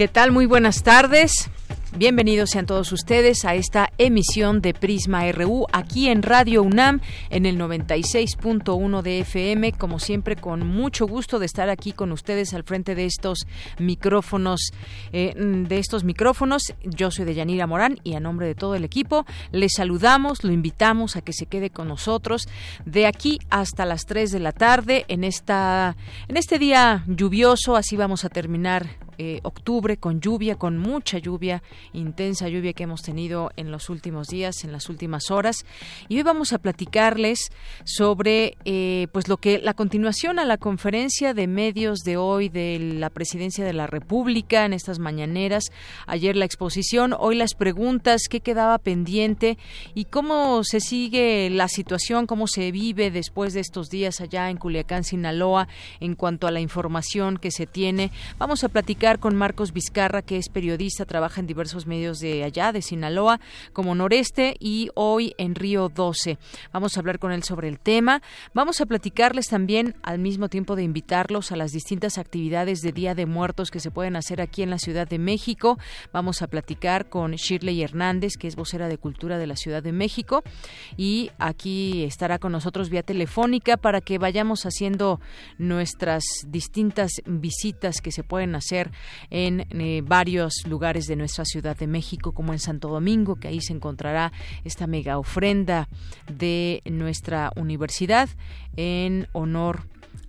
¿Qué tal? Muy buenas tardes. Bienvenidos sean todos ustedes a esta emisión de Prisma RU aquí en Radio UNAM en el 96.1 de FM, como siempre con mucho gusto de estar aquí con ustedes al frente de estos micrófonos eh, de estos micrófonos. Yo soy Deyanira Morán y a nombre de todo el equipo les saludamos, lo invitamos a que se quede con nosotros de aquí hasta las 3 de la tarde en esta en este día lluvioso, así vamos a terminar eh, octubre con lluvia, con mucha lluvia, intensa lluvia que hemos tenido en los últimos días, en las últimas horas. Y hoy vamos a platicarles sobre eh, pues lo que la continuación a la conferencia de medios de hoy de la presidencia de la República en estas mañaneras. Ayer la exposición, hoy las preguntas, qué quedaba pendiente y cómo se sigue la situación, cómo se vive después de estos días allá en Culiacán, Sinaloa, en cuanto a la información que se tiene. Vamos a platicar con Marcos Vizcarra, que es periodista, trabaja en diversos medios de allá, de Sinaloa, como Noreste y hoy en Río 12. Vamos a hablar con él sobre el tema. Vamos a platicarles también, al mismo tiempo de invitarlos a las distintas actividades de Día de Muertos que se pueden hacer aquí en la Ciudad de México. Vamos a platicar con Shirley Hernández, que es vocera de Cultura de la Ciudad de México. Y aquí estará con nosotros vía telefónica para que vayamos haciendo nuestras distintas visitas que se pueden hacer en eh, varios lugares de nuestra Ciudad de México, como en Santo Domingo, que ahí se encontrará esta mega ofrenda de nuestra universidad en honor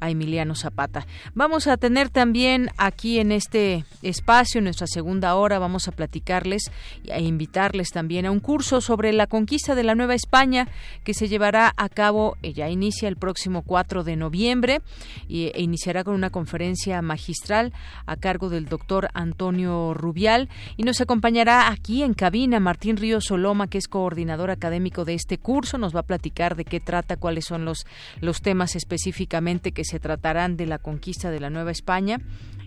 Emiliano Zapata. Vamos a tener también aquí en este espacio, en nuestra segunda hora, vamos a platicarles e invitarles también a un curso sobre la conquista de la Nueva España que se llevará a cabo, eh, ya inicia el próximo 4 de noviembre e iniciará con una conferencia magistral a cargo del doctor Antonio Rubial y nos acompañará aquí en cabina Martín Río Soloma, que es coordinador académico de este curso, nos va a platicar de qué trata, cuáles son los, los temas específicamente que se tratarán de la conquista de la Nueva España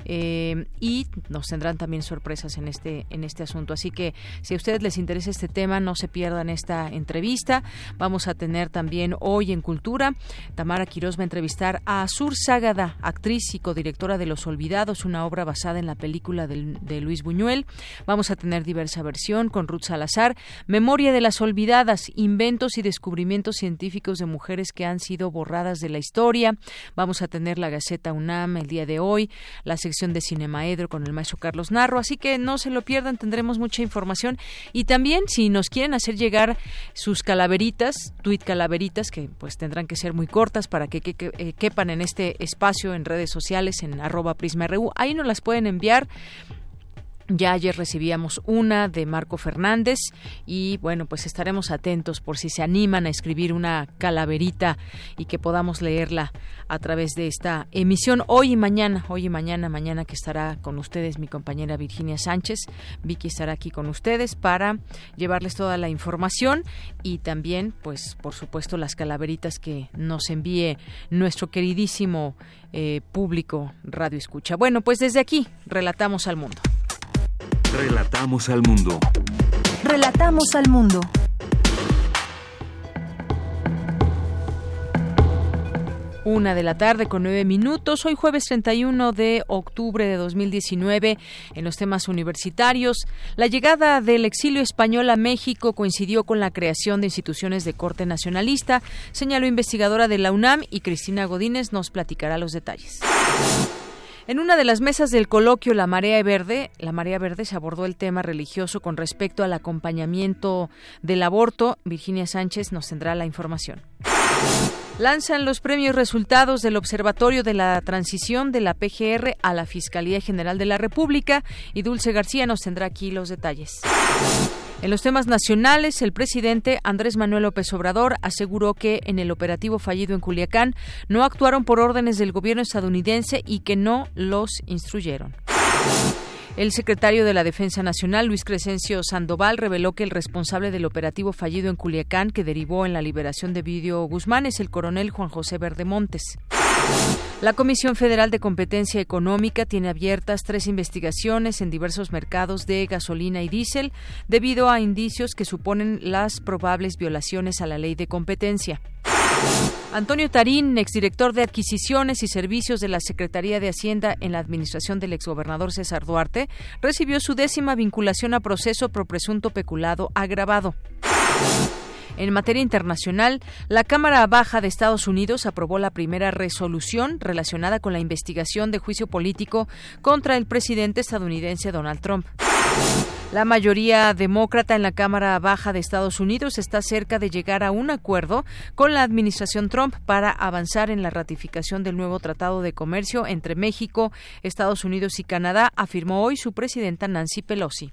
eh, y nos tendrán también sorpresas en este en este asunto. Así que si a ustedes les interesa este tema, no se pierdan esta entrevista. Vamos a tener también hoy en Cultura, Tamara Quiroz va a entrevistar a Sur Ságada, actriz y codirectora de Los Olvidados, una obra basada en la película de, Luis Buñuel. Vamos a tener diversa versión con Ruth Salazar, Memoria de las Olvidadas, inventos y descubrimientos científicos de mujeres que han sido borradas de la historia. Vamos a tener la Gaceta UNAM el día de hoy, la de Cinemaedro con el maestro Carlos Narro, así que no se lo pierdan, tendremos mucha información. Y también si nos quieren hacer llegar sus calaveritas, tweet calaveritas que pues tendrán que ser muy cortas para que, eh, quepan en este espacio en redes sociales en arroba prisma.ru, ahí nos las pueden enviar ya ayer recibíamos una de Marco Fernández y bueno, pues estaremos atentos por si se animan a escribir una calaverita y que podamos leerla a través de esta emisión hoy y mañana, hoy y mañana, mañana que estará con ustedes mi compañera Virginia Sánchez. Vicky estará aquí con ustedes para llevarles toda la información y también, pues, por supuesto, las calaveritas que nos envíe nuestro queridísimo eh, público Radio Escucha. Bueno, pues desde aquí relatamos al mundo. Relatamos al mundo. Relatamos al mundo. Una de la tarde con nueve minutos. Hoy jueves 31 de octubre de 2019 en los temas universitarios. La llegada del exilio español a México coincidió con la creación de instituciones de corte nacionalista, señaló investigadora de la UNAM y Cristina Godínez nos platicará los detalles. En una de las mesas del coloquio La Marea Verde, La Marea Verde se abordó el tema religioso con respecto al acompañamiento del aborto. Virginia Sánchez nos tendrá la información. Lanzan los premios resultados del Observatorio de la Transición de la PGR a la Fiscalía General de la República y Dulce García nos tendrá aquí los detalles. En los temas nacionales, el presidente Andrés Manuel López Obrador aseguró que en el operativo fallido en Culiacán no actuaron por órdenes del gobierno estadounidense y que no los instruyeron. El secretario de la Defensa Nacional, Luis Crescencio Sandoval, reveló que el responsable del operativo fallido en Culiacán, que derivó en la liberación de Vidio Guzmán, es el coronel Juan José Verdemontes. La Comisión Federal de Competencia Económica tiene abiertas tres investigaciones en diversos mercados de gasolina y diésel debido a indicios que suponen las probables violaciones a la ley de competencia. Antonio Tarín, exdirector de Adquisiciones y Servicios de la Secretaría de Hacienda en la administración del exgobernador César Duarte, recibió su décima vinculación a proceso por presunto peculado agravado. En materia internacional, la Cámara Baja de Estados Unidos aprobó la primera resolución relacionada con la investigación de juicio político contra el presidente estadounidense Donald Trump. La mayoría demócrata en la Cámara Baja de Estados Unidos está cerca de llegar a un acuerdo con la administración Trump para avanzar en la ratificación del nuevo Tratado de Comercio entre México, Estados Unidos y Canadá, afirmó hoy su presidenta Nancy Pelosi.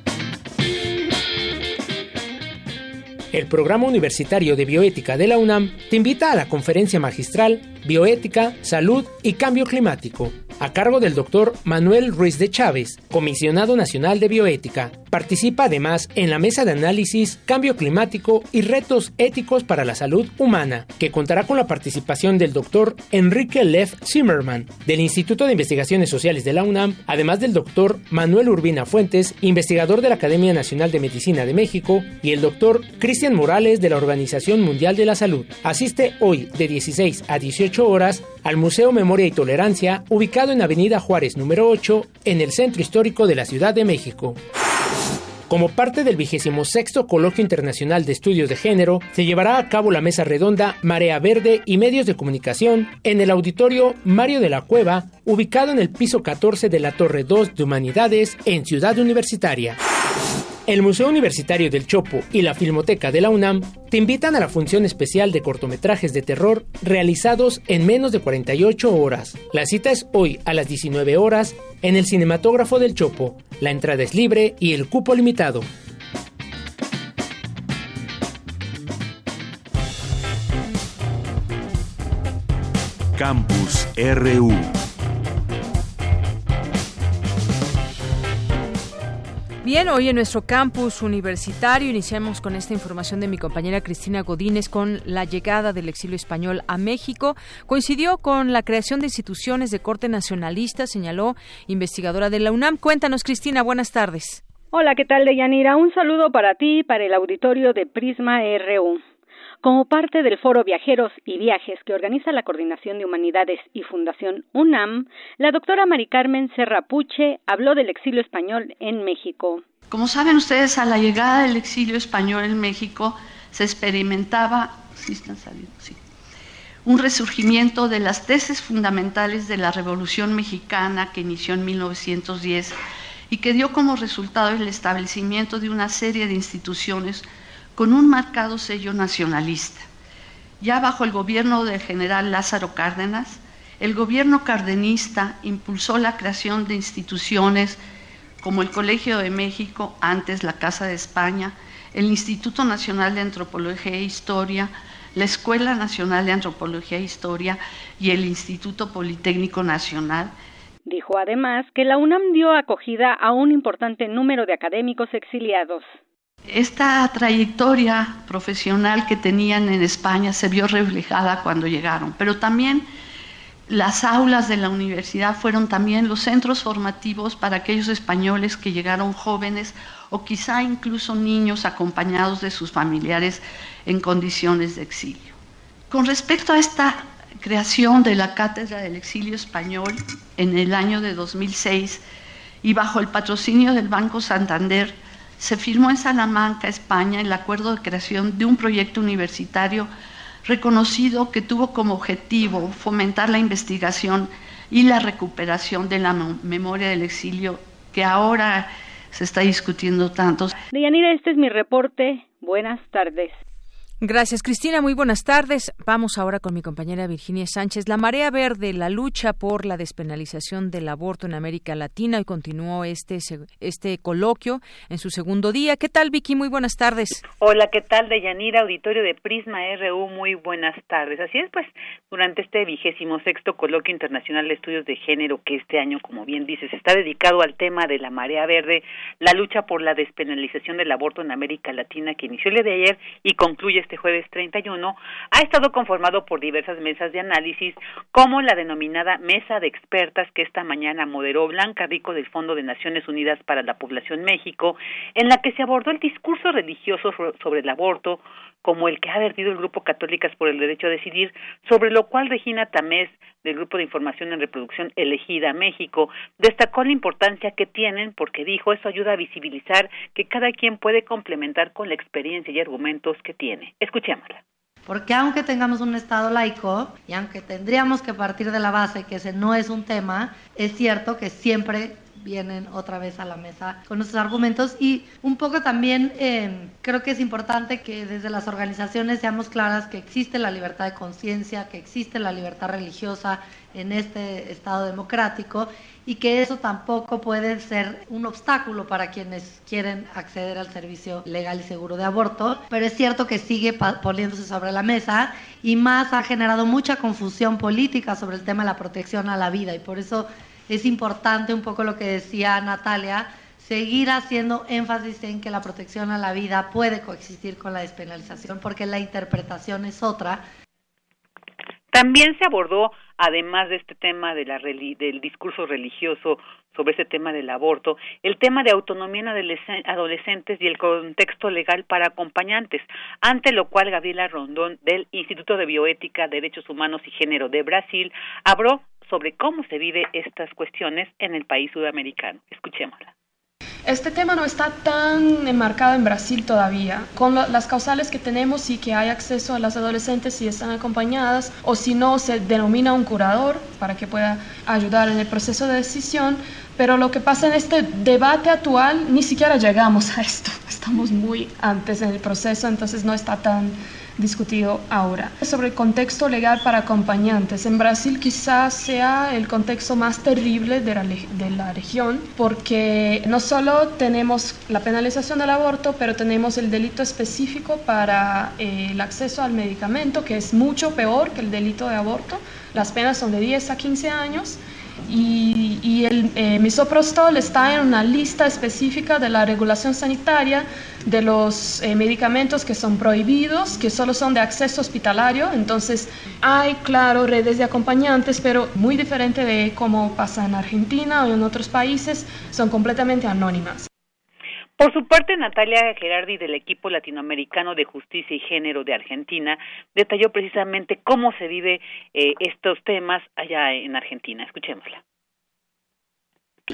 El Programa Universitario de Bioética de la UNAM te invita a la conferencia magistral Bioética, Salud y Cambio Climático, a cargo del doctor Manuel Ruiz de Chávez, comisionado nacional de bioética. Participa además en la mesa de análisis Cambio Climático y Retos Éticos para la Salud Humana, que contará con la participación del doctor Enrique Lev Zimmerman, del Instituto de Investigaciones Sociales de la UNAM, además del doctor Manuel Urbina Fuentes, investigador de la Academia Nacional de Medicina de México, y el doctor Cristian Morales de la Organización Mundial de la Salud. Asiste hoy de 16 a 18 horas al Museo Memoria y Tolerancia, ubicado en Avenida Juárez número 8, en el Centro Histórico de la Ciudad de México. Como parte del 26 Coloquio Internacional de Estudios de Género, se llevará a cabo la mesa redonda Marea Verde y Medios de Comunicación en el auditorio Mario de la Cueva, ubicado en el piso 14 de la Torre 2 de Humanidades en Ciudad Universitaria. El Museo Universitario del Chopo y la Filmoteca de la UNAM te invitan a la función especial de cortometrajes de terror realizados en menos de 48 horas. La cita es hoy a las 19 horas en el Cinematógrafo del Chopo. La entrada es libre y el cupo limitado. Campus RU Bien, hoy en nuestro campus universitario iniciamos con esta información de mi compañera Cristina Godínez con la llegada del exilio español a México. Coincidió con la creación de instituciones de corte nacionalista, señaló investigadora de la UNAM. Cuéntanos, Cristina, buenas tardes. Hola, ¿qué tal, Deyanira? Un saludo para ti y para el auditorio de Prisma RU. Como parte del Foro Viajeros y Viajes que organiza la Coordinación de Humanidades y Fundación UNAM, la doctora Mari Carmen Serrapuche habló del exilio español en México. Como saben ustedes, a la llegada del exilio español en México se experimentaba, un resurgimiento de las tesis fundamentales de la Revolución Mexicana que inició en 1910 y que dio como resultado el establecimiento de una serie de instituciones con un marcado sello nacionalista. Ya bajo el gobierno del general Lázaro Cárdenas, el gobierno cardenista impulsó la creación de instituciones como el Colegio de México, antes la Casa de España, el Instituto Nacional de Antropología e Historia, la Escuela Nacional de Antropología e Historia y el Instituto Politécnico Nacional. Dijo además que la UNAM dio acogida a un importante número de académicos exiliados. Esta trayectoria profesional que tenían en España se vio reflejada cuando llegaron, pero también las aulas de la universidad fueron también los centros formativos para aquellos españoles que llegaron jóvenes o quizá incluso niños acompañados de sus familiares en condiciones de exilio. Con respecto a esta creación de la Cátedra del Exilio Español en el año de 2006 y bajo el patrocinio del Banco Santander, se firmó en Salamanca, España, el acuerdo de creación de un proyecto universitario reconocido que tuvo como objetivo fomentar la investigación y la recuperación de la memoria del exilio que ahora se está discutiendo tanto. Deyanira, este es mi reporte. Buenas tardes. Gracias, Cristina. Muy buenas tardes. Vamos ahora con mi compañera Virginia Sánchez. La marea verde, la lucha por la despenalización del aborto en América Latina y continuó este este coloquio en su segundo día. ¿Qué tal, Vicky? Muy buenas tardes. Hola, ¿qué tal, Deyanira? Auditorio de Prisma RU. Muy buenas tardes. Así es, pues, durante este vigésimo sexto coloquio internacional de estudios de género que este año, como bien dices, está dedicado al tema de la marea verde, la lucha por la despenalización del aborto en América Latina que inició el día de ayer y concluye este este jueves 31, ha estado conformado por diversas mesas de análisis, como la denominada Mesa de Expertas que esta mañana moderó Blanca Rico del Fondo de Naciones Unidas para la Población México, en la que se abordó el discurso religioso sobre el aborto, como el que ha vertido el Grupo Católicas por el Derecho a Decidir, sobre lo cual Regina Tamés, del Grupo de Información en Reproducción Elegida México, destacó la importancia que tienen porque dijo eso ayuda a visibilizar que cada quien puede complementar con la experiencia y argumentos que tiene. Escuchémosla. Porque aunque tengamos un Estado laico y aunque tendríamos que partir de la base que ese no es un tema, es cierto que siempre vienen otra vez a la mesa con nuestros argumentos. Y un poco también eh, creo que es importante que desde las organizaciones seamos claras que existe la libertad de conciencia, que existe la libertad religiosa en este Estado democrático y que eso tampoco puede ser un obstáculo para quienes quieren acceder al servicio legal y seguro de aborto, pero es cierto que sigue poniéndose sobre la mesa y más ha generado mucha confusión política sobre el tema de la protección a la vida y por eso es importante un poco lo que decía Natalia, seguir haciendo énfasis en que la protección a la vida puede coexistir con la despenalización porque la interpretación es otra. También se abordó, además de este tema de la, del discurso religioso sobre ese tema del aborto, el tema de autonomía en adolescentes y el contexto legal para acompañantes, ante lo cual Gabriela Rondón del Instituto de Bioética, Derechos Humanos y Género de Brasil habló sobre cómo se vive estas cuestiones en el país sudamericano. Escuchémosla. Este tema no está tan enmarcado en Brasil todavía. Con las causales que tenemos y que hay acceso a las adolescentes si están acompañadas o si no se denomina un curador para que pueda ayudar en el proceso de decisión. Pero lo que pasa en este debate actual, ni siquiera llegamos a esto. Estamos muy antes en el proceso, entonces no está tan discutido ahora. Sobre el contexto legal para acompañantes. En Brasil quizás sea el contexto más terrible de la, de la región porque no solo tenemos la penalización del aborto, pero tenemos el delito específico para eh, el acceso al medicamento, que es mucho peor que el delito de aborto. Las penas son de 10 a 15 años y, el eh, misoprostol está en una lista específica de la regulación sanitaria de los eh, medicamentos que son prohibidos, que solo son de acceso hospitalario. Entonces hay, claro, redes de acompañantes, pero muy diferente de cómo pasa en Argentina o en otros países, son completamente anónimas. Por su parte, Natalia Gerardi del equipo latinoamericano de justicia y género de Argentina detalló precisamente cómo se vive eh, estos temas allá en Argentina. Escuchémosla.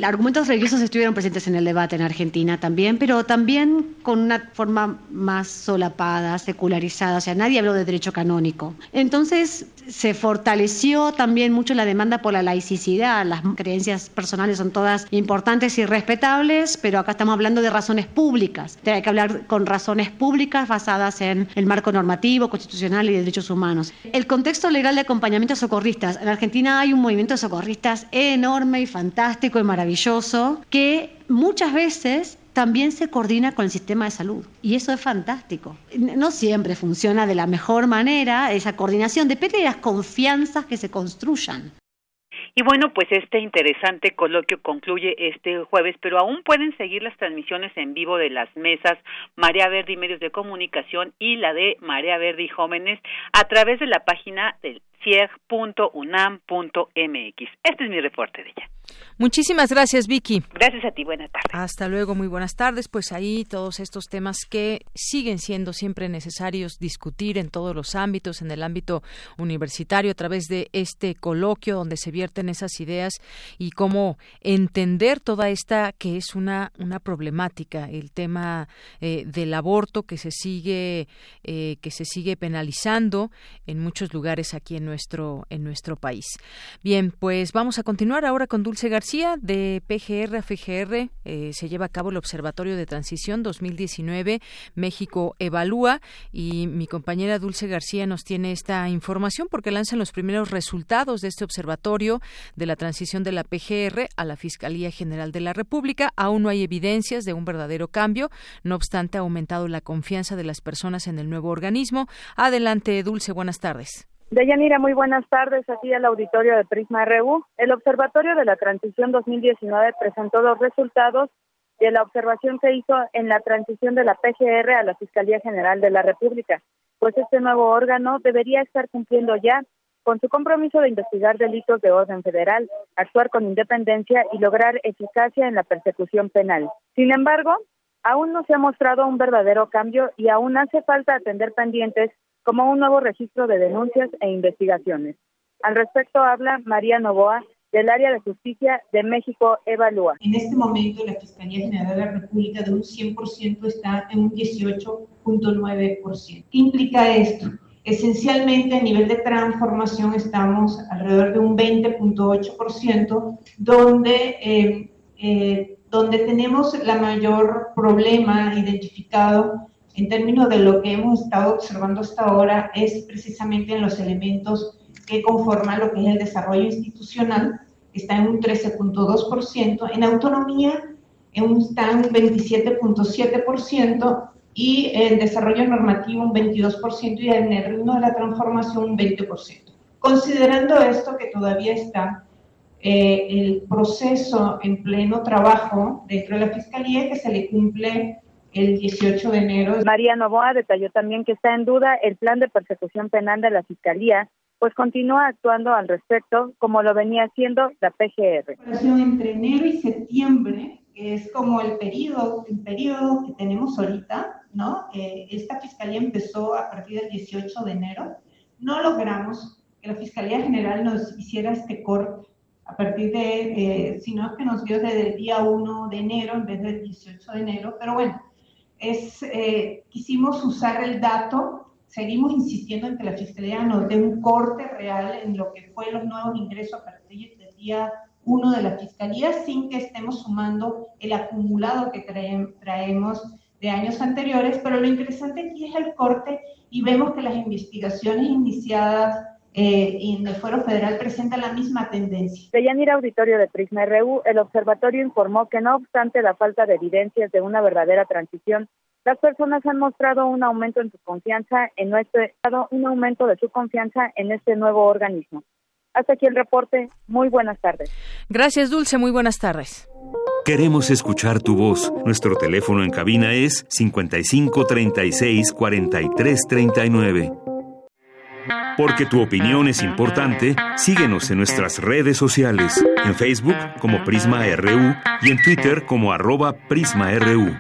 Argumentos religiosos estuvieron presentes en el debate en Argentina también, pero también con una forma más solapada, secularizada, o sea, nadie habló de derecho canónico. Entonces se fortaleció también mucho la demanda por la laicidad, las creencias personales son todas importantes y respetables, pero acá estamos hablando de razones públicas, hay que hablar con razones públicas basadas en el marco normativo, constitucional y de derechos humanos. El contexto legal de acompañamiento a socorristas, en Argentina hay un movimiento de socorristas enorme y fantástico y maravilloso que muchas veces también se coordina con el sistema de salud. Y eso es fantástico. No siempre funciona de la mejor manera esa coordinación, depende de las confianzas que se construyan. Y bueno, pues este interesante coloquio concluye este jueves, pero aún pueden seguir las transmisiones en vivo de las mesas Marea Verde y Medios de Comunicación y la de Marea Verde y Jóvenes a través de la página del cieg.unam.mx. Este es mi reporte de ella. Muchísimas gracias, Vicky. Gracias a ti, buenas tardes. Hasta luego, muy buenas tardes. Pues ahí todos estos temas que siguen siendo siempre necesarios discutir en todos los ámbitos, en el ámbito universitario, a través de este coloquio donde se vierten esas ideas y cómo entender toda esta que es una, una problemática, el tema eh, del aborto que se sigue, eh, que se sigue penalizando en muchos lugares aquí en nuestro en nuestro país. Bien, pues vamos a continuar ahora con Dulce García de PGR a FGR. Eh, se lleva a cabo el Observatorio de Transición 2019 México Evalúa y mi compañera Dulce García nos tiene esta información porque lanzan los primeros resultados de este observatorio de la transición de la PGR a la Fiscalía General de la República. Aún no hay evidencias de un verdadero cambio, no obstante ha aumentado la confianza de las personas en el nuevo organismo. Adelante, Dulce, buenas tardes. Deyanira, muy buenas tardes. Aquí al auditorio de Prisma RU. El Observatorio de la Transición 2019 presentó los resultados de la observación que hizo en la transición de la PGR a la Fiscalía General de la República, pues este nuevo órgano debería estar cumpliendo ya con su compromiso de investigar delitos de orden federal, actuar con independencia y lograr eficacia en la persecución penal. Sin embargo, aún no se ha mostrado un verdadero cambio y aún hace falta atender pendientes como un nuevo registro de denuncias e investigaciones. Al respecto habla María Novoa, del área de justicia de México Evalúa. En este momento la Fiscalía General de la República de un 100% está en un 18.9%. ¿Qué implica esto? Esencialmente a nivel de transformación estamos alrededor de un 20.8%, donde, eh, eh, donde tenemos la mayor problema identificado en términos de lo que hemos estado observando hasta ahora es precisamente en los elementos que conforman lo que es el desarrollo institucional, que está en un 13.2%, en autonomía está en un 27.7% y en desarrollo normativo un 22% y en el ritmo de la transformación un 20%. Considerando esto que todavía está eh, el proceso en pleno trabajo dentro de la Fiscalía, que se le cumple el 18 de enero. María Novoa detalló también que está en duda el plan de persecución penal de la Fiscalía, pues continúa actuando al respecto como lo venía haciendo la PGR. Entre enero y septiembre, que es como el periodo, el periodo que tenemos ahorita, ¿no? Eh, esta Fiscalía empezó a partir del 18 de enero. No logramos que la Fiscalía General nos hiciera este corte a partir de, eh, sino que nos dio desde el día 1 de enero en vez del 18 de enero, pero bueno, es, eh, quisimos usar el dato, seguimos insistiendo en que la Fiscalía nos dé un corte real en lo que fue los nuevos ingresos a partir del día 1 de la Fiscalía, sin que estemos sumando el acumulado que traemos de años anteriores, pero lo interesante aquí es el corte y vemos que las investigaciones iniciadas eh, en el Fuero Federal presenta la misma tendencia. De Yanira Auditorio de Prisma RU, el observatorio informó que no obstante la falta de evidencias de una verdadera transición, las personas han mostrado un aumento en su confianza en nuestro estado, un aumento de su confianza en este nuevo organismo. Hasta aquí el reporte. Muy buenas tardes. Gracias, Dulce. Muy buenas tardes. Queremos escuchar tu voz. Nuestro teléfono en cabina es 55 36 43 39. Porque tu opinión es importante, síguenos en nuestras redes sociales, en Facebook como Prisma RU y en Twitter como arroba PrismaRU.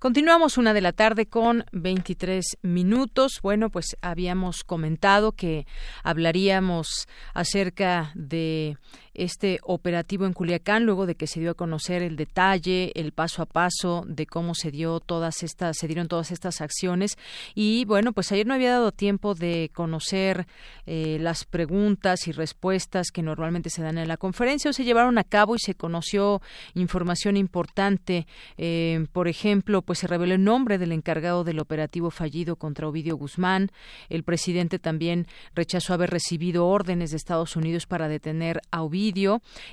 Continuamos una de la tarde con 23 minutos. Bueno, pues habíamos comentado que hablaríamos acerca de este operativo en Culiacán luego de que se dio a conocer el detalle, el paso a paso de cómo se dio todas estas se dieron todas estas acciones. Y bueno, pues ayer no había dado tiempo de conocer eh, las preguntas y respuestas que normalmente se dan en la conferencia o se llevaron a cabo y se conoció información importante, eh, por ejemplo, pues se reveló el nombre del encargado del operativo fallido contra Ovidio Guzmán, el presidente también rechazó haber recibido órdenes de Estados Unidos para detener a Ovidio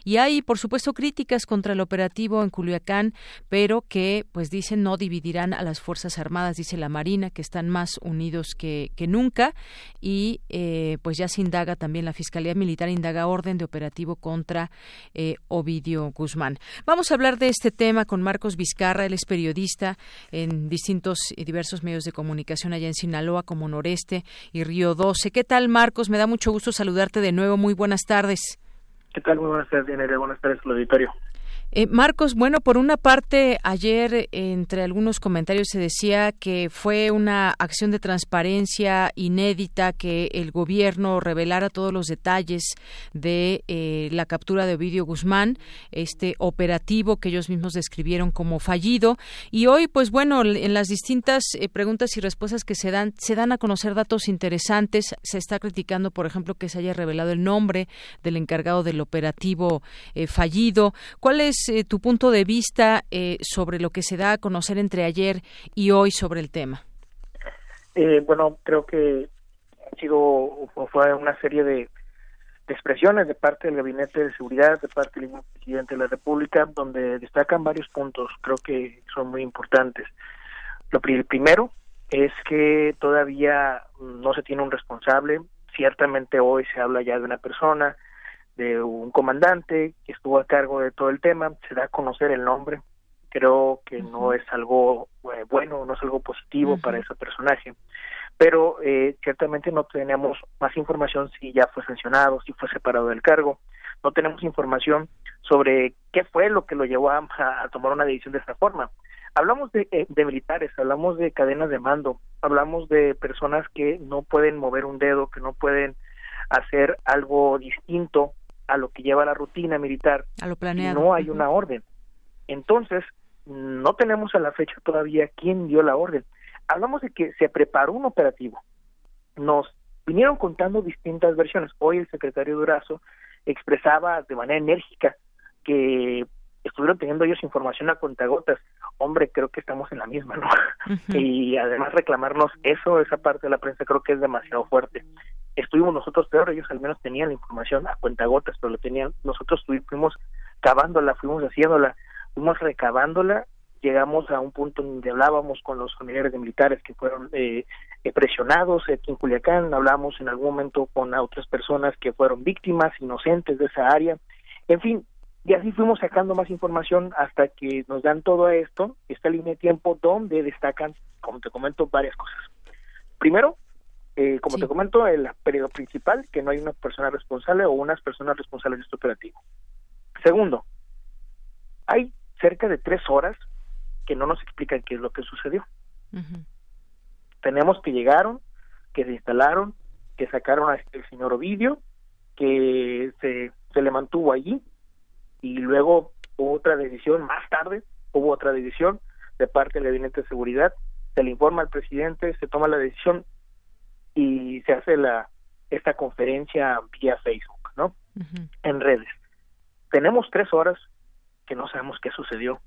y hay, por supuesto, críticas contra el operativo en Culiacán, pero que, pues dicen, no dividirán a las Fuerzas Armadas, dice la Marina, que están más unidos que, que nunca y eh, pues ya se indaga también la Fiscalía Militar, indaga orden de operativo contra eh, Ovidio Guzmán. Vamos a hablar de este tema con Marcos Vizcarra, él es periodista en distintos y diversos medios de comunicación allá en Sinaloa como Noreste y Río 12. ¿Qué tal, Marcos? Me da mucho gusto saludarte de nuevo. Muy buenas tardes. ¿Qué tal? Muy buenas tardes, Buenas tardes al auditorio. Eh, Marcos, bueno, por una parte, ayer entre algunos comentarios se decía que fue una acción de transparencia inédita que el gobierno revelara todos los detalles de eh, la captura de Ovidio Guzmán, este operativo que ellos mismos describieron como fallido. Y hoy, pues bueno, en las distintas eh, preguntas y respuestas que se dan, se dan a conocer datos interesantes. Se está criticando, por ejemplo, que se haya revelado el nombre del encargado del operativo fallido. ¿Cuál es eh, tu punto de vista eh, sobre lo que se da a conocer entre ayer y hoy sobre el tema? Eh, bueno, creo que ha sido fue una serie de, expresiones de parte del Gabinete de Seguridad, de parte del presidente de la República, donde destacan varios puntos, creo que son muy importantes. Lo el primero es que todavía no se tiene un responsable, ciertamente hoy se habla ya de una persona, de un comandante que estuvo a cargo de todo el tema, se da a conocer el nombre, creo que no es algo eh, bueno, no es algo positivo para ese personaje, pero eh, ciertamente no tenemos más información si ya fue sancionado, si fue separado del cargo, no tenemos información sobre qué fue lo que lo llevó a, tomar una decisión de esta forma. Hablamos de, eh, de militares, hablamos de cadenas de mando, hablamos de personas que no pueden mover un dedo, que no pueden hacer algo distinto a lo que lleva la rutina militar a lo planeado. no hay una orden. Entonces, no tenemos a la fecha todavía quién dio la orden. Hablamos de que se preparó un operativo. Nos vinieron contando distintas versiones. Hoy el secretario Durazo expresaba de manera enérgica que estuvieron teniendo ellos información a cuentagotas. Hombre, creo que estamos en la misma, ¿no? Y además reclamarnos eso, esa parte de la prensa, creo que es demasiado fuerte. Estuvimos nosotros peor, ellos al menos tenían la información a cuentagotas, pero lo tenían, nosotros fuimos cavándola, fuimos haciéndola, fuimos recabándola, llegamos a un punto donde hablábamos con los familiares de militares que fueron eh, eh, presionados aquí en Culiacán, hablamos en algún momento con otras personas que fueron víctimas inocentes de esa área, en fin, y así fuimos sacando más información hasta que nos dan todo esto, esta línea de tiempo donde destacan, como te comento, varias cosas. Primero, eh, como te comento, el periodo principal, que no hay una persona responsable o unas personas responsables de este operativo. Segundo, hay cerca de tres horas que no nos explican qué es lo que sucedió. Tenemos que llegaron, que se instalaron, que sacaron a este señor Ovidio, que se, se le mantuvo allí y luego hubo otra decisión, más tarde hubo otra decisión de parte del gabinete de seguridad, se le informa al presidente, se toma la decisión y se hace la esta conferencia vía Facebook, ¿no? En redes. Tenemos tres horas que no sabemos qué sucedió.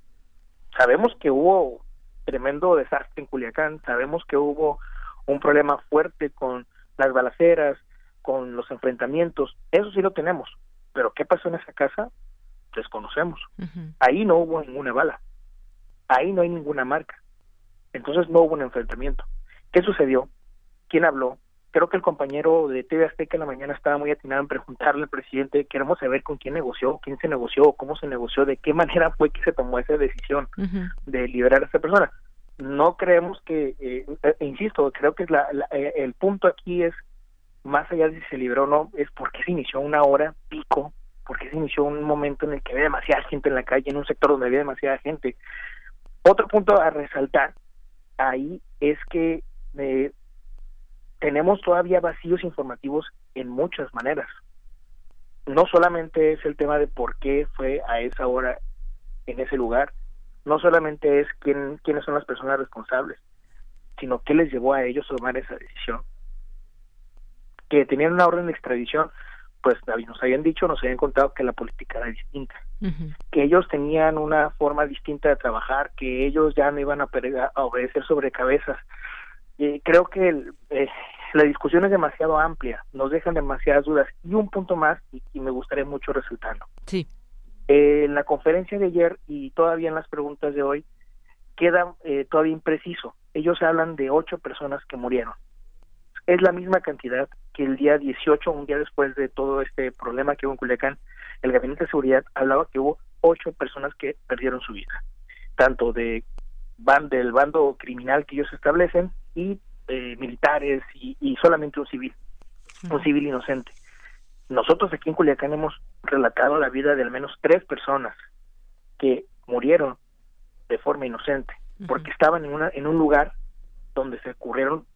Sabemos que hubo tremendo desastre en Culiacán, sabemos que hubo un problema fuerte con las balaceras, con los enfrentamientos, eso sí lo tenemos, pero ¿qué pasó en esa casa? Desconocemos. Ahí no hubo ninguna bala, ahí no hay ninguna marca, entonces no hubo un enfrentamiento. ¿Qué sucedió? quién habló. Creo que el compañero de TV Azteca en la mañana estaba muy atinado en preguntarle al presidente, queremos saber con quién negoció, quién se negoció, cómo se negoció, de qué manera fue que se tomó esa decisión de liberar a esta persona. No creemos que, eh, eh, insisto, creo que la, eh, el punto aquí es, más allá de si se libró o no, es por qué se inició una hora pico, porque se inició un momento en el que había demasiada gente en la calle, en un sector donde había demasiada gente. Otro punto a resaltar ahí es que eh, tenemos todavía vacíos informativos en muchas maneras. No solamente es el tema de por qué fue a esa hora en ese lugar, no solamente es quién, quiénes son las personas responsables, sino qué les llevó a ellos a tomar esa decisión. Que tenían una orden de extradición, pues nos habían dicho, nos habían contado que la política era distinta, que ellos tenían una forma distinta de trabajar, que ellos ya no iban a, a obedecer sobre cabezas, creo que eh, la discusión es demasiado amplia, nos dejan demasiadas dudas. Y un punto más, y, me gustaría mucho resaltarlo. Sí. Eh, en la conferencia de ayer y todavía en las preguntas de hoy, queda eh, todavía impreciso. Ellos hablan de ocho personas que murieron. Es la misma cantidad que el día 18, un día después de todo este problema que hubo en Culiacán, el Gabinete de Seguridad hablaba que hubo ocho personas que perdieron su vida, tanto de van del bando criminal que ellos establecen y eh, militares y, solamente un civil, un civil inocente. Nosotros aquí en Culiacán hemos relatado la vida de al menos tres personas, que murieron de forma inocente, porque estaban en, una, en un lugar donde se ocurrieron,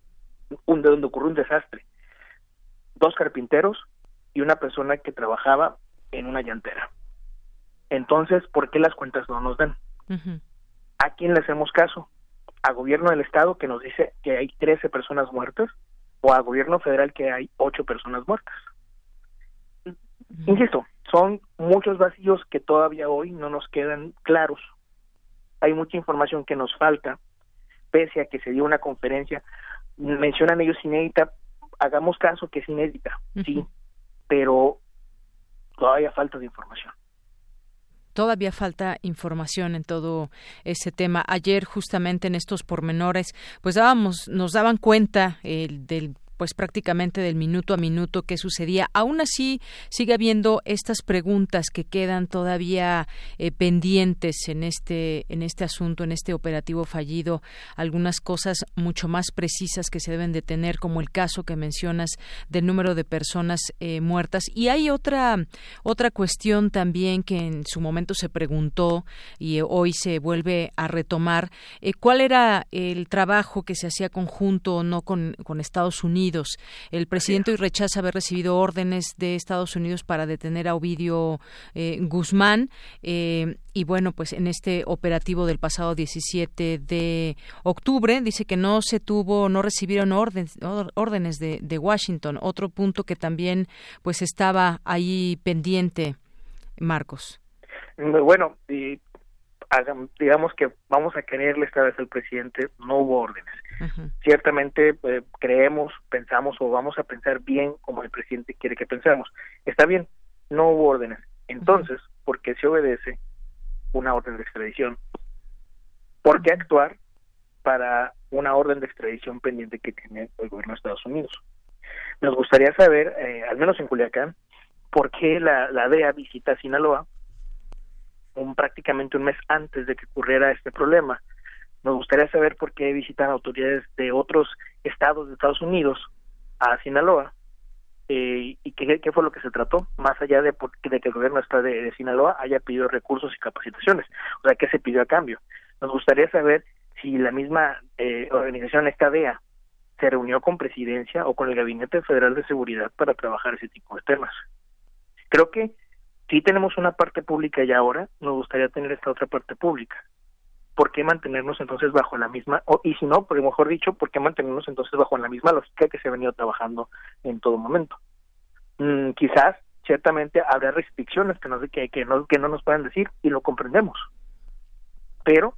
un, donde ocurrió un desastre. Dos carpinteros y una persona que trabajaba en una llantera. Entonces, ¿por qué las cuentas no nos dan? ¿A quién le hacemos caso? ¿A gobierno del estado que nos dice que hay 13 personas muertas? ¿O a gobierno federal que hay 8 personas muertas? Insisto, son muchos vacíos que todavía hoy no nos quedan claros. Hay mucha información que nos falta, pese a que se dio una conferencia. Mencionan ellos inédita, hagamos caso que es inédita, sí, pero todavía falta de información todavía falta información en todo ese tema. Ayer, justamente en estos pormenores, pues dábamos, nos daban cuenta el del pues prácticamente del minuto a minuto que sucedía. Aún así, sigue habiendo estas preguntas que quedan todavía eh, pendientes en este, en este asunto, en este operativo fallido. Algunas cosas mucho más precisas que se deben de tener, como el caso que mencionas del número de personas eh, muertas. Y hay otra, otra cuestión también que en su momento se preguntó y hoy se vuelve a retomar. Eh, ¿Cuál era el trabajo que se hacía conjunto o no con, con Estados Unidos? El presidente hoy rechaza haber recibido órdenes de Estados Unidos para detener a Ovidio eh, Guzmán. Eh, y bueno, pues en este operativo del pasado 17 de octubre dice que no se tuvo, no recibieron órdenes, de, de Washington. Otro punto que también pues estaba ahí pendiente, Marcos. Bueno, y digamos que vamos a creerle esta vez al presidente, no hubo órdenes. Ciertamente eh, creemos, pensamos o vamos a pensar bien como el presidente quiere que pensemos. Está bien, no hubo órdenes. Entonces, ¿por qué se obedece una orden de extradición? ¿Por qué actuar para una orden de extradición pendiente que tiene el gobierno de Estados Unidos? Nos gustaría saber, eh, al menos en Culiacán, por qué la, la DEA visita Sinaloa un, prácticamente un mes antes de que ocurriera este problema. Nos gustaría saber por qué visitan autoridades de otros estados de Estados Unidos a Sinaloa eh, y qué, fue lo que se trató, más allá de, de que el gobierno está de, Sinaloa haya pedido recursos y capacitaciones, o sea, qué se pidió a cambio. Nos gustaría saber si la misma eh, organización, esta DEA, se reunió con presidencia o con el Gabinete Federal de Seguridad para trabajar ese tipo de temas. Creo que si tenemos una parte pública ya ahora, nos gustaría tener esta otra parte pública. ¿Por qué mantenernos entonces bajo la misma, o, y si no, por mejor dicho, ¿por qué mantenernos entonces bajo la misma lógica que se ha venido trabajando en todo momento? Mm, quizás, ciertamente, habrá restricciones que, nos, que, que, no, que no nos puedan decir y lo comprendemos. Pero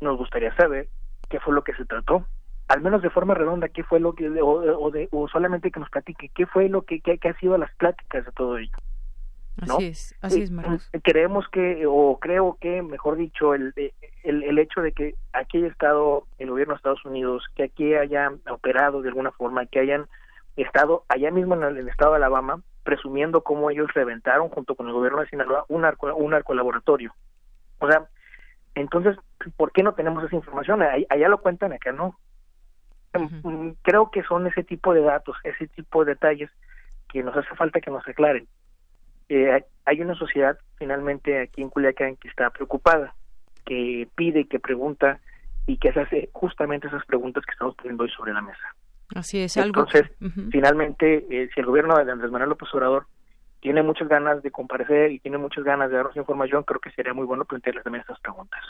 nos gustaría saber qué fue lo que se trató, al menos de forma redonda, qué fue lo que, o, de, o solamente que nos platique qué fue lo que, que, que ha sido las pláticas de todo ello. Así es, así es, Creemos que, o creo que, mejor dicho, el, el, el hecho de que aquí haya estado el gobierno de Estados Unidos, que aquí hayan operado de alguna forma, que hayan estado allá mismo en el, estado de Alabama, presumiendo cómo ellos reventaron junto con el gobierno de Sinaloa un arco, un arco laboratorio. O sea, entonces, ¿por qué no tenemos esa información? Allá, lo cuentan, acá no. Creo que son ese tipo de datos, ese tipo de detalles que nos hace falta que nos aclaren eh, hay una sociedad finalmente aquí en Culiacán que está preocupada, que pide, que pregunta y que se hace justamente esas preguntas que estamos poniendo hoy sobre la mesa. Así es, algo. Entonces, finalmente, eh, si el gobierno de Andrés Manuel López Obrador tiene muchas ganas de comparecer y tiene muchas ganas de darnos información, creo que sería muy bueno plantearles también estas preguntas.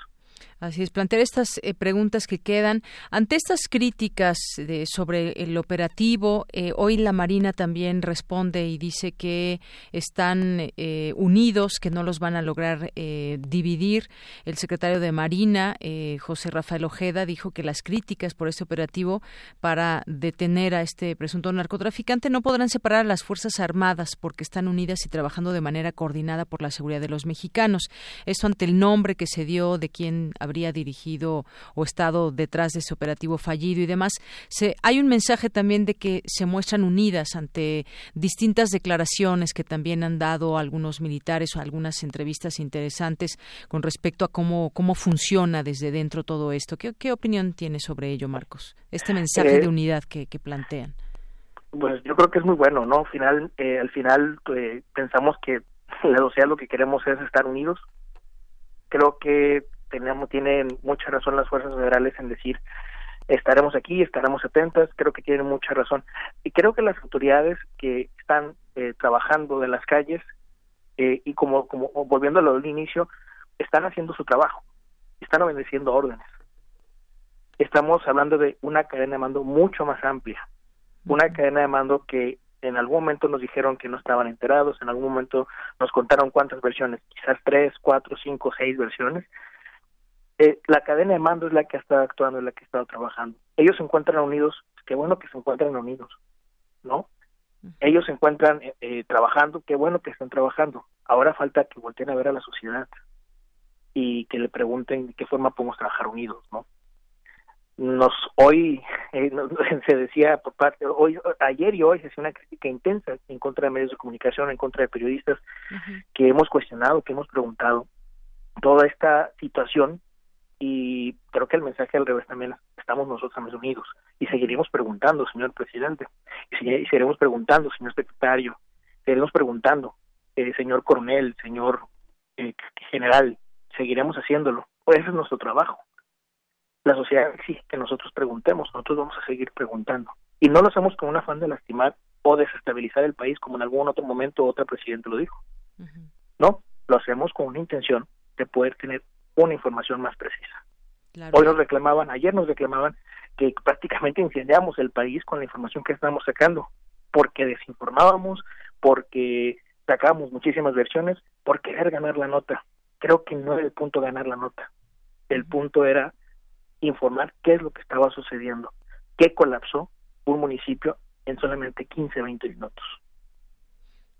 Así es, plantear estas eh, preguntas que quedan. Ante estas críticas de, sobre el operativo, eh, hoy la Marina también responde y dice que están eh, unidos, que no los van a lograr dividir. El secretario de Marina, José Rafael Ojeda, dijo que las críticas por este operativo para detener a este presunto narcotraficante no podrán separar a las Fuerzas Armadas porque están unidas y trabajando de manera coordinada por la seguridad de los mexicanos. Esto ante el nombre que se dio de quien habría dirigido o estado detrás de ese operativo fallido y demás. Se, hay un mensaje también de que se muestran unidas ante distintas declaraciones que también han dado algunos militares o algunas entrevistas interesantes con respecto a cómo, cómo funciona desde dentro todo esto. ¿Qué, qué opinión tiene sobre ello, Marcos? Este mensaje de eh, unidad que, que plantean. Pues yo creo que es muy bueno, ¿no? Al final, eh, al final eh, pensamos que la sociedad lo que queremos es estar unidos, Creo que tenemos, tienen mucha razón las fuerzas federales en decir estaremos aquí, estaremos atentas, creo que tienen mucha razón. Y creo que las autoridades que están eh, trabajando de las calles eh, y como, como volviendo a lo del inicio, están haciendo su trabajo, están obedeciendo órdenes. Estamos hablando de una cadena de mando mucho más amplia, una cadena de mando que en algún momento nos dijeron que no estaban enterados, en algún momento nos contaron cuántas versiones, quizás tres, cuatro, cinco, seis versiones. Eh, la cadena de mando es la que ha estado actuando, es la que ha estado trabajando. Ellos se encuentran unidos, qué bueno que se encuentran unidos, ¿no? Ellos se encuentran eh, eh, trabajando, qué bueno que están trabajando. Ahora falta que volteen a ver a la sociedad y que le pregunten de qué forma podemos trabajar unidos, ¿no? nos hoy eh, se decía por parte hoy ayer y hoy se hacía una crítica intensa en contra de medios de comunicación en contra de periodistas que hemos cuestionado que hemos preguntado toda esta situación y creo que el mensaje al revés también estamos nosotros también unidos y seguiremos preguntando señor presidente y seguiremos preguntando señor secretario seguiremos preguntando eh, señor coronel señor eh, general seguiremos haciéndolo pues ese es nuestro trabajo la sociedad exige que nosotros preguntemos, nosotros vamos a seguir preguntando. Y no lo hacemos con un afán de lastimar o desestabilizar el país como en algún otro momento otra presidente lo dijo. No, lo hacemos con una intención de poder tener una información más precisa. Hoy nos reclamaban, ayer nos reclamaban que prácticamente incendiamos el país con la información que estábamos sacando, porque desinformábamos, porque sacábamos muchísimas versiones, por querer ganar la nota. Creo que no era el punto ganar la nota. El punto era informar qué es lo que estaba sucediendo, qué colapsó un municipio en solamente 15, 20 minutos.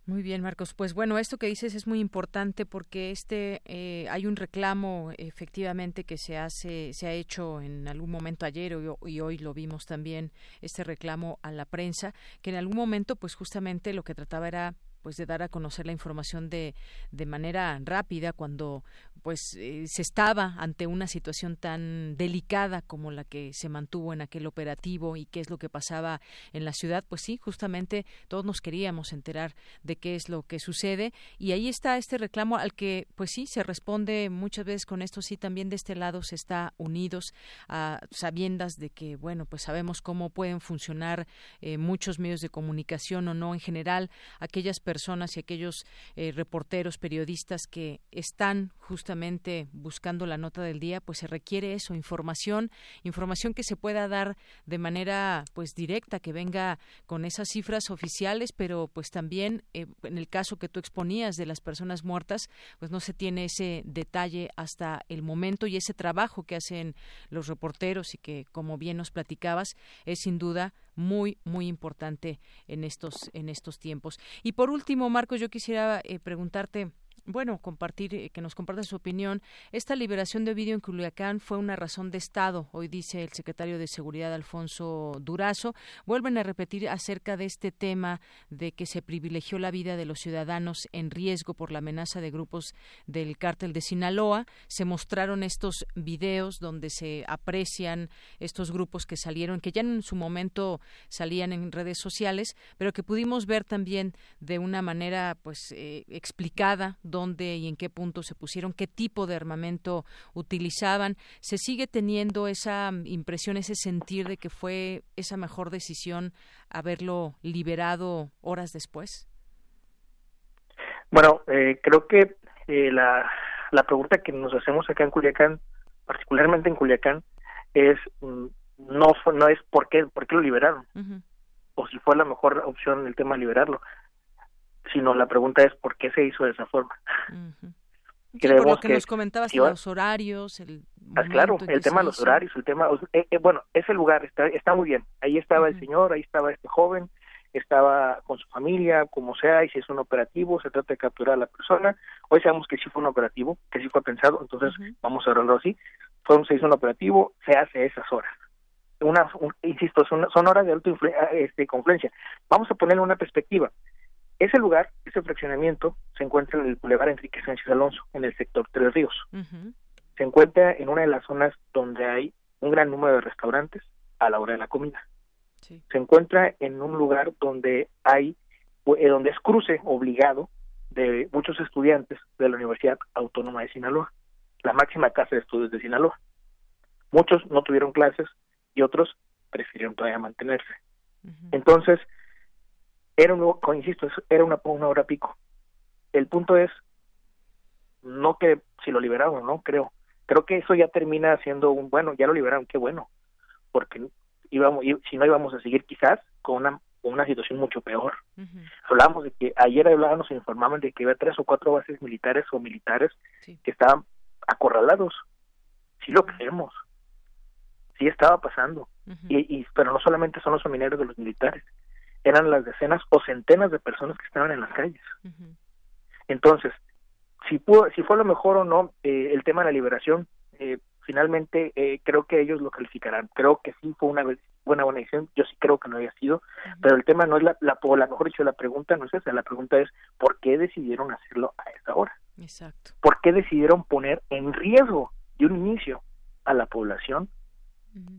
Muy bien, Marcos. Pues bueno, esto que dices es muy importante porque este eh, hay un reclamo efectivamente que se hace, se ha hecho en algún momento ayer y, y, hoy lo vimos también este reclamo a la prensa que en algún momento, pues justamente lo que trataba era pues de dar a conocer la información de, de manera rápida cuando pues eh, se estaba ante una situación tan delicada como la que se mantuvo en aquel operativo y qué es lo que pasaba en la ciudad, pues sí, justamente todos nos queríamos enterar de qué es lo que sucede. Y ahí está este reclamo al que pues sí se responde muchas veces con esto sí también de este lado se está unidos a sabiendas de que bueno pues sabemos cómo pueden funcionar eh, muchos medios de comunicación o no en general aquellas personas y aquellos eh, reporteros periodistas que están justamente justamente buscando la nota del día, pues se requiere eso, información, información que se pueda dar de manera pues directa, que venga con esas cifras oficiales, pero pues también eh, en el caso que tú exponías de las personas muertas, pues no se tiene ese detalle hasta el momento y ese trabajo que hacen los reporteros y que como bien nos platicabas es sin duda muy muy importante en estos en estos tiempos. Y por último, Marcos, yo quisiera eh, preguntarte bueno, compartir, eh, que nos comparte su opinión. Esta liberación de Ovidio en Culiacán fue una razón de Estado, hoy dice el secretario de Seguridad Alfonso Durazo. Vuelven a repetir acerca de este tema de que se privilegió la vida de los ciudadanos en riesgo por la amenaza de grupos del cártel de Sinaloa. Se mostraron estos videos donde se aprecian estos grupos que salieron, que ya en su momento salían en redes sociales, pero que pudimos ver también de una manera pues eh, explicada dónde y en qué punto se pusieron, qué tipo de armamento utilizaban. ¿Se sigue teniendo esa impresión, ese sentir de que fue esa mejor decisión haberlo liberado horas después? Bueno, eh, creo que eh, la, la pregunta que nos hacemos acá en Culiacán, particularmente en Culiacán, es mm, no no es por qué por qué lo liberaron o si fue la mejor opción el tema de liberarlo sino la pregunta es por qué se hizo de esa forma. por lo que, nos comentabas, los horarios, el ah, claro, el tema de los horarios, el tema, eh, eh, bueno, ese lugar está, está muy bien. Ahí estaba el señor, ahí estaba este joven, estaba con su familia, como sea, y si es un operativo, se trata de capturar a la persona. Hoy sabemos que sí fue un operativo, que sí fue pensado, entonces vamos a verlo así. Fue, se hizo un operativo, se hace esas horas. Una, insisto, son, son horas de alta este, confluencia. Vamos a ponerle una perspectiva. Ese lugar, ese fraccionamiento, se encuentra en el Boulevard Enrique Sánchez Alonso, en el sector Tres Ríos. Se encuentra en una de las zonas donde hay un gran número de restaurantes a la hora de la comida. Se encuentra en un lugar donde hay, eh, donde es cruce obligado de muchos estudiantes de la Universidad Autónoma de Sinaloa. la máxima casa de estudios de Sinaloa. Muchos no tuvieron clases y otros prefirieron todavía mantenerse. Entonces, era un, insisto, era una, una hora pico. El punto es, no que si lo liberaron, no creo. Creo que eso ya termina siendo un, bueno, ya lo liberaron, qué bueno, porque íbamos, si no íbamos a seguir quizás con una, una situación mucho peor. Hablábamos de que ayer hablábamos, informaban de que había tres o cuatro bases militares o militares que estaban acorralados. Sí lo creemos. Sí estaba pasando. y, pero no solamente son los familiares de los militares, eran las decenas o centenas de personas que estaban en las calles. Entonces, si, pudo, si fue lo mejor o no eh, el tema de la liberación, eh, finalmente eh, creo que ellos lo calificarán. Creo que sí fue una buena buena decisión, yo sí creo que no había sido, pero el tema no es la, la, la mejor dicho, la pregunta no es esa, la pregunta es ¿por qué decidieron hacerlo a esta hora? Exacto. ¿Por qué decidieron poner en riesgo de un inicio a la población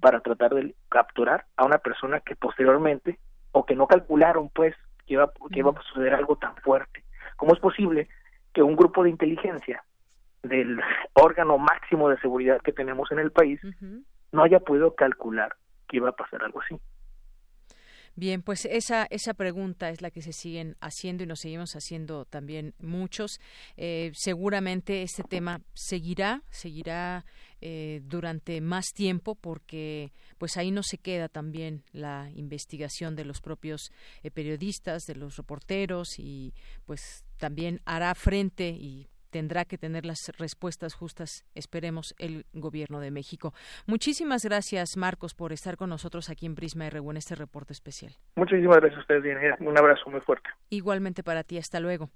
para tratar de capturar a una persona que posteriormente o que no calcularon pues que iba, que iba a suceder algo tan fuerte? ¿Cómo es posible que un grupo de inteligencia del órgano máximo de seguridad que tenemos en el país no haya podido calcular que iba a pasar algo así. Bien, pues esa, esa pregunta es la que se siguen haciendo y nos seguimos haciendo también muchos. Eh, seguramente este tema seguirá, seguirá eh, durante más tiempo porque pues ahí no se queda también la investigación de los propios eh, periodistas, de los reporteros y pues también hará frente y tendrá que tener las respuestas justas, esperemos, el Gobierno de México. Muchísimas gracias, Marcos, por estar con nosotros aquí en Prisma RU en este reporte especial. Muchísimas gracias a ustedes, Un abrazo muy fuerte. Igualmente para ti, hasta luego.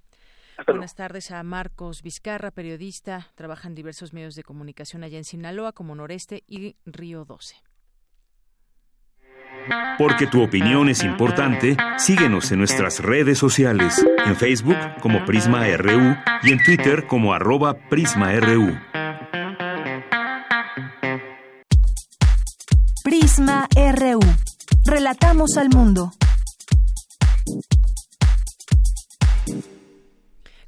Buenas tardes a Marcos Vizcarra, periodista, trabaja en diversos medios de comunicación allá en Sinaloa como Noreste y Río 12. Porque tu opinión es importante, síguenos en nuestras redes sociales, en Facebook como Prisma RU y en Twitter como arroba PrismaRU. Prisma RU. Relatamos al mundo.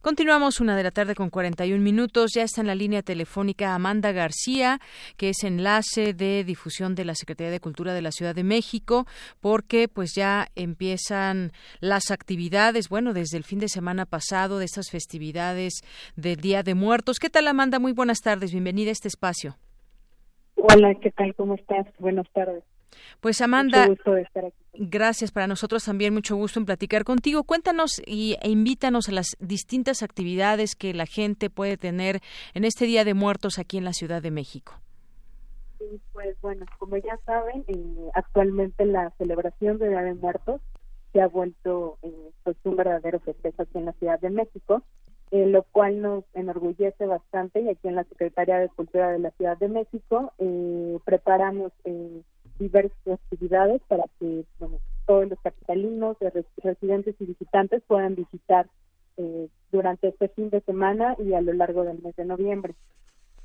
Continuamos una de la tarde con 41 minutos. Ya está en la línea telefónica Amanda García, que es enlace de difusión de la Secretaría de Cultura de la Ciudad de México, porque pues ya empiezan las actividades, bueno, desde el fin de semana pasado de estas festividades del Día de Muertos. ¿Qué tal, Amanda? Muy buenas tardes. Bienvenida a este espacio. Hola, ¿qué tal? ¿Cómo estás? Buenas tardes. Pues Amanda, gracias para nosotros también, mucho gusto en platicar contigo. Cuéntanos y, e invítanos a las distintas actividades que la gente puede tener en este Día de Muertos aquí en la Ciudad de México. pues bueno, como ya saben, eh, actualmente la celebración de Día de Muertos se ha vuelto eh, pues un verdadero festejo aquí en la Ciudad de México, eh, lo cual nos enorgullece bastante y aquí en la Secretaría de Cultura de la Ciudad de México preparamos diversas actividades para que todos los capitalinos, residentes y visitantes puedan visitar eh, durante este fin de semana y a lo largo del mes de noviembre.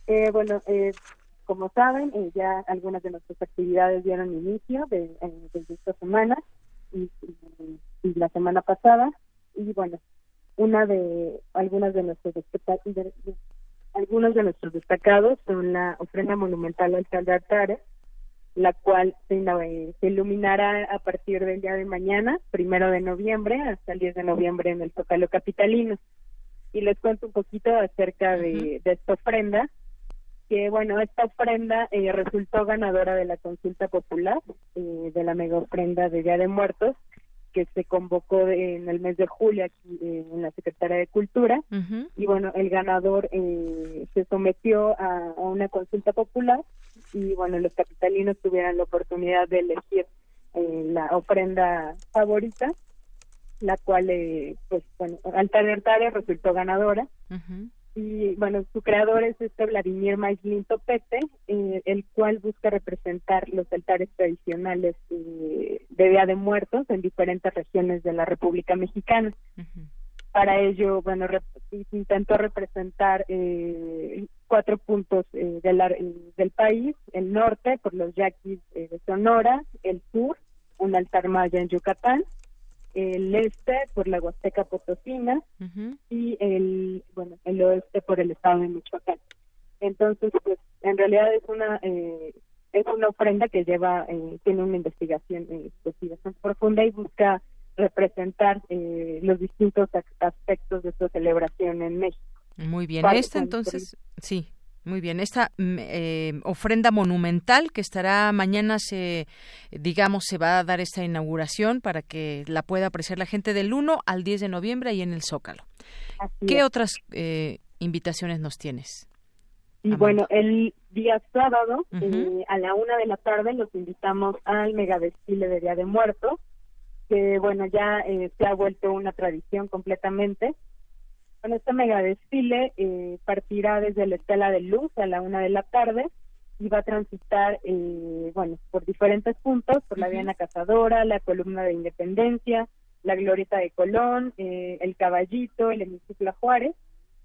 Eh, bueno, eh, como saben, ya algunas de nuestras actividades dieron inicio de, esta semana y, la semana pasada y bueno, una de algunas de nuestros algunos de nuestros destacados son la ofrenda monumental al de altares la cual se, iluminará a partir del día de mañana, primero de noviembre, hasta el 10 de noviembre en el Zócalo Capitalino. Y les cuento un poquito acerca de, esta ofrenda, que bueno, esta ofrenda eh, resultó ganadora de la consulta popular eh, de la mega ofrenda de Día de Muertos, que se convocó en el mes de julio aquí eh, en la Secretaría de Cultura. Y bueno, el ganador se sometió a una consulta popular y bueno, los capitalinos tuvieran la oportunidad de elegir eh, la ofrenda favorita, la cual, eh, pues bueno, Alta Libertaria resultó ganadora. Y bueno, su creador es este Vladimir Maislin Topete, eh, el cual busca representar los altares tradicionales de Día de Muertos en diferentes regiones de la República Mexicana. Para ello, bueno, intentó representar eh, cuatro puntos eh, del país, el norte por los yaquis eh, de Sonora, el sur, un altar maya en Yucatán, el este por la Huasteca Potosina y el bueno el oeste por el estado de Michoacán. Entonces, pues en realidad es una eh, es una ofrenda que lleva eh, tiene una investigación eh, pues, profunda y busca representar eh, los distintos aspectos de su celebración en México. Muy bien, esta entonces, sí, muy bien, esta mm, eh, ofrenda monumental que estará mañana, se, digamos, se va a dar esta inauguración para que la pueda apreciar la gente del 1 al 10 de noviembre ahí en el Zócalo. ¿Qué otras eh, invitaciones nos tienes? Y bueno, el día sábado eh, a la una de la tarde los invitamos al mega desfile de Día de Muertos, que bueno, ya se ha vuelto una tradición completamente bueno, este mega desfile eh, partirá desde la Estela de Luz a la una de la tarde y va a transitar, eh, bueno, por diferentes puntos, por la Diana Cazadora, la Columna de Independencia, la Glorieta de Colón, eh, el Caballito, el Hemiciclo Juárez,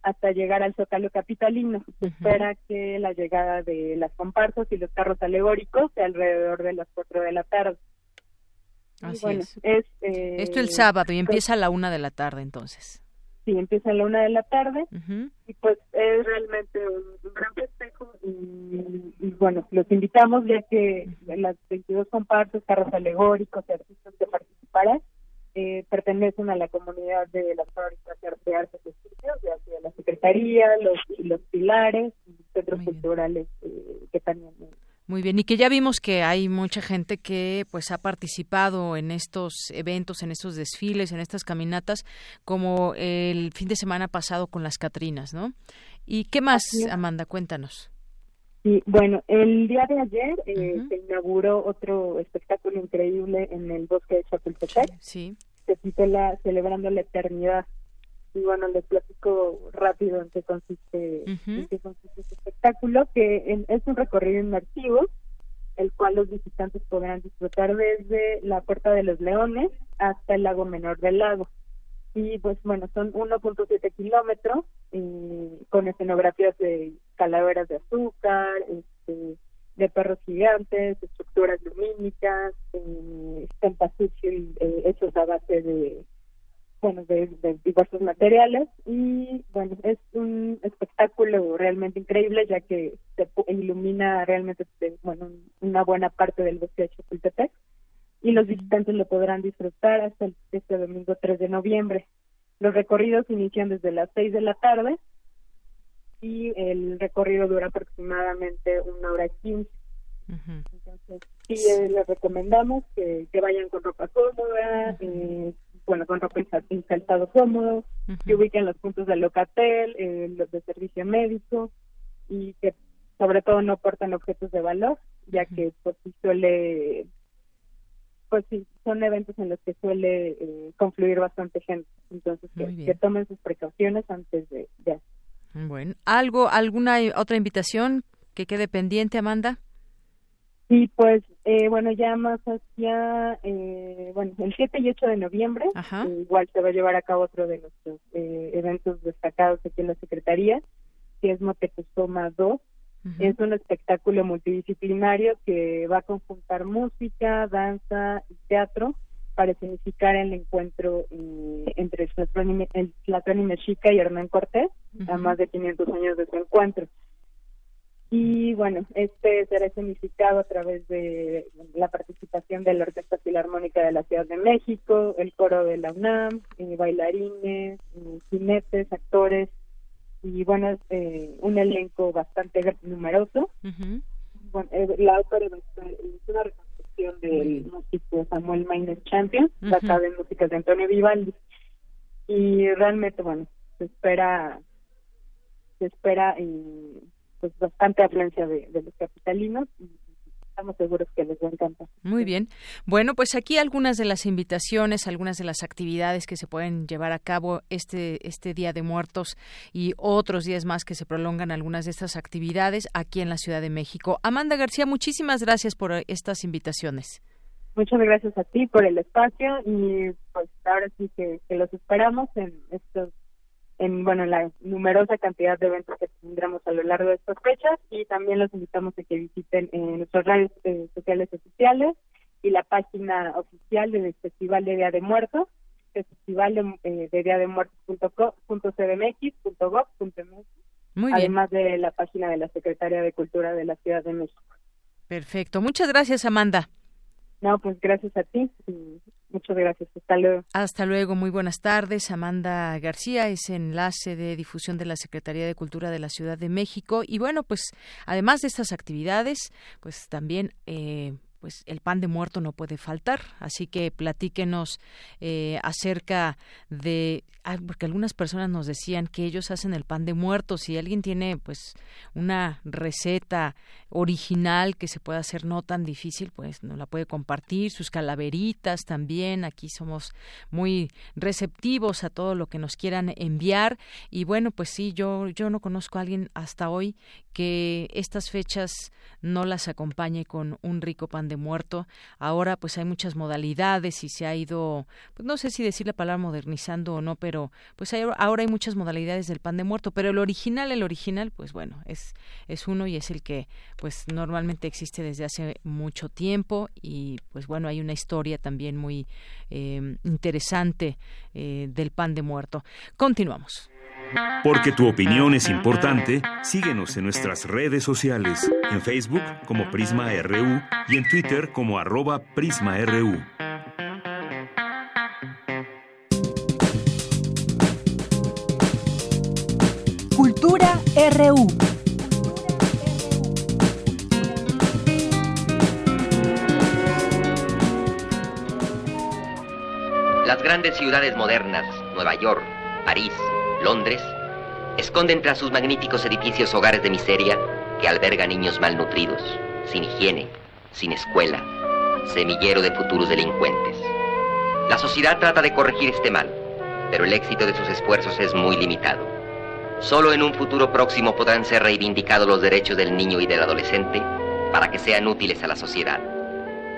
hasta llegar al Zócalo Capitalino. Se espera que la llegada de las comparsas y los carros alegóricos sea alrededor de las cuatro de la tarde. Así es. Esto el sábado y empieza a la una de la tarde entonces sí, empieza a la una de la tarde y pues es realmente un, gran festejo y, bueno, los invitamos ya que las 22 comparsas, carros alegóricos y artistas que participarán eh, pertenecen a la comunidad de las fábricas de artes y oficios, ya sea la Secretaría, los, los pilares, centros culturales eh, que también muy bien, y que ya vimos que hay mucha gente que pues ha participado en estos eventos, en estos desfiles, en estas caminatas, como el fin de semana pasado con las Catrinas, ¿no? ¿Y qué más, Amanda? Cuéntanos. Sí, bueno, el día de ayer eh, se inauguró otro espectáculo increíble en el bosque de Chapultepec. Sí. Se titula Celebrando la Eternidad y bueno, les platico rápido en qué consiste, en qué consiste este espectáculo, que es un recorrido inmersivo, el cual los visitantes podrán disfrutar desde la Puerta de los Leones hasta el lago menor del lago. Y pues bueno, son 1.7 kilómetros eh, con escenografías de calaveras de azúcar, este, de perros gigantes, estructuras lumínicas, eh, eh, hechos a base de bueno, de, diversos materiales y bueno, es un espectáculo realmente increíble ya que se ilumina realmente bueno, una buena parte del bosque de Chapultepec y los visitantes lo podrán disfrutar hasta el, este domingo 3 de noviembre. Los recorridos inician desde las 6 de la tarde y el recorrido dura aproximadamente una hora y quince. Entonces, sí, eh, les recomendamos que, que vayan con ropa cómoda, eh, bueno, con ropa y calzado cómodo, que ubiquen los puntos de locatel, eh, los de servicio médico y que sobre todo no porten objetos de valor, ya que pues sí suele, pues sí, son eventos en los que suele eh, confluir bastante gente, entonces que, tomen sus precauciones antes de, de Bueno, ¿algo, alguna otra invitación que quede pendiente, Amanda? Sí, pues eh, bueno, ya más hacia, eh, bueno, el 7 y 8 de noviembre, eh, igual se va a llevar a cabo otro de nuestros eh, eventos destacados aquí en la Secretaría, que es Motecuzoma 2. Es un espectáculo multidisciplinario que va a conjuntar música, danza y teatro para significar el encuentro entre el Tlatlani Mexica y Hernán Cortés, a más de 500 años de su encuentro. Y bueno, este será significado a través de la participación de la Orquesta Filarmónica de la Ciudad de México, el coro de la UNAM, eh, bailarines, eh, jinetes, actores, y bueno, eh, un elenco bastante numeroso. bueno, la ópera es una reconstrucción del músico Samuel Maynes Champion, basada en músicas de Antonio Vivaldi. Y realmente, bueno, se espera, se espera pues bastante afluencia de, los capitalinos y estamos seguros que les va a encantar. Muy bien. Bueno, pues aquí algunas de las invitaciones, algunas de las actividades que se pueden llevar a cabo este, este Día de Muertos y otros días más que se prolongan algunas de estas actividades aquí en la Ciudad de México. Amanda García, muchísimas gracias por estas invitaciones. Muchas gracias a ti por el espacio y pues ahora sí que los esperamos en estos en bueno la numerosa cantidad de eventos que tendremos a lo largo de estas fechas y también los invitamos a que visiten en nuestras redes eh, sociales oficiales y la página oficial del Festival de Día de Muertos, es festival de, eh, de Día de Muertos.cdmx.gov.mx además de la página de la Secretaría de Cultura de la Ciudad de México. Perfecto. Muchas gracias, Amanda. No, pues gracias a ti. Muchas gracias. Hasta luego. Hasta luego. Muy buenas tardes. Amanda García es enlace de difusión de la Secretaría de Cultura de la Ciudad de México. Y bueno, pues además de estas actividades, pues también eh, pues el pan de muerto no puede faltar. Así que platíquenos eh, acerca de, porque algunas personas nos decían que ellos hacen el pan de muerto. Si alguien tiene pues una receta original que se pueda hacer no tan difícil, pues nos la puede compartir. Sus calaveritas también. Aquí somos muy receptivos a todo lo que nos quieran enviar. Y bueno, pues sí, yo, yo no conozco a alguien hasta hoy que estas fechas no las acompañe con un rico pan de muerto. Ahora pues hay muchas modalidades y se ha ido, pues no sé si decir la palabra modernizando o no, pero pues ahora hay muchas modalidades del pan de muerto, pero el original, el original, pues bueno, es, es uno y es el que pues normalmente existe desde hace mucho tiempo y pues bueno, hay una historia también muy eh, interesante eh, del pan de muerto. Continuamos. Porque tu opinión es importante, síguenos en nuestras redes sociales, en Facebook como Prisma RU y en Twitter como arroba PrismaRU. RU. Las grandes ciudades modernas, Nueva York, París, Londres, esconden tras sus magníficos edificios hogares de miseria que albergan niños malnutridos, sin higiene, sin escuela, semillero de futuros delincuentes. La sociedad trata de corregir este mal, pero el éxito de sus esfuerzos es muy limitado. Solo en un futuro próximo podrán ser reivindicados los derechos del niño y del adolescente para que sean útiles a la sociedad.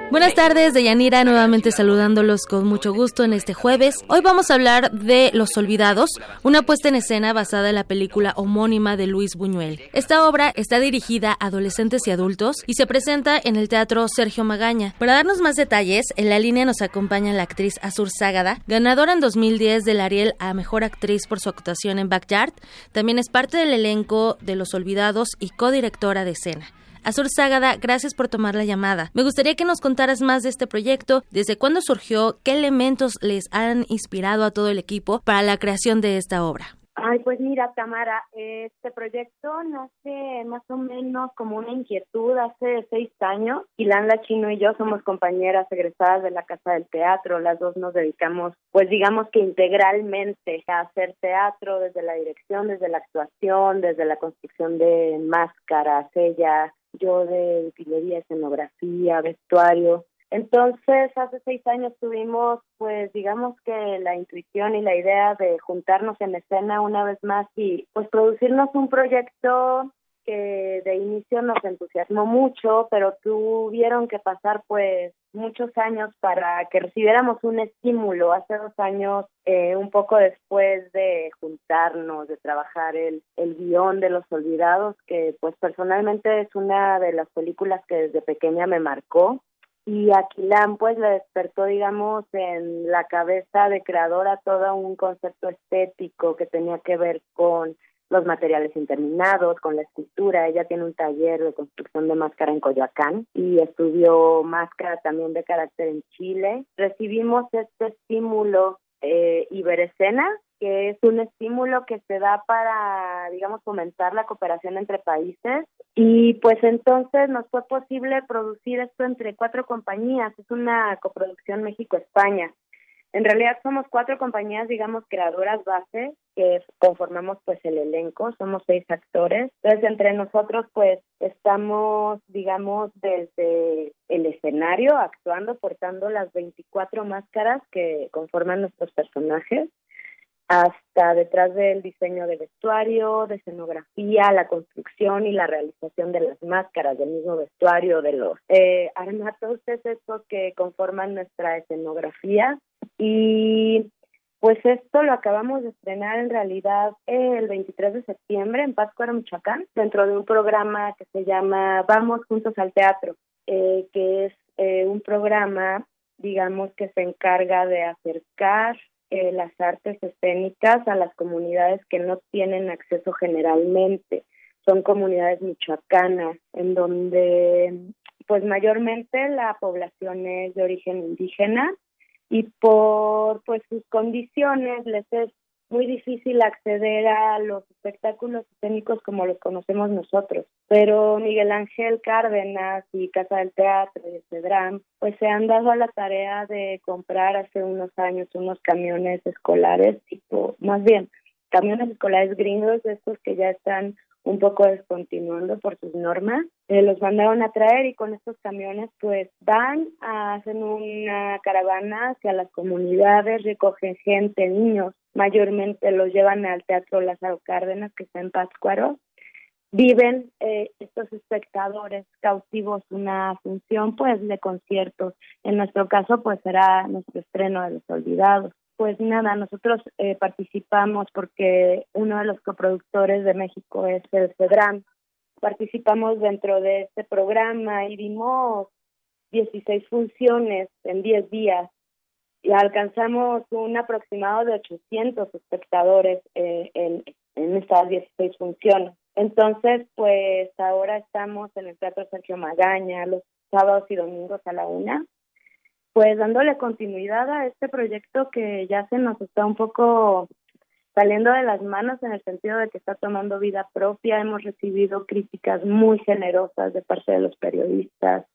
Buenas tardes, Deyanira, nuevamente saludándolos con mucho gusto en este jueves. Hoy vamos a hablar de Los Olvidados, una puesta en escena basada en la película homónima de Luis Buñuel. Esta obra está dirigida a adolescentes y adultos y se presenta en el Teatro Sergio Magaña. Para darnos más detalles, en la línea nos acompaña la actriz Azur Ságada, ganadora en 2010 del Ariel a Mejor Actriz por su actuación en Backyard. También es parte del elenco de Los Olvidados y codirectora de escena. Azur Ságada, gracias por tomar la llamada. Me gustaría que nos contaras más de este proyecto, desde cuándo surgió, qué elementos les han inspirado a todo el equipo para la creación de esta obra. Ay, pues mira, Tamara, este proyecto nace más o menos como una inquietud hace seis años. Ilan Chino y yo somos compañeras egresadas de la Casa del Teatro. Las dos nos dedicamos, pues digamos que integralmente a hacer teatro desde la dirección, desde la actuación, desde la construcción de máscaras. Ella yo de utilería, escenografía, vestuario. Entonces, hace seis años tuvimos, pues, digamos que la intuición y la idea de juntarnos en escena una vez más y, pues, producirnos un proyecto que de inicio nos entusiasmó mucho, pero tuvieron que pasar pues muchos años para que recibiéramos un estímulo. Hace dos años, eh, un poco después de juntarnos, de trabajar el, el guion de Los Olvidados, que pues personalmente es una de las películas que desde pequeña me marcó. Y Aquilán pues le despertó, digamos, en la cabeza de creadora todo un concepto estético que tenía que ver con los materiales interminados, con la escultura. Ella tiene un taller de construcción de máscara en Coyoacán y estudió máscara también de carácter en Chile. Recibimos este estímulo eh, Iberescena, que es un estímulo que se da para, digamos, fomentar la cooperación entre países. Y pues entonces nos fue posible producir esto entre cuatro compañías. Es una coproducción México-España. En realidad somos cuatro compañías, digamos, creadoras base que conformamos pues el elenco, somos seis actores. Entonces entre nosotros pues estamos, digamos, desde el escenario actuando, portando las 24 máscaras que conforman nuestros personajes hasta detrás del diseño de vestuario, de escenografía, la construcción y la realización de las máscaras del mismo vestuario, de los eh, armatos estos que conforman nuestra escenografía. Y pues esto lo acabamos de estrenar en realidad el 23 de septiembre en Pátzcuaro, Michoacán, dentro de un programa que se llama Vamos Juntos al Teatro, eh, que es eh, un programa, digamos, que se encarga de acercar eh, las artes escénicas a las comunidades que no tienen acceso generalmente. Son comunidades michoacanas, en donde pues mayormente la población es de origen indígena y por pues sus condiciones les es muy difícil acceder a los espectáculos escénicos como los conocemos nosotros. Pero Miguel Ángel Cárdenas y Casa del Teatro y Cedrán pues se han dado a la tarea de comprar hace unos años unos camiones escolares tipo, más bien, camiones escolares gringos, estos que ya están un poco descontinuando por sus normas. Eh, los mandaron a traer y con estos camiones pues van, a, hacen una caravana hacia las comunidades, recogen gente, niños, mayormente los llevan al Teatro Lázaro Cárdenas que está en Pátzcuaro. Viven eh, estos espectadores cautivos una función pues de conciertos. En nuestro caso pues será nuestro estreno de Los Olvidados. Pues nada, nosotros eh, participamos porque uno de los coproductores de México es el CEDRAM. Participamos dentro de este programa y vimos 16 funciones en 10 días y alcanzamos un aproximado de 800 espectadores eh, en, en estas 16 funciones. Entonces, pues ahora estamos en el Teatro Sergio Magaña los sábados y domingos a la una pues dándole continuidad a este proyecto que ya se nos está un poco saliendo de las manos en el sentido de que está tomando vida propia. Hemos recibido críticas muy generosas de parte de los periodistas,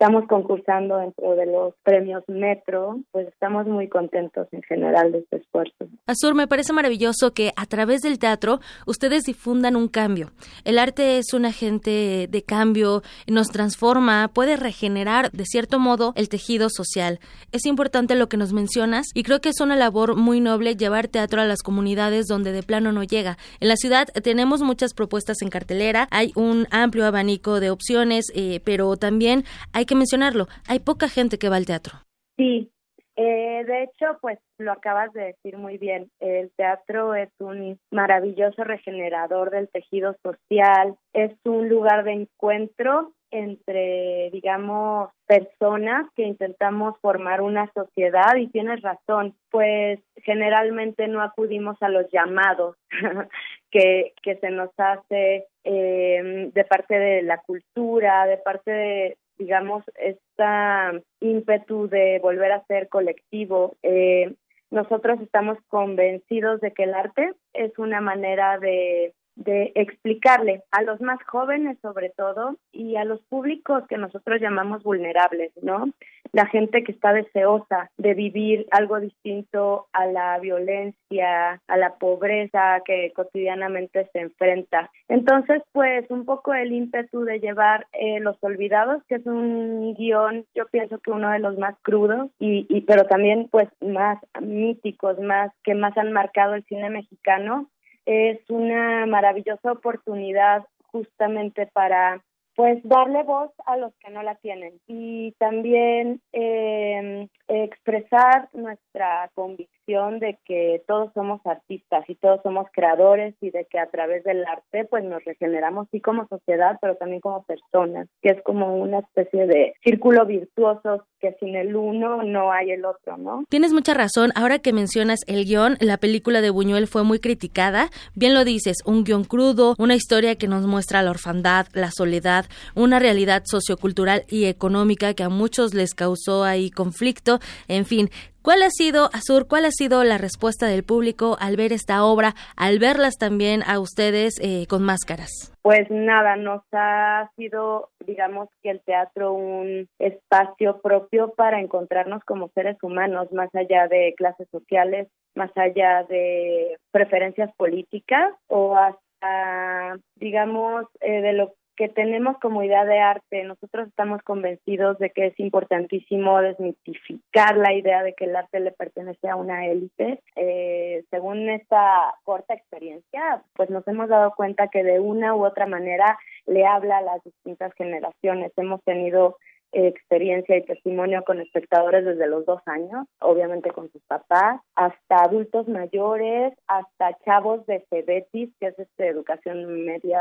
estamos concursando dentro de los premios Metro, pues estamos muy contentos en general de este esfuerzo. Azur, me parece maravilloso que a través del teatro ustedes difundan un cambio. El arte es un agente de cambio, nos transforma, puede regenerar de cierto modo el tejido social. Es importante lo que nos mencionas y creo que es una labor muy noble llevar teatro a las comunidades donde de plano no llega. En la ciudad tenemos muchas propuestas en cartelera, hay un amplio abanico de opciones, eh, pero también hay que mencionarlo, hay poca gente que va al teatro. Sí, eh, de hecho, pues lo acabas de decir muy bien, el teatro es un maravilloso regenerador del tejido social, es un lugar de encuentro entre, digamos, personas que intentamos formar una sociedad y tienes razón, pues generalmente no acudimos a los llamados que, que se nos hace eh, de parte de la cultura, de parte de, digamos, esta ímpetu de volver a ser colectivo. Eh, nosotros estamos convencidos de que el arte es una manera de de explicarle a los más jóvenes sobre todo y a los públicos que nosotros llamamos vulnerables, ¿no? La gente que está deseosa de vivir algo distinto a la violencia, a la pobreza que cotidianamente se enfrenta. Entonces, pues un poco el ímpetu de llevar eh, Los Olvidados, que es un guion, yo pienso que uno de los más crudos y, y pero también pues más míticos, más que más han marcado el cine mexicano, es una maravillosa oportunidad justamente para pues darle voz a los que no la tienen y también eh, expresar nuestra convicción de que todos somos artistas y todos somos creadores y de que a través del arte pues nos regeneramos sí como sociedad pero también como personas que es como una especie de círculo virtuoso que sin el uno no hay el otro, ¿no? Tienes mucha razón. Ahora que mencionas el guion, la película de Buñuel fue muy criticada. Bien lo dices, un guion crudo, una historia que nos muestra la orfandad, la soledad, una realidad sociocultural y económica que a muchos les causó ahí conflicto. En fin, ¿Cuál ha sido, Azur, cuál ha sido la respuesta del público al ver esta obra, al verlas también a ustedes eh, con máscaras? Pues nada, nos ha sido, digamos que el teatro un espacio propio para encontrarnos como seres humanos, más allá de clases sociales, más allá de preferencias políticas o hasta, digamos, eh, de lo que tenemos como idea de arte. Nosotros estamos convencidos de que es importantísimo desmitificar la idea de que el arte le pertenece a una élite. Eh, según esta corta experiencia, pues nos hemos dado cuenta que de una u otra manera le habla a las distintas generaciones. Hemos tenido eh, experiencia y testimonio con espectadores desde los dos años, obviamente con sus papás, hasta adultos mayores, hasta chavos de CEBETIS, que es este, educación media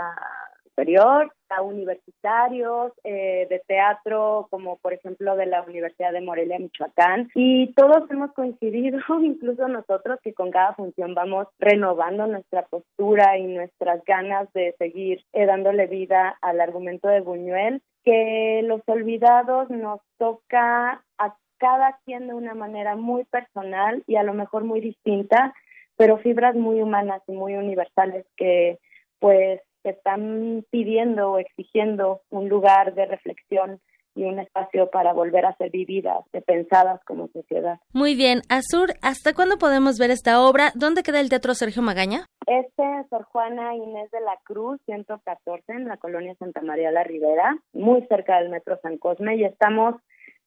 superior, a universitarios eh, de teatro, como por ejemplo de la Universidad de Morelia, Michoacán, y todos hemos coincidido, incluso nosotros, que con cada función vamos renovando nuestra postura y nuestras ganas de seguir eh, dándole vida al argumento de Buñuel, que los olvidados nos toca a cada quien de una manera muy personal y a lo mejor muy distinta, pero fibras muy humanas y muy universales que pues están pidiendo o exigiendo un lugar de reflexión y un espacio para volver a ser vividas, de pensadas como sociedad. Muy bien, Azur, ¿hasta cuándo podemos ver esta obra? ¿Dónde queda el Teatro Sergio Magaña? Este es Sor Juana Inés de la Cruz, 114, en la colonia Santa María la Ribera, muy cerca del Metro San Cosme, y estamos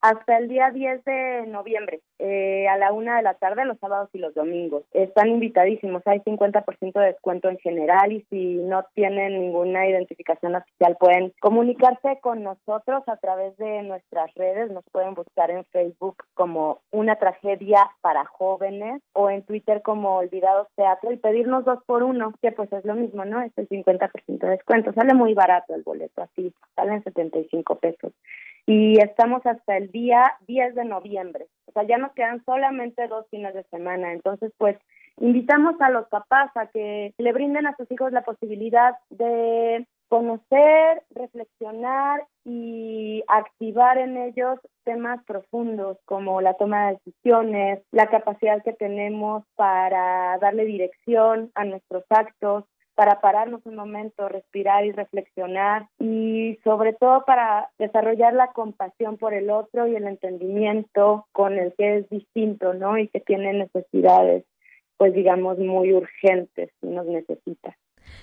hasta el día 10 de noviembre, eh, a la una de la tarde, los sábados y los domingos. Están invitadísimos, hay 50% de descuento en general y si no tienen ninguna identificación oficial pueden comunicarse con nosotros a través de nuestras redes, nos pueden buscar en Facebook como Una Tragedia para Jóvenes o en Twitter como Olvidados Teatro y pedirnos dos por uno, que pues es lo mismo, ¿no? Es el 50% de descuento, sale muy barato el boleto, así, salen 75 pesos y estamos hasta el día 10 de noviembre. O sea, ya nos quedan solamente dos fines de semana. Entonces, pues, invitamos a los papás a que le brinden a sus hijos la posibilidad de conocer, reflexionar y activar en ellos temas profundos como la toma de decisiones, la capacidad que tenemos para darle dirección a nuestros actos, para pararnos un momento, respirar y reflexionar y sobre todo para desarrollar la compasión por el otro y el entendimiento con el que es distinto, ¿no? Y que tiene necesidades, pues digamos, muy urgentes y nos necesita.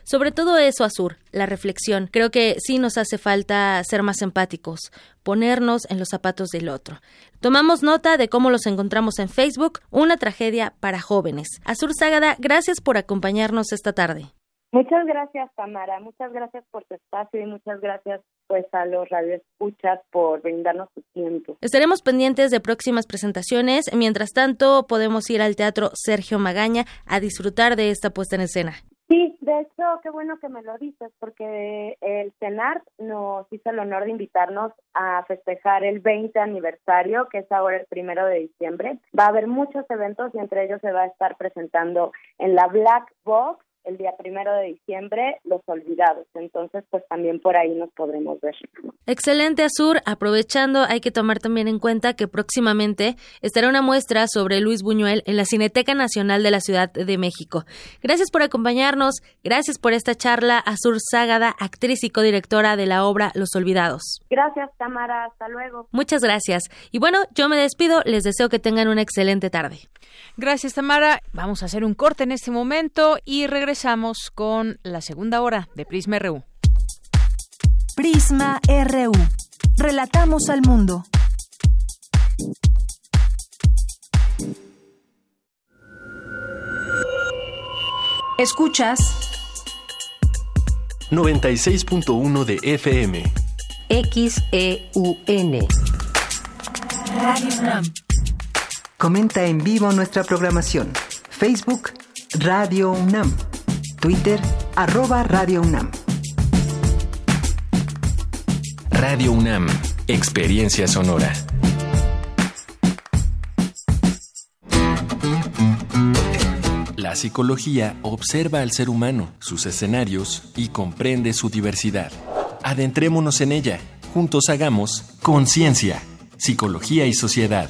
Sobre todo eso, Azur, la reflexión. Creo que sí nos hace falta ser más empáticos, ponernos en los zapatos del otro. Tomamos nota de cómo los encontramos en Facebook, una tragedia para jóvenes. Azur Ságada, gracias por acompañarnos esta tarde. Muchas gracias, Tamara. Muchas gracias por tu espacio y muchas gracias pues a los radioescuchas por brindarnos su tiempo. Estaremos pendientes de próximas presentaciones. Mientras tanto, podemos ir al Teatro Sergio Magaña a disfrutar de esta puesta en escena. Sí, de hecho, qué bueno que me lo dices, porque el CENART nos hizo el honor de invitarnos a festejar el 20 aniversario, que es ahora el primero de diciembre. Va a haber muchos eventos y entre ellos se va a estar presentando en la Black Box el día primero de diciembre, Los Olvidados. Entonces, pues también por ahí nos podremos ver. Excelente, Azur. Aprovechando, hay que tomar también en cuenta que próximamente estará una muestra sobre Luis Buñuel en la Cineteca Nacional de la Ciudad de México. Gracias por acompañarnos. Gracias por esta charla, Azur Ságada, actriz y codirectora de la obra Los Olvidados. Gracias, Tamara. Hasta luego. Muchas gracias. Y bueno, yo me despido. Les deseo que tengan una excelente tarde. Gracias, Tamara. Vamos a hacer un corte en este momento y regresamos con la segunda hora de Prisma RU. Prisma RU. Relatamos al mundo. Escuchas 96.1 de FM. XEUN. Radio UNAM. Comenta en vivo nuestra programación. Facebook Radio UNAM. Twitter arroba Radio UNAM. Radio UNAM. Experiencia sonora. La psicología observa al ser humano, sus escenarios y comprende su diversidad. Adentrémonos en ella. Juntos hagamos conciencia, psicología y sociedad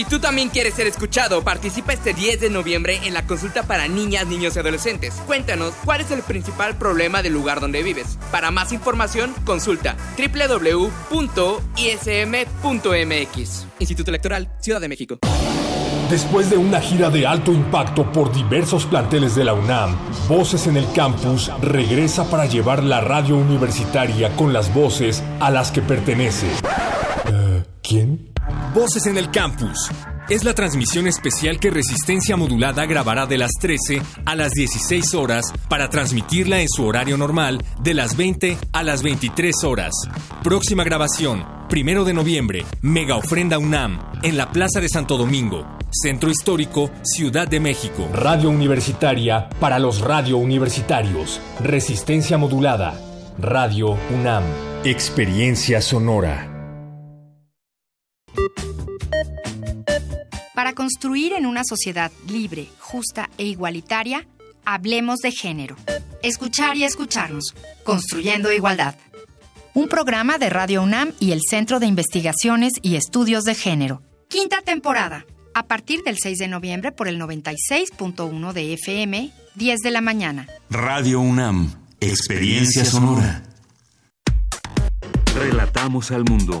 Si tú también quieres ser escuchado, participa este 10 de noviembre en la consulta para niñas, niños y adolescentes. Cuéntanos cuál es el principal problema del lugar donde vives. Para más información, consulta www.ism.mx. Instituto Electoral, Ciudad de México. Después de una gira de alto impacto por diversos planteles de la UNAM, Voces en el Campus regresa para llevar la radio universitaria con las voces a las que pertenece. Eh, ¿Quién? Voces en el Campus. Es la transmisión especial que Resistencia Modulada grabará de las 13 a las 16 horas para transmitirla en su horario normal de las 20 a las 23 horas. Próxima grabación, primero de noviembre, Mega Ofrenda UNAM, en la Plaza de Santo Domingo, Centro Histórico, Ciudad de México. Radio Universitaria para los radio universitarios. Resistencia modulada. Radio UNAM. Experiencia sonora. Para construir en una sociedad libre, justa e igualitaria, hablemos de género. Escuchar y escucharnos. Construyendo igualdad. Un programa de Radio UNAM y el Centro de Investigaciones y Estudios de Género. Quinta temporada. A partir del 6 de noviembre por el 96.1 de FM, 10 de la mañana. Radio UNAM. Experiencia sonora. Relatamos al mundo.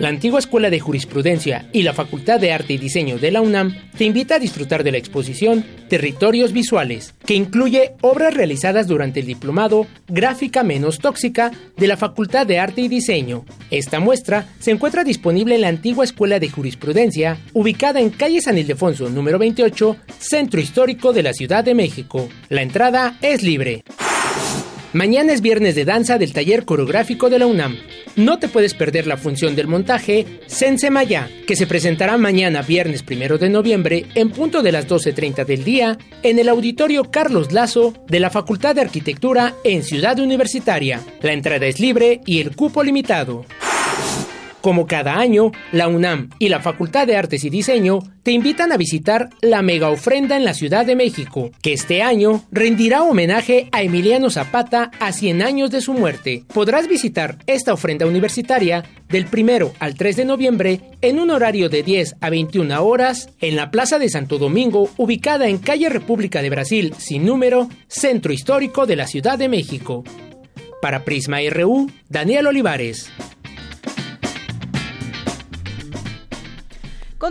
La antigua Escuela de Jurisprudencia y la Facultad de Arte y Diseño de la UNAM te invita a disfrutar de la exposición Territorios Visuales, que incluye obras realizadas durante el diplomado Gráfica Menos Tóxica de la Facultad de Arte y Diseño. Esta muestra se encuentra disponible en la antigua Escuela de Jurisprudencia, ubicada en calle San Ildefonso número 28, Centro Histórico de la Ciudad de México. La entrada es libre. Mañana es viernes de danza del taller coreográfico de la UNAM. No te puedes perder la función del montaje Sense Maya, que se presentará mañana viernes primero de noviembre en punto de las 12.30 del día en el auditorio Carlos Lazo de la Facultad de Arquitectura en Ciudad Universitaria. La entrada es libre y el cupo limitado. Como cada año, la UNAM y la Facultad de Artes y Diseño te invitan a visitar la mega ofrenda en la Ciudad de México, que este año rendirá homenaje a Emiliano Zapata a 100 años de su muerte. Podrás visitar esta ofrenda universitaria del 1 al 3 de noviembre en un horario de 10 a 21 horas en la Plaza de Santo Domingo, ubicada en calle República de Brasil sin número, Centro Histórico de la Ciudad de México. Para Prisma RU, Daniel Olivares.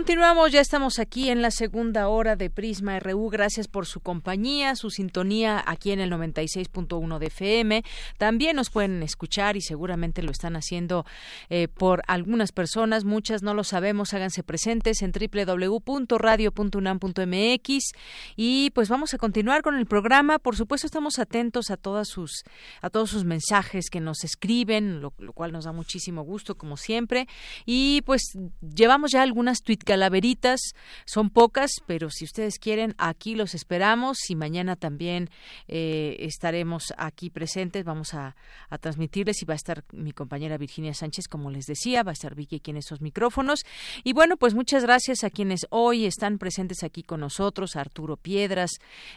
Continuamos, ya estamos aquí en la segunda hora de Prisma RU. Gracias por su compañía, su sintonía aquí en el 96.1 de FM. También nos pueden escuchar y seguramente lo están haciendo eh, por algunas personas, muchas no lo sabemos. Háganse presentes en www.radio.unam.mx y pues vamos a continuar con el programa. Por supuesto, estamos atentos a todas sus a todos sus mensajes que nos escriben, lo, lo cual nos da muchísimo gusto como siempre. Y pues llevamos ya algunas tweets calaveritas. Son pocas, pero si ustedes quieren, aquí los esperamos y mañana también eh, estaremos aquí presentes. Vamos a, transmitirles y va a estar mi compañera Virginia Sánchez, como les decía, va a estar Vicky aquí en esos micrófonos. Y bueno, pues muchas gracias a quienes hoy están presentes aquí con nosotros, Arturo Piedras,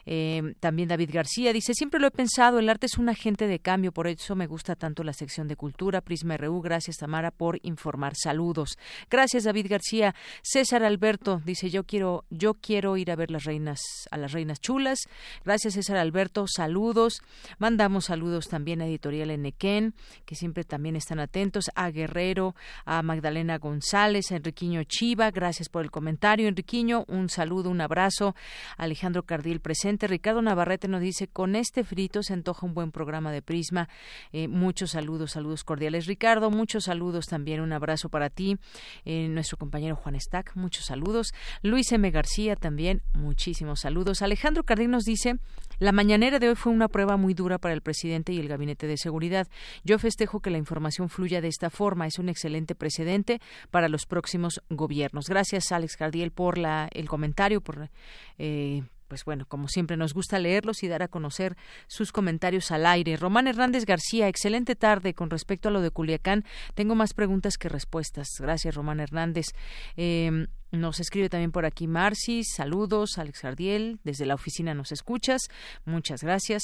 eh, también David García. Dice, siempre lo he pensado, el arte es un agente de cambio, por eso me gusta tanto la sección de cultura, Prisma RU. Gracias, Tamara, por informar. Saludos. Gracias, David García. César Alberto dice yo quiero yo quiero ir a ver las reinas a las reinas chulas. Gracias César Alberto, saludos. Mandamos saludos también a Editorial Enequén, que siempre también están atentos, a Guerrero, a Magdalena González, a Enriquiño Chiva, gracias por el comentario Enriquiño, un saludo, un abrazo. Alejandro Cardil presente, Ricardo Navarrete nos dice con este frito se antoja un buen programa de Prisma. Eh, muchos saludos, saludos cordiales Ricardo, muchos saludos también, un abrazo para ti, eh, nuestro compañero Juan Muchos saludos. Luis M. García también, muchísimos saludos. Alejandro Cardín nos dice, la mañanera de hoy fue una prueba muy dura para el presidente y el gabinete de seguridad. Yo festejo que la información fluya de esta forma. Es un excelente precedente para los próximos gobiernos. Gracias, Alex Cardiel, por la, el comentario, por eh, pues bueno, como siempre nos gusta leerlos y dar a conocer sus comentarios al aire. Román Hernández García, excelente tarde. Con respecto a lo de Culiacán, tengo más preguntas que respuestas. Gracias, Román Hernández. Eh, Nos escribe también por aquí Marcis, saludos, Alex Jardiel, desde la oficina nos escuchas, muchas gracias.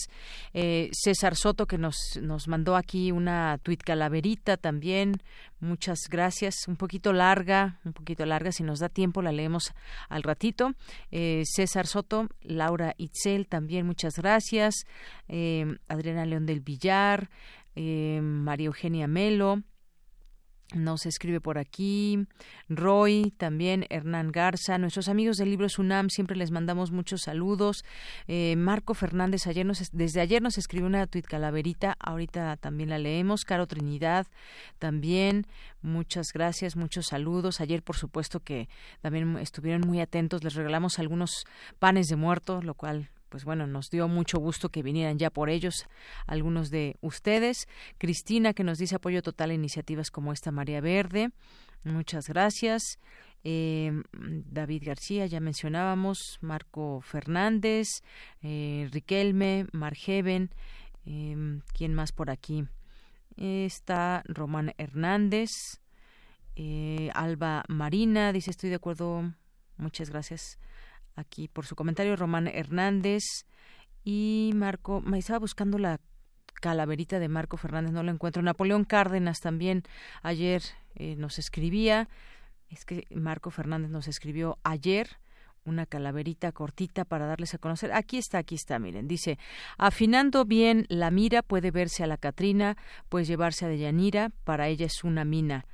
Eh, César Soto que nos, nos mandó aquí una tuit calaverita también, muchas gracias, un poquito larga, un poquito larga, si nos da tiempo la leemos al ratito. Eh, César Soto, Laura Itzel también, muchas gracias. Eh, Adriana León del Villar, María Eugenia Melo, nos escribe por aquí Roy, también Hernán Garza, nuestros amigos del libro Sunam, siempre les mandamos muchos saludos. Eh, Marco Fernández, ayer nos, desde ayer nos escribió una tuit calaverita, ahorita también la leemos. Caro Trinidad, también, muchas gracias, muchos saludos. Ayer, por supuesto, que también estuvieron muy atentos, les regalamos algunos panes de muerto, lo cual pues bueno, nos dio mucho gusto que vinieran ya por ellos algunos de ustedes. Cristina, que nos dice apoyo total a iniciativas como esta María Verde. Muchas gracias. Eh, David García, ya mencionábamos, Marco Fernández, eh, Riquelme, Margeven, eh, ¿quién más por aquí? Está Román Hernández, eh, Alba Marina, dice estoy de acuerdo, muchas gracias aquí por su comentario, Román Hernández y Marco, me estaba buscando la calaverita de Marco Fernández, no lo encuentro. Napoleón Cárdenas también ayer eh, nos escribía, es que Marco Fernández nos escribió ayer una calaverita cortita para darles a conocer. Aquí está, aquí está, miren. Dice, afinando bien la mira puede verse a la Catrina, pues llevarse a Deyanira, para ella es una mina.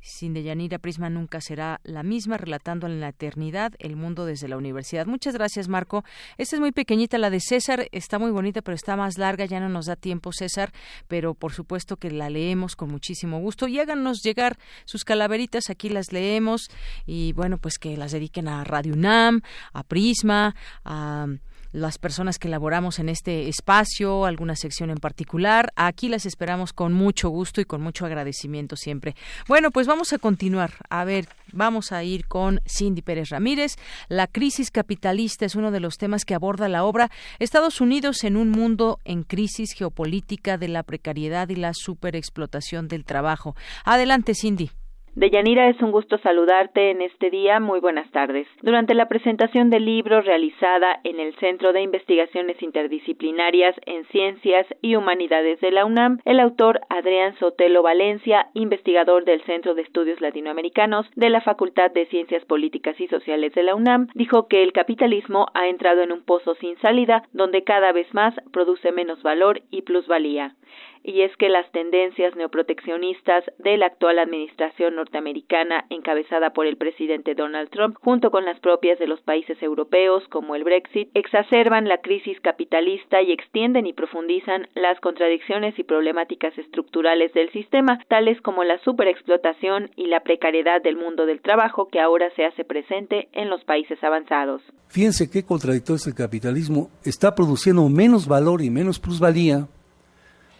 Sin Deyanira Prisma nunca será la misma, relatando en la eternidad el mundo desde la universidad. Muchas gracias, Marco. Esta es muy pequeñita, la de César está muy bonita, pero está más larga, ya no nos da tiempo, César, pero por supuesto que la leemos con muchísimo gusto. Y háganos llegar sus calaveritas, aquí las leemos, y bueno, pues que las dediquen a Radio UNAM, a Prisma, a las personas que elaboramos en este espacio, alguna sección en particular. Aquí las esperamos con mucho gusto y con mucho agradecimiento siempre. Bueno, pues vamos a continuar. A ver, vamos a ir con Cindy Pérez Ramírez. La crisis capitalista es uno de los temas que aborda la obra Estados Unidos en un mundo en crisis geopolítica de la precariedad y la superexplotación del trabajo. Adelante, Cindy. Deyanira, es un gusto saludarte en este día. Muy buenas tardes. Durante la presentación del libro realizada en el Centro de Investigaciones Interdisciplinarias en Ciencias y Humanidades de la UNAM, el autor Adrián Sotelo Valencia, investigador del Centro de Estudios Latinoamericanos de la Facultad de Ciencias Políticas y Sociales de la UNAM, dijo que el capitalismo ha entrado en un pozo sin salida donde cada vez más produce menos valor y plusvalía y es que las tendencias neoproteccionistas de la actual administración norteamericana encabezada por el presidente Donald Trump junto con las propias de los países europeos como el Brexit exacerban la crisis capitalista y extienden y profundizan las contradicciones y problemáticas estructurales del sistema tales como la superexplotación y la precariedad del mundo del trabajo que ahora se hace presente en los países avanzados. Fíjense qué contradictorio es el capitalismo. Está produciendo menos valor y menos plusvalía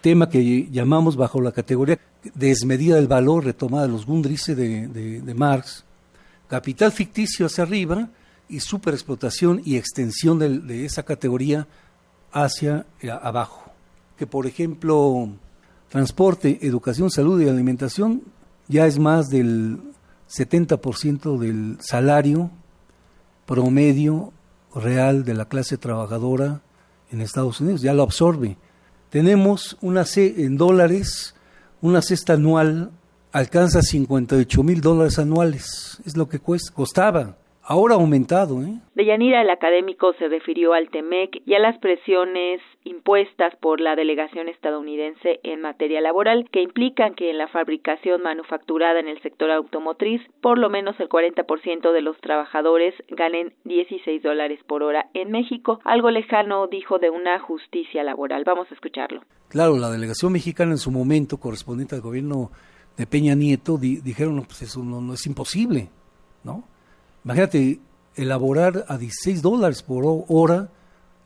tema que llamamos bajo la categoría desmedida del valor, retomada de los Gundrisse de, de, Marx, capital ficticio hacia arriba y superexplotación y extensión de, esa categoría hacia eh, abajo. Que por ejemplo, transporte, educación, salud y alimentación ya es más del 70% del salario promedio real de la clase trabajadora en Estados Unidos, ya lo absorbe tenemos una C en dólares, una cesta anual alcanza 58 mil dólares anuales, es lo que cuesta, costaba. Ahora ha aumentado. ¿eh? Deyanira, el académico, se refirió al TEMEC y a las presiones impuestas por la delegación estadounidense en materia laboral que implican que en la fabricación manufacturada en el sector automotriz por lo menos el 40% de los trabajadores ganen 16 dólares por hora en México, algo lejano, dijo, de una justicia laboral. Vamos a escucharlo. Claro, la delegación mexicana en su momento, correspondiente al gobierno de Peña Nieto, dijeron, no, pues eso no es imposible, ¿no? Imagínate, elaborar a 16 dólares por hora,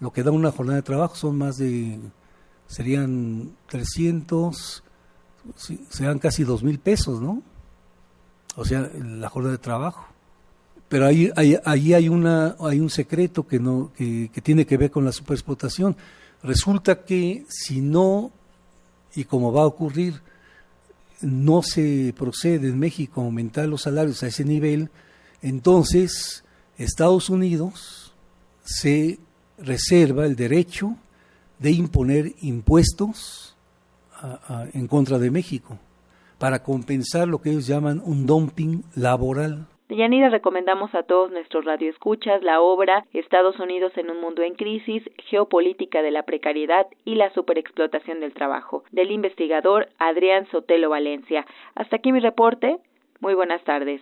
lo que da una jornada de trabajo, son más de, serían 300, serían casi 2 mil pesos, ¿no? O sea, la jornada de trabajo. Pero ahí, ahí, ahí hay, una, hay un secreto que, no, que, que tiene que ver con la superexplotación. Resulta que si no, y como va a ocurrir, no se procede en México a aumentar los salarios a ese nivel, Entonces, Estados Unidos se reserva el derecho de imponer impuestos en contra de México para compensar lo que ellos llaman un dumping laboral. Yanira, recomendamos a todos nuestros radioescuchas la obra Estados Unidos en un mundo en crisis, geopolítica de la precariedad y la superexplotación del trabajo, del investigador Adrián Sotelo Valencia. Hasta aquí mi reporte. Muy buenas tardes.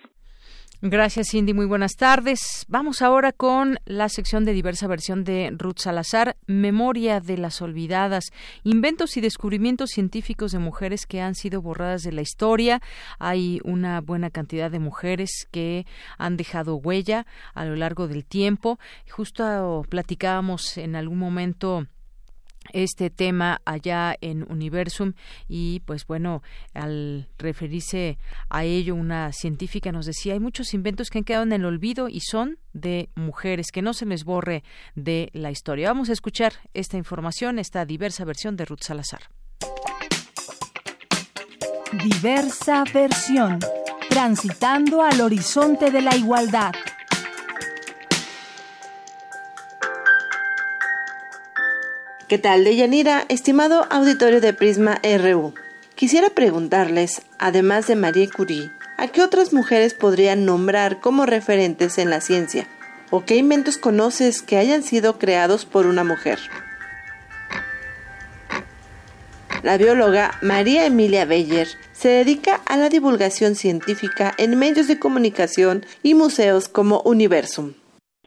Gracias, Cindy. Muy buenas tardes. Vamos ahora con la sección de diversa versión de Ruth Salazar, Memoria de las Olvidadas, inventos y descubrimientos científicos de mujeres que han sido borradas de la historia. Hay una buena cantidad de mujeres que han dejado huella a lo largo del tiempo. Justo platicábamos en algún momento este tema allá en Universum y pues bueno al referirse a ello una científica nos decía hay muchos inventos que han quedado en el olvido y son de mujeres que no se les borre de la historia vamos a escuchar esta información esta diversa versión de Ruth Salazar. Diversa versión transitando al horizonte de la igualdad ¿Qué tal, Deyanira, estimado auditorio de Prisma RU? Quisiera preguntarles, además de Marie Curie, ¿a qué otras mujeres podrían nombrar como referentes en la ciencia? ¿O qué inventos conoces que hayan sido creados por una mujer? La bióloga María Emilia Beyer se dedica a la divulgación científica en medios de comunicación y museos como Universum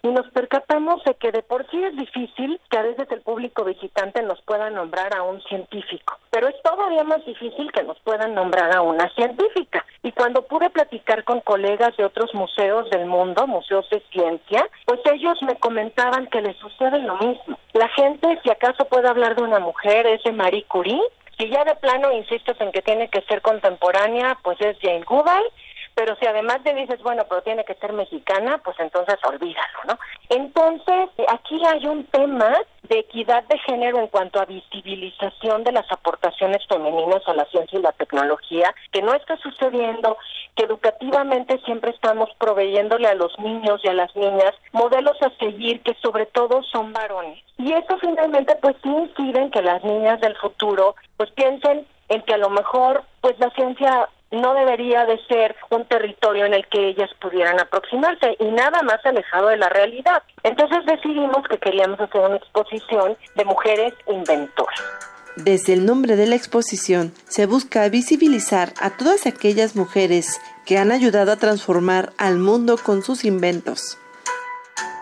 y nos percatamos de que de por sí es difícil que a veces el público visitante nos pueda nombrar a un científico, pero es todavía más difícil que nos puedan nombrar a una científica. Y cuando pude platicar con colegas de otros museos del mundo, museos de ciencia, pues ellos me comentaban que les sucede lo mismo. La gente, si acaso puede hablar de una mujer, es de Marie Curie, si ya de plano insistes en que tiene que ser contemporánea, pues es Jane Goodall pero si además le dices, bueno, pero tiene que ser mexicana, pues entonces olvídalo, ¿no? Entonces, aquí hay un tema de equidad de género en cuanto a visibilización de las aportaciones femeninas a la ciencia y la tecnología, que no está sucediendo, que educativamente siempre estamos proveyéndole a los niños y a las niñas modelos a seguir que sobre todo son varones. Y eso finalmente pues sí incide en que las niñas del futuro pues piensen en que a lo mejor pues la ciencia no debería de ser un territorio en el que ellas pudieran aproximarse y nada más alejado de la realidad. Entonces decidimos que queríamos hacer una exposición de mujeres inventoras. Desde el nombre de la exposición se busca visibilizar a todas aquellas mujeres que han ayudado a transformar al mundo con sus inventos.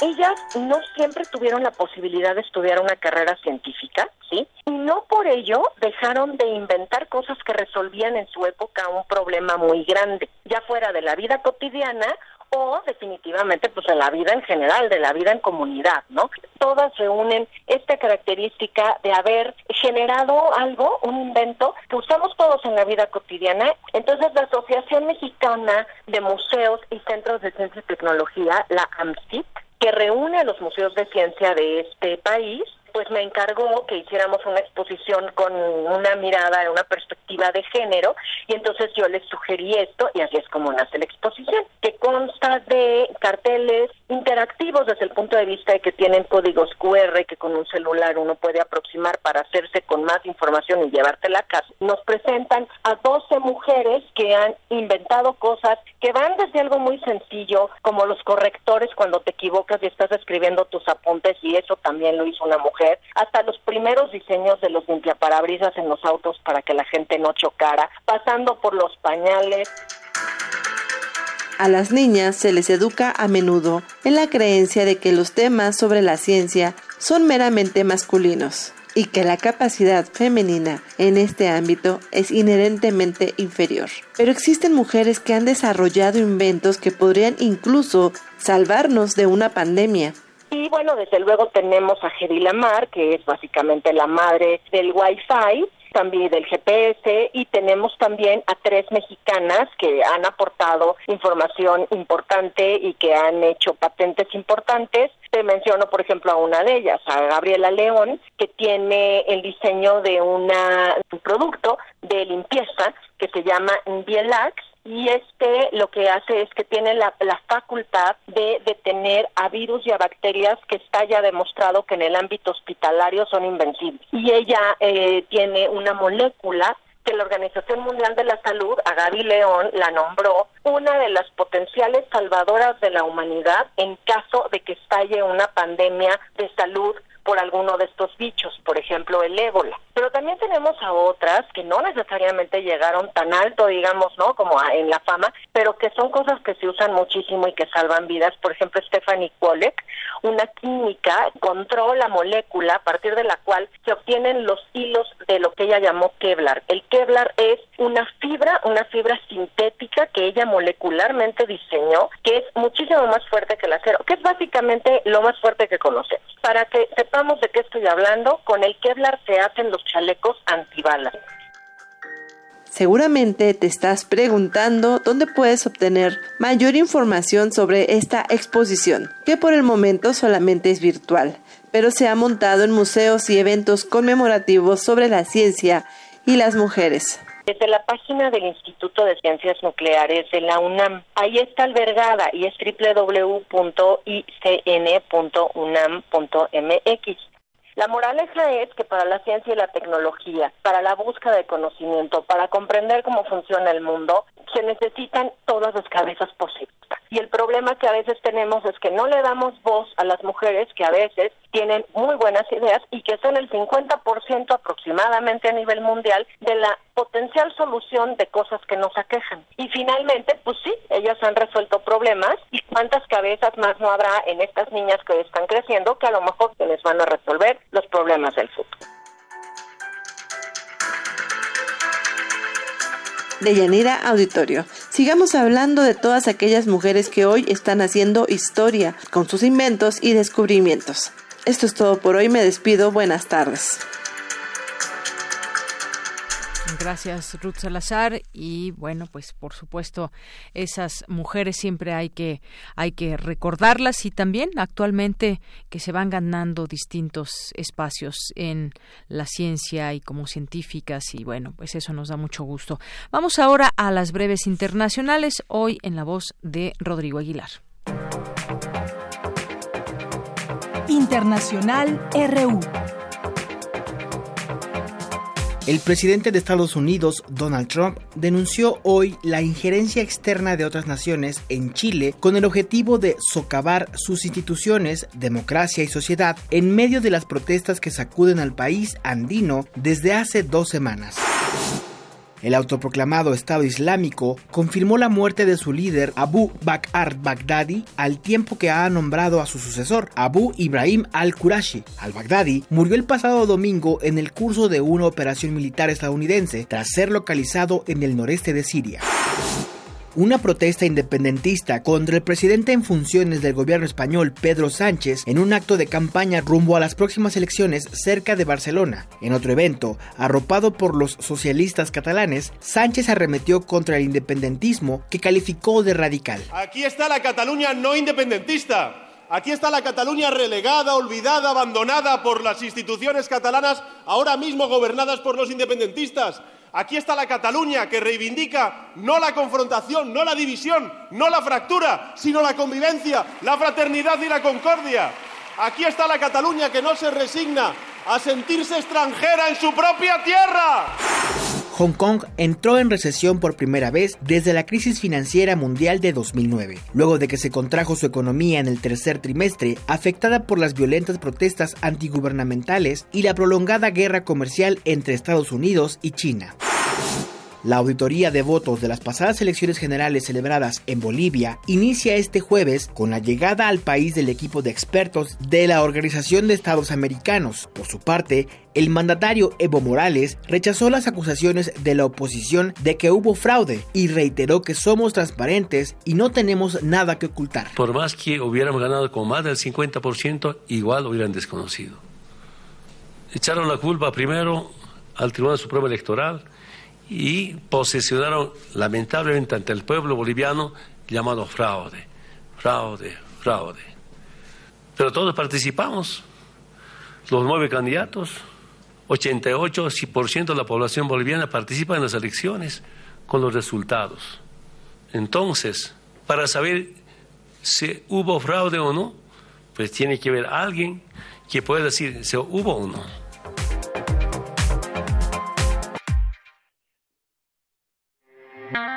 Ellas no siempre tuvieron la posibilidad de estudiar una carrera científica, ¿sí? Y no por ello dejaron de inventar cosas que resolvían en su época un problema muy grande, ya fuera de la vida cotidiana o definitivamente pues en la vida en general, de la vida en comunidad, ¿no? Todas reúnen esta característica de haber generado algo, un invento que usamos todos en la vida cotidiana. Entonces la Asociación Mexicana de Museos y Centros de Ciencia y Tecnología, la AMCIT, que reúne a los museos de ciencia de este país, pues me encargó que hiciéramos una exposición con una mirada, una perspectiva de género, y entonces yo les sugerí esto, y así es como nace la exposición, que consta de carteles interactivos desde el punto de vista de que tienen códigos QR que con un celular uno puede aproximar para hacerse con más información y llevártela a casa. Nos presentan a 12 mujeres que han inventado cosas que van desde algo muy sencillo, como los correctores cuando te equivocas y estás escribiendo tus apuntes, y eso también lo hizo una mujer hasta los primeros diseños de los limpiaparabrisas en los autos para que la gente no chocara, pasando por los pañales. A las niñas se les educa a menudo en la creencia de que los temas sobre la ciencia son meramente masculinos y que la capacidad femenina en este ámbito es inherentemente inferior. Pero existen mujeres que han desarrollado inventos que podrían incluso salvarnos de una pandemia. Y bueno, desde luego tenemos a Hedy Lamar, que es básicamente la madre del Wi-Fi, también del GPS y tenemos también a tres mexicanas que han aportado información importante y que han hecho patentes importantes. Te menciono, por ejemplo, a una de ellas, a Gabriela León, que tiene el diseño de una, un producto de limpieza que se llama Bielax y este lo que hace es que tiene la, facultad de detener a virus y a bacterias que está ya demostrado que en el ámbito hospitalario son invencibles. Y ella eh, tiene una molécula que la Organización Mundial de la Salud, a Gaby León, la nombró una de las potenciales salvadoras de la humanidad en caso de que estalle una pandemia de salud por alguno de estos bichos, por ejemplo el ébola. Pero también tenemos a otras que no necesariamente llegaron tan alto, digamos, ¿no? Como en la fama, pero que son cosas que se usan muchísimo y que salvan vidas. Por ejemplo, Stephanie Kolek, una química, encontró la molécula a partir de la cual se obtienen los hilos de lo que ella llamó Kevlar. El Kevlar es una fibra, una fibra sintética que ella molecularmente diseñó, que es muchísimo más fuerte que el acero, que es básicamente lo más fuerte que conocemos. Para que de qué estoy hablando, con el Kevlar se hacen los chalecos antibalas. Seguramente te estás preguntando dónde puedes obtener mayor información sobre esta exposición, que por el momento solamente es virtual, pero se ha montado en museos y eventos conmemorativos sobre la ciencia y las mujeres. Desde la página del Instituto de Ciencias Nucleares de la UNAM. Ahí está albergada y es www.icn.unam.mx. La moraleja es que para la ciencia y la tecnología, para la búsqueda de conocimiento, para comprender cómo funciona el mundo, se necesitan todas las cabezas posibles. Y el problema que a veces tenemos es que no le damos voz a las mujeres que a veces tienen muy buenas ideas y que son el 50% aproximadamente a nivel mundial de la potencial solución de cosas que nos aquejan. Y finalmente, pues sí, ellas han resuelto problemas y cuántas cabezas más no habrá en estas niñas que están creciendo que a lo mejor se les van a resolver los problemas del futuro. de Yanira Auditorio. Sigamos hablando de todas aquellas mujeres que hoy están haciendo historia con sus inventos y descubrimientos. Esto es todo por hoy, me despido, buenas tardes. Gracias, Ruth Salazar. Y bueno, pues por supuesto, esas mujeres siempre hay que, hay que recordarlas y también actualmente que se van ganando distintos espacios en la ciencia y como científicas. Y bueno, pues eso nos da mucho gusto. Vamos ahora a las breves internacionales, hoy en la voz de Rodrigo Aguilar. Internacional RU. El presidente de Estados Unidos, Donald Trump, denunció hoy la injerencia externa de otras naciones en Chile con el objetivo de socavar sus instituciones, democracia y sociedad en medio de las protestas que sacuden al país andino desde hace dos semanas. El autoproclamado Estado Islámico confirmó la muerte de su líder Abu Bakr al-Baghdadi al tiempo que ha nombrado a su sucesor, Abu Ibrahim al-Qurashi. Al-Baghdadi murió el pasado domingo en el curso de una operación militar estadounidense tras ser localizado en el noreste de Siria. Una protesta independentista contra el presidente en funciones del gobierno español Pedro Sánchez en un acto de campaña rumbo a las próximas elecciones cerca de Barcelona. En otro evento, arropado por los socialistas catalanes, Sánchez arremetió contra el independentismo que calificó de radical. Aquí está la Cataluña no independentista. Aquí está la Cataluña relegada, olvidada, abandonada por las instituciones catalanas, ahora mismo gobernadas por los independentistas. Aquí está la Cataluña que reivindica no la confrontación, no la división, no la fractura, sino la convivencia, la fraternidad y la concordia. Aquí está la Cataluña que no se resigna a sentirse extranjera en su propia tierra. Hong Kong entró en recesión por primera vez desde la crisis financiera mundial de 2009, luego de que se contrajo su economía en el tercer trimestre, afectada por las violentas protestas antigubernamentales y la prolongada guerra comercial entre Estados Unidos y China. La auditoría de votos de las pasadas elecciones generales celebradas en Bolivia inicia este jueves con la llegada al país del equipo de expertos de la Organización de Estados Americanos. Por su parte, el mandatario Evo Morales rechazó las acusaciones de la oposición de que hubo fraude y reiteró que somos transparentes y no tenemos nada que ocultar. Por más que hubiéramos ganado con más del 50%, igual hubieran desconocido. Echaron la culpa primero al Tribunal Supremo Electoral y posesionaron lamentablemente ante el pueblo boliviano llamado fraude, fraude, fraude. Pero todos participamos, los nueve candidatos, 88% de la población boliviana participa en las elecciones con los resultados. Entonces, para saber si hubo fraude o no, pues tiene que haber alguien que pueda decir si hubo o no.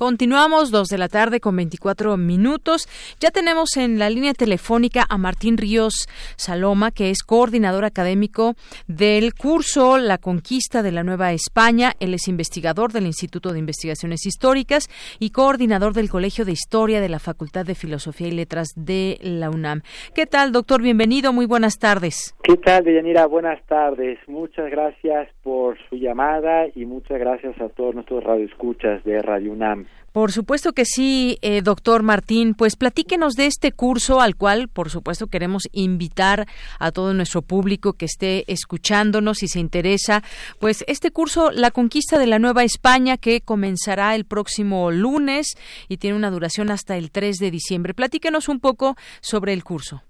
Continuamos, dos de la tarde con 24 minutos. Ya tenemos en la línea telefónica a Martín Ríos Saloma, que es coordinador académico del curso La Conquista de la Nueva España. Él es investigador del Instituto de Investigaciones Históricas y coordinador del Colegio de Historia de la Facultad de Filosofía y Letras de la UNAM. ¿Qué tal, doctor? Bienvenido, muy buenas tardes. ¿Qué tal, Deyanira? Buenas tardes. Muchas gracias por su llamada y muchas gracias a todos nuestros radioescuchas de Radio UNAM. Por supuesto que sí, eh, doctor Martín. Pues platíquenos de este curso al cual, por supuesto, queremos invitar a todo nuestro público que esté escuchándonos y se interesa. Pues este curso, La Conquista de la Nueva España, que comenzará el próximo lunes y tiene una duración hasta el 3 de diciembre. Platíquenos un poco sobre el curso.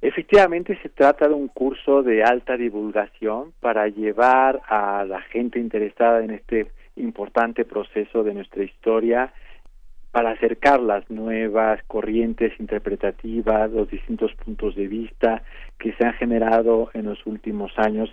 Efectivamente, se trata de un curso de alta divulgación para llevar a la gente interesada en este importante proceso de nuestra historia para acercar las nuevas corrientes interpretativas, los distintos puntos de vista que se han generado en los últimos años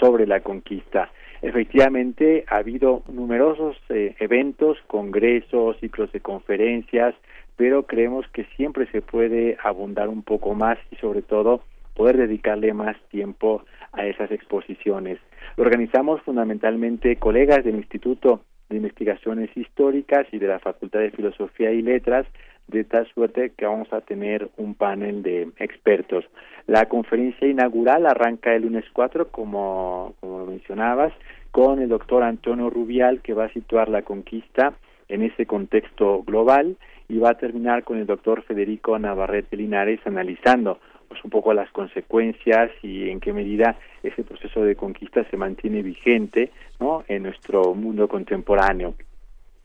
sobre la conquista. Efectivamente, ha habido numerosos eh, eventos, congresos, ciclos de conferencias, pero creemos que siempre se puede abundar un poco más y sobre todo poder dedicarle más tiempo a esas exposiciones. Lo organizamos fundamentalmente colegas del Instituto de Investigaciones Históricas y de la Facultad de Filosofía y Letras, de tal suerte que vamos a tener un panel de expertos. La conferencia inaugural arranca el lunes 4, como, como mencionabas, con el doctor Antonio Rubial, que va a situar la conquista en ese contexto global, y va a terminar con el doctor Federico Navarrete Linares analizando pues un poco las consecuencias y en qué medida ese proceso de conquista se mantiene vigente ¿no? en nuestro mundo contemporáneo.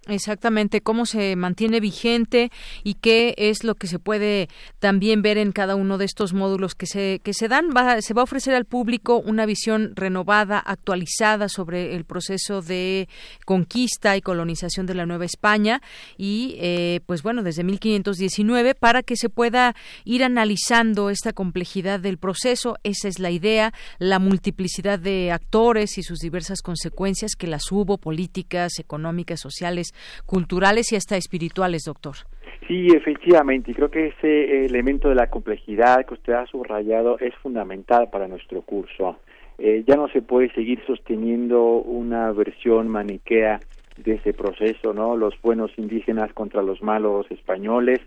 Exactamente, cómo se mantiene vigente y qué es lo que se puede también ver en cada uno de estos módulos que se, que se dan. se va a ofrecer al público una visión renovada, actualizada sobre el proceso de conquista y colonización de la Nueva España y, eh, pues bueno, desde 1519 para que se pueda ir analizando esta complejidad del proceso. Esa es la idea, la multiplicidad de actores y sus diversas consecuencias que las hubo, políticas, económicas, sociales, culturales y hasta espirituales, doctor. Sí, efectivamente, creo que ese elemento de la complejidad que usted ha subrayado es fundamental para nuestro curso. Eh, ya no se puede seguir sosteniendo una versión maniquea de ese proceso, ¿no? Los buenos indígenas contra los malos españoles,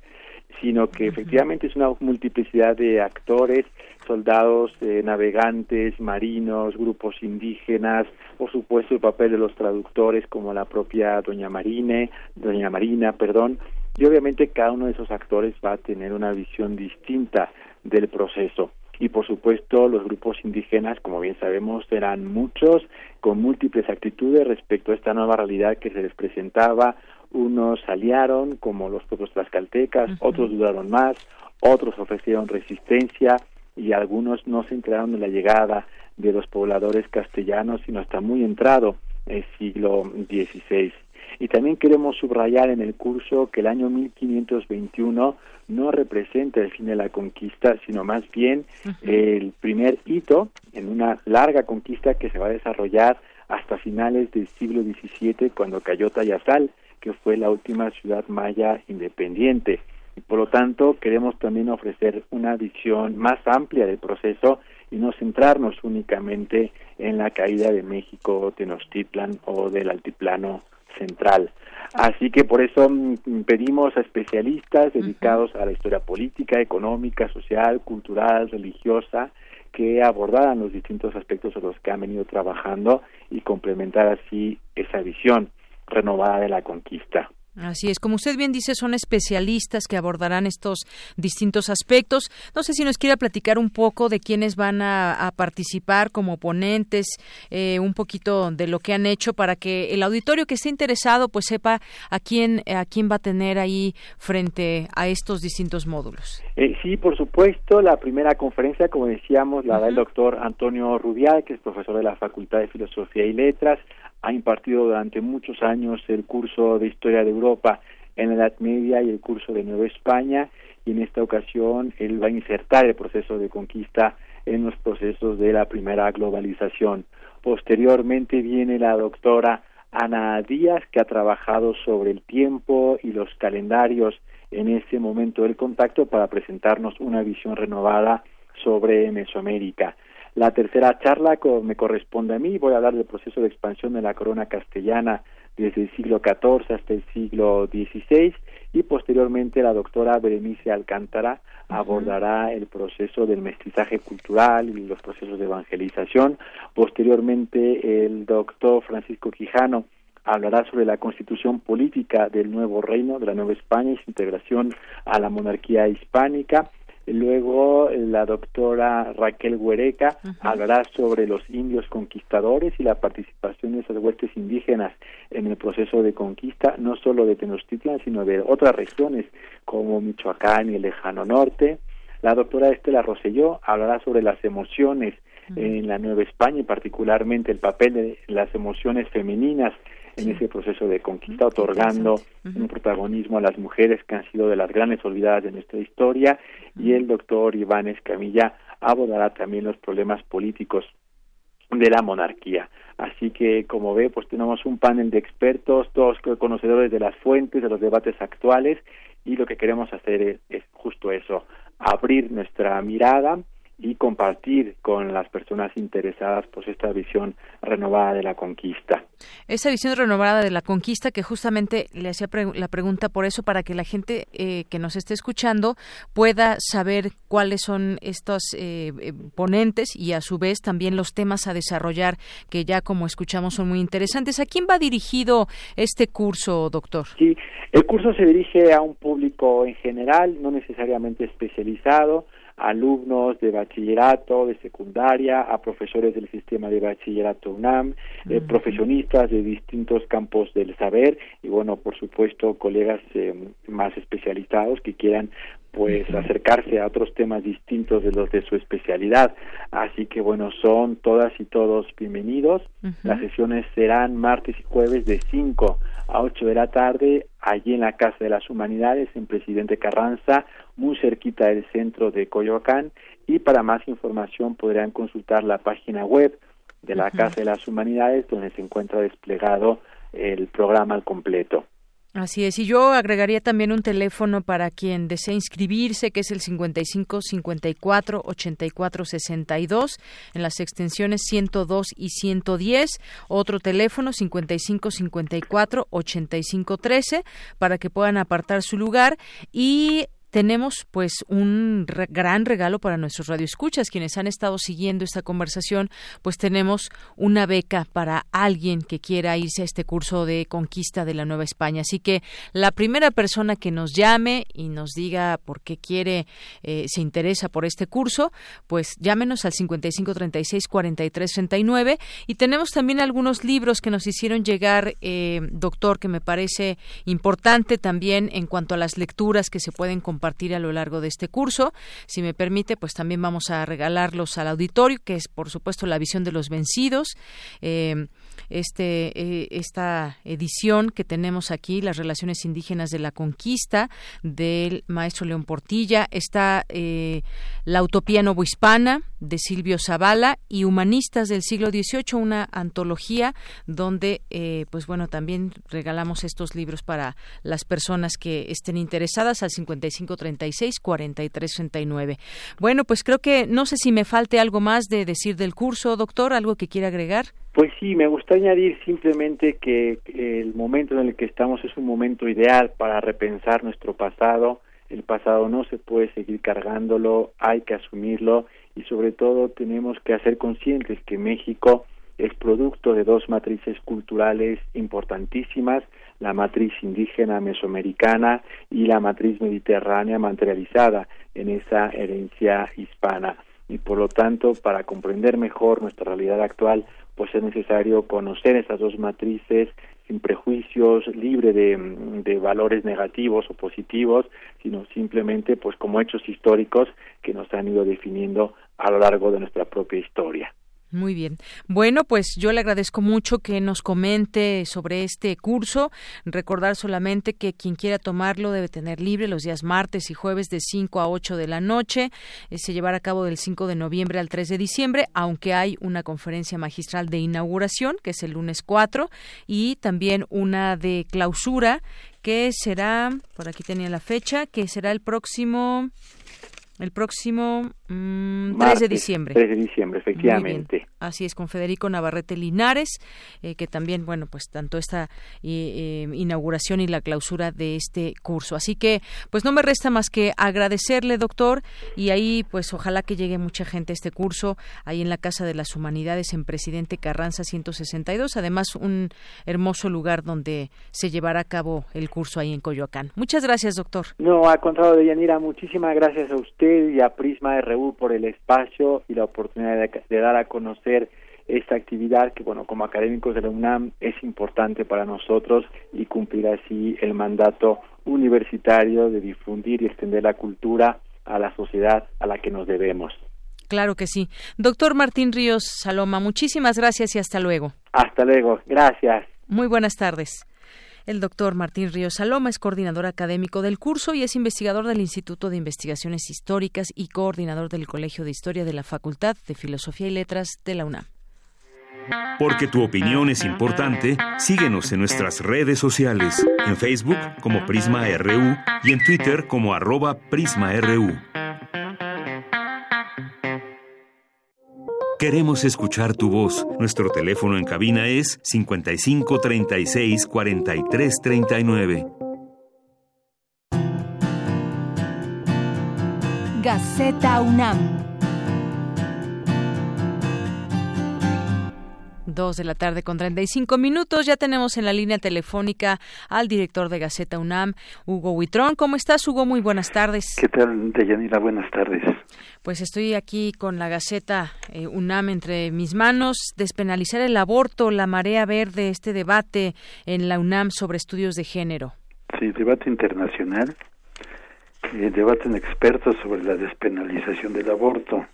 sino que efectivamente es una multiplicidad de actores, soldados, eh, navegantes, marinos, grupos indígenas, por supuesto el papel de los traductores como la propia doña Marine, doña Marina, perdón, y obviamente cada uno de esos actores va a tener una visión distinta del proceso. Y por supuesto los grupos indígenas, como bien sabemos, eran muchos, con múltiples actitudes respecto a esta nueva realidad que se les presentaba, unos aliaron, como los pueblos tlaxcaltecas, otros dudaron más, otros ofrecieron resistencia y algunos no se enteraron de la llegada de los pobladores castellanos, sino hasta muy entrado el siglo XVI. Y también queremos subrayar en el curso que el año 1521 no representa el fin de la conquista, sino más bien el primer hito en una larga conquista que se va a desarrollar hasta finales del siglo XVII, cuando cayó Tayasal, que fue la última ciudad maya independiente. Y por lo tanto, queremos también ofrecer una visión más amplia del proceso y no centrarnos únicamente en la caída de México, Tenochtitlan o del altiplano central. Así que por eso mm, pedimos a especialistas dedicados a la historia política, económica, social, cultural, religiosa, que abordaran los distintos aspectos a los que han venido trabajando y complementar así esa visión renovada de la conquista. Así es, como usted bien dice, son especialistas que abordarán estos distintos aspectos. No sé si nos quiera platicar un poco de quiénes van a, participar como ponentes, eh, un poquito de lo que han hecho para que el auditorio que esté interesado pues sepa a quién a quién va a tener ahí frente a estos distintos módulos. Eh, sí, por supuesto, la primera conferencia, como decíamos, la da el doctor Antonio Rubial, que es profesor de la Facultad de Filosofía y Letras ha impartido durante muchos años el curso de Historia de Europa en la Edad Media y el curso de Nueva España y en esta ocasión él va a insertar el proceso de conquista en los procesos de la primera globalización. Posteriormente viene la doctora Ana Díaz, que ha trabajado sobre el tiempo y los calendarios en ese momento del contacto para presentarnos una visión renovada sobre Mesoamérica. La tercera charla me corresponde a mí, voy a hablar del proceso de expansión de la corona castellana desde el siglo XIV hasta el siglo XVI y posteriormente la doctora Berenice Alcántara abordará el proceso del mestizaje cultural y los procesos de evangelización. Posteriormente el doctor Francisco Quijano hablará sobre la constitución política del nuevo reino, de la Nueva España y su integración a la monarquía hispánica. Luego la doctora Raquel Huereca hablará sobre los indios conquistadores y la participación de esas huestes indígenas en el proceso de conquista, no solo de Tenochtitlan, sino de otras regiones como Michoacán y el lejano norte. La doctora Estela Roselló hablará sobre las emociones en la Nueva España y particularmente el papel de las emociones femeninas en ese proceso de conquista, otorgando un protagonismo a las mujeres que han sido de las grandes olvidadas de nuestra historia, y el doctor Iván Escamilla abordará también los problemas políticos de la monarquía. Así que, como ve, pues tenemos un panel de expertos, todos conocedores de las fuentes, de los debates actuales, y lo que queremos hacer es justo eso, abrir nuestra mirada y compartir con las personas interesadas pues esta visión renovada de la conquista. Esa visión renovada de la conquista que justamente le hacía la pregunta por eso para que la gente eh, que nos esté escuchando pueda saber cuáles son estos eh, eh, ponentes y a su vez también los temas a desarrollar que ya como escuchamos son muy interesantes. ¿A quién va dirigido este curso, doctor? Sí, el curso se dirige a un público en general, no necesariamente especializado alumnos de bachillerato, de secundaria, a profesores del sistema de bachillerato UNAM, eh, profesionistas de distintos campos del saber y bueno, por supuesto, colegas eh, más especializados que quieran pues acercarse a otros temas distintos de los de su especialidad. Así que bueno, son todas y todos bienvenidos. Las sesiones serán martes y jueves de 5 a 8 de la tarde allí en la Casa de las Humanidades en Presidente Carranza, muy cerquita del centro de Coyoacán y para más información podrán consultar la página web de la Casa de las Humanidades donde se encuentra desplegado el programa al completo. Así es, y yo agregaría también un teléfono para quien desee inscribirse, que es el 55 54 84 62 en las extensiones 102 y 110. Otro teléfono 55 54 85 13 para que puedan apartar su lugar y tenemos pues un gran regalo para nuestros radioescuchas quienes han estado siguiendo esta conversación pues tenemos una beca para alguien que quiera irse a este curso de conquista de la Nueva España. Así que la primera persona que nos llame y nos diga por qué quiere eh, se interesa por este curso pues llámenos al 55 36 43 39 y tenemos también algunos libros que nos hicieron llegar eh, doctor que me parece importante también en cuanto a las lecturas que se pueden compartir compartir a lo largo de este curso. Si me permite, pues también vamos a regalarlos al auditorio, que es por supuesto la visión de los vencidos. Eh, este, eh, esta edición que tenemos aquí, las relaciones indígenas de la conquista, del maestro León Portilla, está eh, La Utopía Novohispana, de Silvio Zavala, y Humanistas del siglo XVIII, una antología donde, pues bueno, también regalamos estos libros para las personas que estén interesadas al 5536 4339. Bueno, pues creo que no sé si me falte algo más de decir del curso, doctor, algo que quiera agregar. Pues sí, me gusta añadir simplemente que el momento en el que estamos es un momento ideal para repensar nuestro pasado. El pasado no se puede seguir cargándolo, hay que asumirlo y sobre todo tenemos que hacer conscientes que México es producto de dos matrices culturales importantísimas, la matriz indígena mesoamericana y la matriz mediterránea materializada en esa herencia hispana. Y por lo tanto, para comprender mejor nuestra realidad actual, pues es necesario conocer esas dos matrices sin prejuicios, libre de, de, valores negativos o positivos, sino simplemente pues como hechos históricos que nos han ido definiendo a lo largo de nuestra propia historia. Muy bien. Bueno, pues yo le agradezco mucho que nos comente sobre este curso. Recordar solamente que quien quiera tomarlo debe tener libre los días martes y jueves de 5 a 8 de la noche. Eh, se llevará a cabo del 5 de noviembre al 3 de diciembre, aunque hay una conferencia magistral de inauguración, que es el lunes 4, y también una de clausura, que será, por aquí tenía la fecha, que será el próximo el próximo 3 mm, de diciembre. 3 de diciembre, efectivamente. Así es, con Federico Navarrete Linares, eh, que también, bueno, pues tanto esta eh, inauguración y la clausura de este curso. Así que, pues no me resta más que agradecerle, doctor, y ahí, pues ojalá que llegue mucha gente a este curso, ahí en la Casa de las Humanidades, en Presidente Carranza 162. Además, un hermoso lugar donde se llevará a cabo el curso ahí en Coyoacán. Muchas gracias, doctor. No, al contrario, Deyanira, muchísimas gracias a usted y a Prisma RU por el espacio y la oportunidad de dar a conocer esta actividad que, bueno, como académicos de la UNAM es importante para nosotros y cumplir así el mandato universitario de difundir y extender la cultura a la sociedad a la que nos debemos. Claro que sí. Doctor Martín Ríos Saloma, muchísimas gracias y hasta luego. Hasta luego, gracias. Muy buenas tardes. El doctor Martín Ríos Saloma es coordinador académico del curso y es investigador del Instituto de Investigaciones Históricas y coordinador del Colegio de Historia de la Facultad de Filosofía y Letras de la UNAM. Porque tu opinión es importante, síguenos en nuestras redes sociales, en Facebook como Prisma RU y en Twitter como arroba PrismaRU. Queremos escuchar tu voz. Nuestro teléfono en cabina es 55 36 43 39. Gaceta UNAM. Dos de la tarde con 35 minutos. Ya tenemos en la línea telefónica al director de Gaceta UNAM, Hugo Huitrón. ¿Cómo estás, Hugo? Muy buenas tardes. ¿Qué tal, Deyanira? Buenas tardes. Pues estoy aquí con la Gaceta eh, UNAM entre mis manos. Despenalizar el aborto, la marea verde, este debate en la UNAM sobre estudios de género. Sí, debate internacional. Eh, debaten expertos sobre la despenalización del aborto.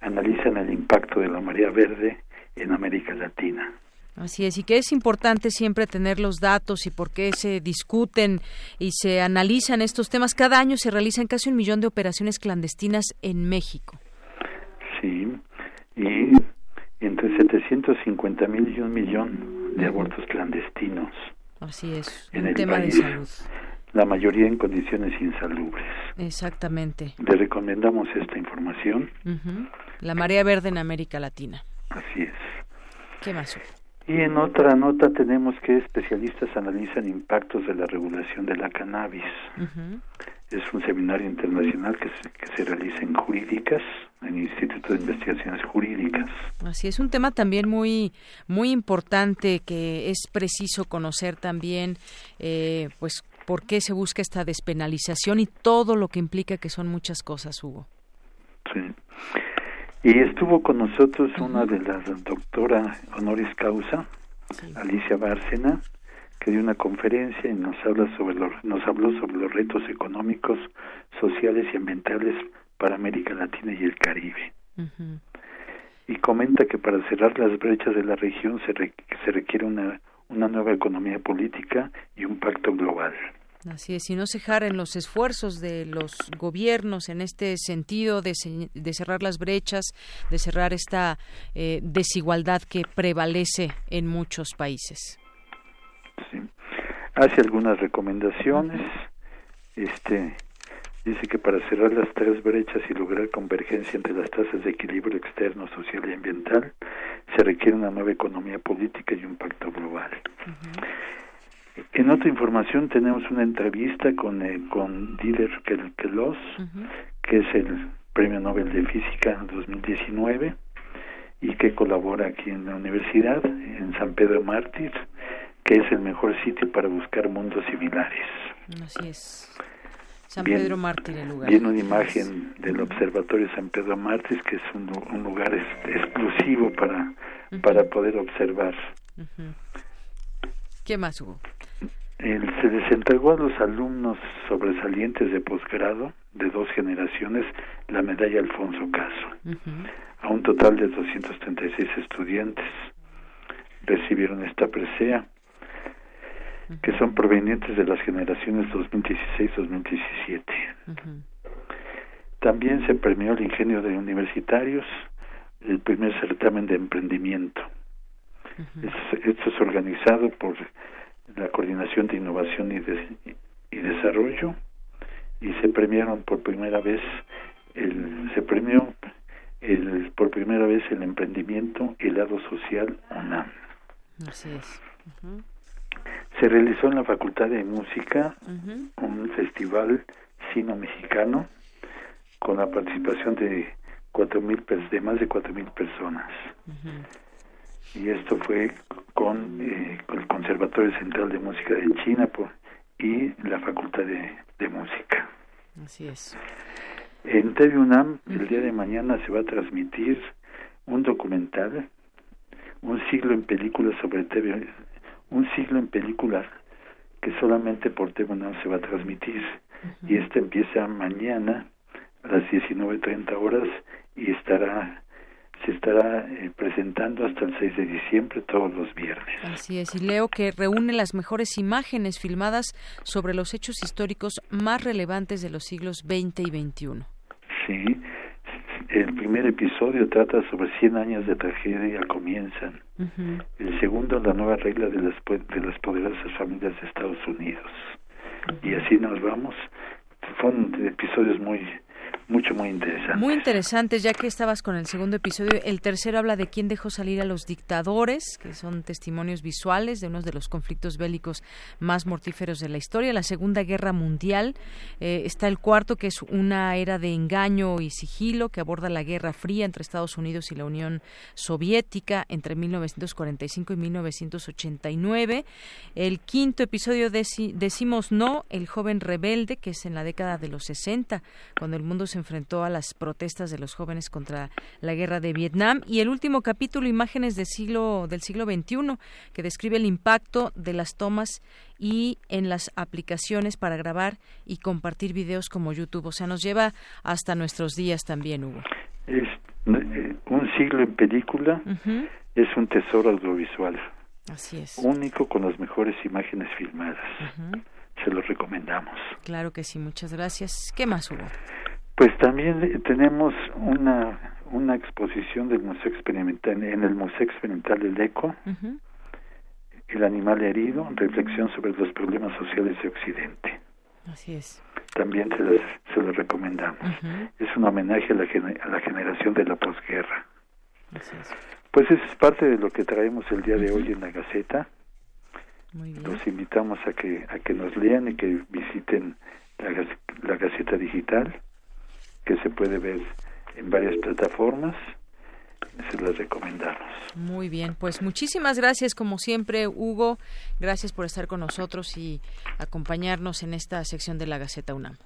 Analizan el impacto de la marea verde en América Latina. Así es, y que es importante siempre tener los datos y por qué se discuten y se analizan estos temas. Cada año se realizan casi un millón de operaciones clandestinas en México. Sí, y entre 750 mil y un millón de abortos clandestinos. Así es, un tema de salud. La mayoría en condiciones insalubres. Exactamente. Le recomendamos esta información. La marea verde en América Latina. Así es. ¿Qué más? Y en otra nota tenemos que especialistas analizan impactos de la regulación de la cannabis. Es un seminario internacional que se, que se realiza en jurídicas, en el Instituto de Investigaciones Jurídicas. Así es un tema también muy muy importante que es preciso conocer también, eh, pues por qué se busca esta despenalización y todo lo que implica que son muchas cosas, Hugo. Sí. Y estuvo con nosotros una de las doctora honoris causa, Alicia Bárcena, que dio una conferencia y nos habla sobre nos habló sobre los retos económicos, sociales y ambientales para América Latina y el Caribe. Y comenta que para cerrar las brechas de la región se, se requiere una, una nueva economía política y un pacto global. Así es, y no cejar en los esfuerzos de los gobiernos en este sentido de, de cerrar las brechas, de cerrar esta eh, desigualdad que prevalece en muchos países. Sí. Hace algunas recomendaciones. Este dice que para cerrar las tres brechas y lograr convergencia entre las tasas de equilibrio externo, social y ambiental, se requiere una nueva economía política y un pacto global. En otra información tenemos una entrevista con, eh, con Dider Queloz, que es el Premio Nobel de Física 2019, y que colabora aquí en la universidad, en San Pedro Mártir, que es el mejor sitio para buscar mundos similares. Así es. San Pedro Mártir el lugar. Viene una imagen del Observatorio San Pedro Mártir, que es un, un lugar exclusivo para, para poder observar. ¿Qué más hubo? El, se les entregó a los alumnos sobresalientes de posgrado de dos generaciones la medalla Alfonso Caso, a un total de 236 estudiantes recibieron esta presea, que son provenientes de las generaciones 2016-2017. También se premió el ingenio de universitarios, el primer certamen de emprendimiento. Esto es organizado por la Coordinación de Innovación y, y Desarrollo y se premiaron por primera vez el, se premió el, por primera vez el emprendimiento y el lado social UNAM. Así es. Se realizó en la Facultad de Música un festival sino mexicano con la participación de cuatro mil de más de cuatro mil personas y esto fue con, eh, el Conservatorio Central de Música de China por, y la Facultad de, Música. Así es. En TV UNAM, el día de mañana se va a transmitir un documental, un siglo en películas sobre TV, un siglo en películas que solamente por TV UNAM se va a transmitir. Y este empieza mañana a las 19.30 horas y estará se estará eh, presentando hasta el 6 de diciembre todos los viernes. Así es, y leo que reúne las mejores imágenes filmadas sobre los hechos históricos más relevantes de los siglos XX y XXI. Sí, el primer episodio trata sobre 100 años de tragedia comienzan. El segundo, la nueva regla de las, de las poderosas familias de Estados Unidos. Y así nos vamos. Fueron episodios muy mucho, muy interesante. Muy interesantes, ya que estabas con el segundo episodio. El tercero habla de quién dejó salir a los dictadores, que son testimonios visuales de uno de los conflictos bélicos más mortíferos de la historia. La Segunda Guerra Mundial. Eh, está el cuarto, que es una era de engaño y sigilo, que aborda la Guerra Fría entre Estados Unidos y la Unión Soviética entre 1945 y 1989. El quinto episodio decimos no, el joven rebelde, que es en la década de los 60, cuando el mundo se enfrentó a las protestas de los jóvenes contra la guerra de Vietnam y el último capítulo imágenes del siglo del siglo XXI que describe el impacto de las tomas y en las aplicaciones para grabar y compartir videos como YouTube. O sea, nos lleva hasta nuestros días también, Hugo. Es eh, un siglo en película, es un tesoro audiovisual. Así es. Único con las mejores imágenes filmadas. Se lo recomendamos. Claro que sí, muchas gracias. ¿Qué más hubo? Pues también tenemos una, una exposición del Museo Experimental, en el Museo Experimental del ECO, El animal herido, reflexión sobre los problemas sociales de Occidente. Así es. También se, los, se lo recomendamos. Es un homenaje a la, a la generación de la posguerra. Así es. Pues es parte de lo que traemos el día de hoy en la Gaceta. Los invitamos a que, a que nos lean y que visiten la, la Gaceta Digital que se puede ver en varias plataformas. Se las recomendamos. Muy bien, pues muchísimas gracias como siempre, Hugo. Gracias por estar con nosotros y acompañarnos en esta sección de la Gaceta UNAM.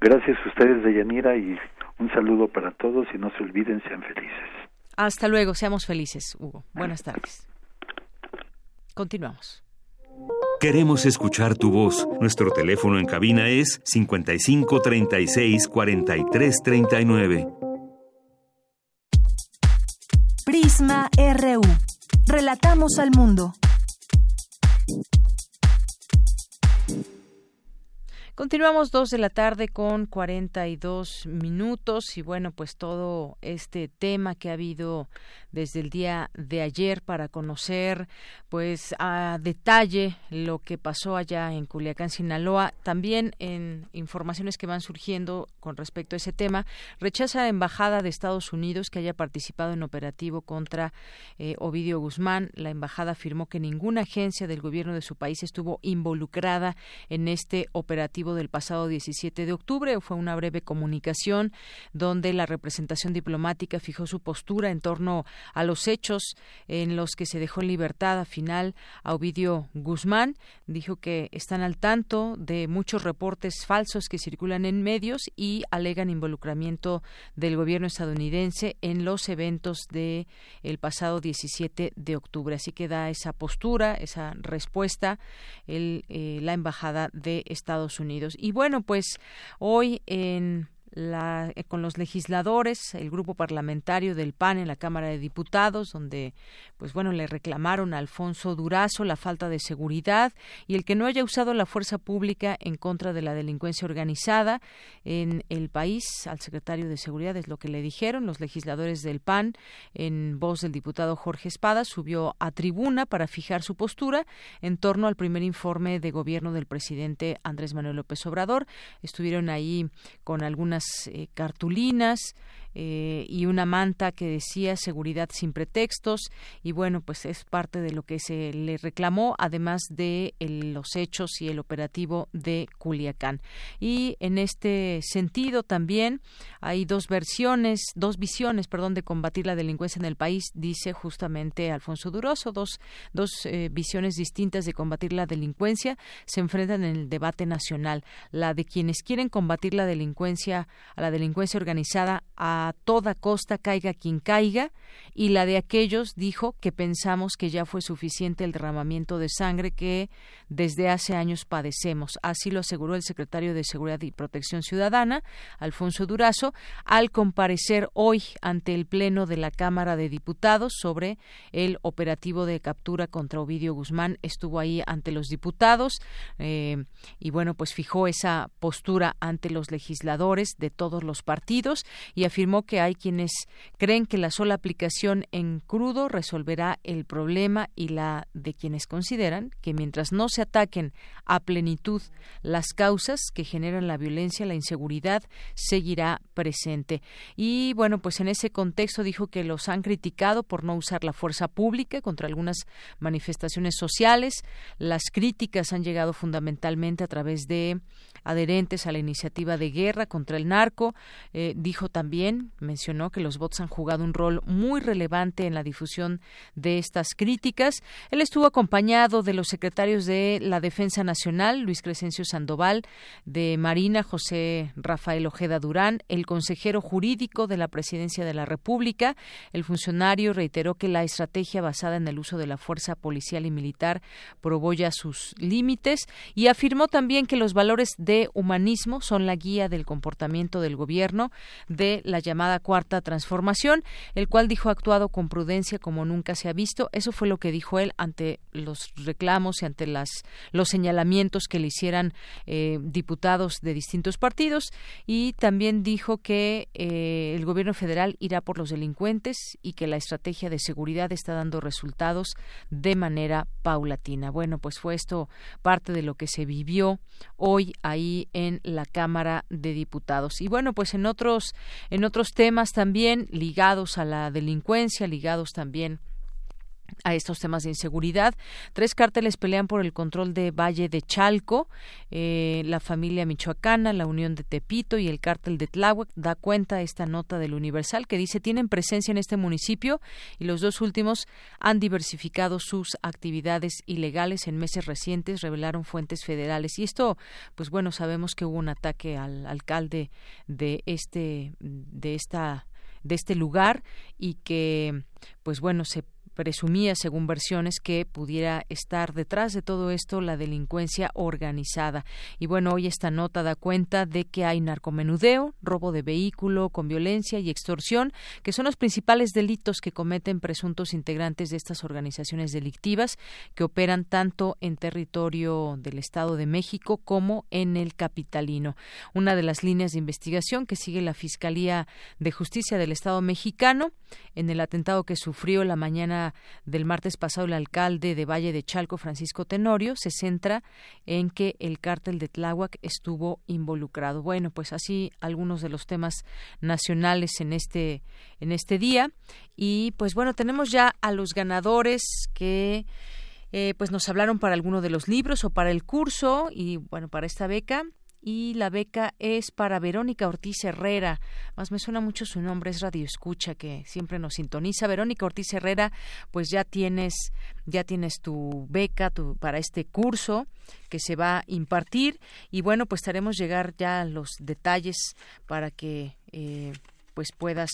Gracias a ustedes, Deyanira, y un saludo para todos y no se olviden, sean felices. Hasta luego, seamos felices, Hugo. Buenas tardes. Continuamos. Queremos escuchar tu voz. Nuestro teléfono en cabina es 55 36 43 39. Prisma RU. Relatamos al mundo. Continuamos dos de la tarde con 42 minutos y bueno, pues todo este tema que ha habido desde el día de ayer para conocer pues a detalle lo que pasó allá en Culiacán, Sinaloa, también en informaciones que van surgiendo con respecto a ese tema, rechaza la embajada de Estados Unidos que haya participado en operativo contra eh, Ovidio Guzmán. La embajada afirmó que ninguna agencia del gobierno de su país estuvo involucrada en este operativo del pasado 17 de octubre. Fue una breve comunicación donde la representación diplomática fijó su postura en torno a los hechos en los que se dejó en libertad a final a Ovidio Guzmán. Dijo que están al tanto de muchos reportes falsos que circulan en medios y alegan involucramiento del gobierno estadounidense en los eventos de el pasado 17 de octubre. Así que da esa postura, esa respuesta el, eh, la embajada de Estados Unidos. Y bueno, pues hoy en la, eh, con los legisladores, el grupo parlamentario del PAN en la Cámara de Diputados, donde, pues bueno, le reclamaron a Alfonso Durazo la falta de seguridad y el que no haya usado la fuerza pública en contra de la delincuencia organizada en el país. Al secretario de Seguridad es lo que le dijeron los legisladores del PAN, en voz del diputado Jorge Espada, subió a tribuna para fijar su postura en torno al primer informe de gobierno del presidente Andrés Manuel López Obrador. Estuvieron ahí con algunas eh, cartulinas eh, y una manta que decía seguridad sin pretextos y bueno pues es parte de lo que se le reclamó además de los hechos y el operativo de Culiacán. Y en este sentido también hay dos versiones dos visiones perdón de combatir la delincuencia en el país dice justamente Alfonso Duroso dos dos eh, visiones distintas de combatir la delincuencia. Se enfrentan en el debate nacional la de quienes quieren combatir la delincuencia a la delincuencia organizada a toda costa caiga quien caiga y la de aquellos dijo que pensamos que ya fue suficiente el derramamiento de sangre que desde hace años padecemos. Así lo aseguró el secretario de Seguridad y Protección Ciudadana, Alfonso Durazo, al comparecer hoy ante el Pleno de la Cámara de Diputados sobre el operativo de captura contra Ovidio Guzmán. Estuvo ahí ante los diputados eh, y bueno, pues fijó esa postura ante los legisladores de todos los partidos y afirmó que hay quienes creen que la sola aplicación en crudo resolverá el problema y la de quienes consideran que mientras no se ataquen a plenitud las causas que generan la violencia, la inseguridad seguirá presente. Y bueno, pues en ese contexto dijo que los han criticado por no usar la fuerza pública contra algunas manifestaciones sociales. Las críticas han llegado fundamentalmente a través de adherentes a la iniciativa de guerra contra el narco. Eh, dijo también, mencionó que los bots han jugado un rol muy relevante en la difusión de estas críticas. Él estuvo acompañado de los secretarios de la Defensa Nacional, Luis Crescencio Sandoval, de Marina, José Rafael Ojeda Durán, el consejero jurídico de la Presidencia de la República. El funcionario reiteró que la estrategia basada en el uso de la fuerza policial y militar probó ya sus límites y afirmó también que los valores de humanismo son la guía del comportamiento del gobierno de la llamada cuarta transformación, el cual dijo actuado con prudencia como nunca se ha visto. Eso fue lo que dijo él ante los reclamos y ante las, los señalamientos que le hicieran eh, diputados de distintos partidos y también dijo que eh, el gobierno federal irá por los delincuentes y que la estrategia de seguridad está dando resultados de manera paulatina. Bueno, pues fue esto parte de lo que se vivió hoy ahí en la Cámara de Diputados. Y bueno, pues en otros en otros temas también ligados a la delincuencia, ligados también a estos temas de inseguridad. Tres cárteles pelean por el control de Valle de Chalco, eh, la familia michoacana, la Unión de Tepito y el cártel de Tláhuac. Da cuenta esta nota del Universal que dice tienen presencia en este municipio y los dos últimos han diversificado sus actividades ilegales en meses recientes, revelaron fuentes federales. Y esto, pues bueno, sabemos que hubo un ataque al alcalde de este, de esta de este lugar y que pues bueno se presumía, según versiones, que pudiera estar detrás de todo esto la delincuencia organizada. Y bueno, hoy esta nota da cuenta de que hay narcomenudeo, robo de vehículo con violencia y extorsión, que son los principales delitos que cometen presuntos integrantes de estas organizaciones delictivas que operan tanto en territorio del Estado de México como en el capitalino. Una de las líneas de investigación que sigue la Fiscalía de Justicia del Estado mexicano en el atentado que sufrió la mañana del martes pasado el alcalde de Valle de Chalco, Francisco Tenorio, se centra en que el cártel de Tláhuac estuvo involucrado. Bueno, pues así algunos de los temas nacionales en este en este día y pues bueno, tenemos ya a los ganadores que eh, pues nos hablaron para alguno de los libros o para el curso y bueno, para esta beca y la beca es para Verónica Ortiz Herrera. Más me suena mucho su nombre, es Radio Escucha que siempre nos sintoniza. Verónica Ortiz Herrera, pues ya tienes ya tienes tu beca tu, para este curso que se va a impartir y bueno, pues estaremos llegar ya a los detalles para que eh, pues puedas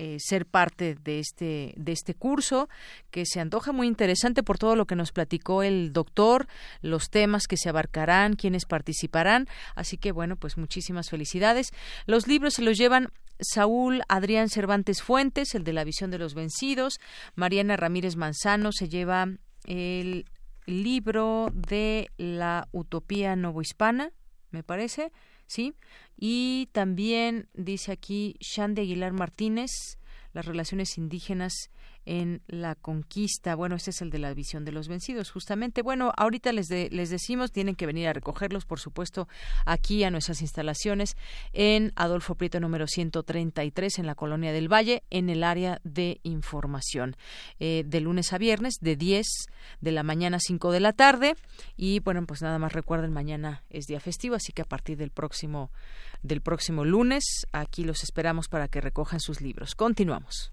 eh, ser parte de este de este curso que se antoja muy interesante por todo lo que nos platicó el doctor, los temas que se abarcarán, quienes participarán, así que bueno, pues muchísimas felicidades. Los libros se los llevan Saúl Adrián Cervantes Fuentes, el de la visión de los vencidos, Mariana Ramírez Manzano se lleva el libro de la utopía novohispana, me parece, ¿sí? Y también dice aquí Shande Aguilar Martínez, las relaciones indígenas en la conquista. Bueno, este es el de la visión de los vencidos, justamente. Bueno, ahorita les, les decimos, tienen que venir a recogerlos, por supuesto, aquí a nuestras instalaciones en Adolfo Prieto número 133 en la Colonia del Valle, en el área de información. Eh, de lunes a viernes, de 10 de la mañana a 5 de la tarde. Y bueno, pues nada más recuerden, mañana es día festivo, así que a partir del próximo, del próximo lunes, aquí los esperamos para que recojan sus libros. Continuamos.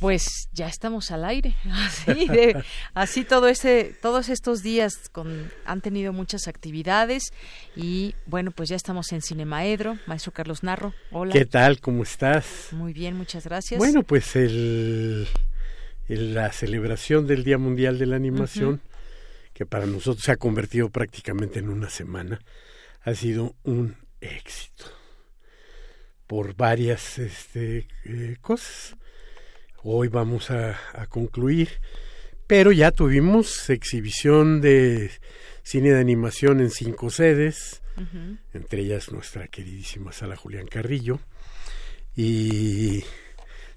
Pues ya estamos al aire, así, así todo ese, todos estos días con, han tenido muchas actividades y bueno, pues ya estamos en Cinemaedro, maestro Carlos Narro, hola. ¿Qué tal? ¿Cómo estás? Muy bien, muchas gracias. Bueno, pues el, la celebración del Día Mundial de la Animación, que para nosotros se ha convertido prácticamente en una semana, ha sido un éxito por varias este, eh, cosas hoy vamos a, concluir, pero ya tuvimos exhibición de cine de animación en cinco sedes, entre ellas nuestra queridísima sala Julián Carrillo, y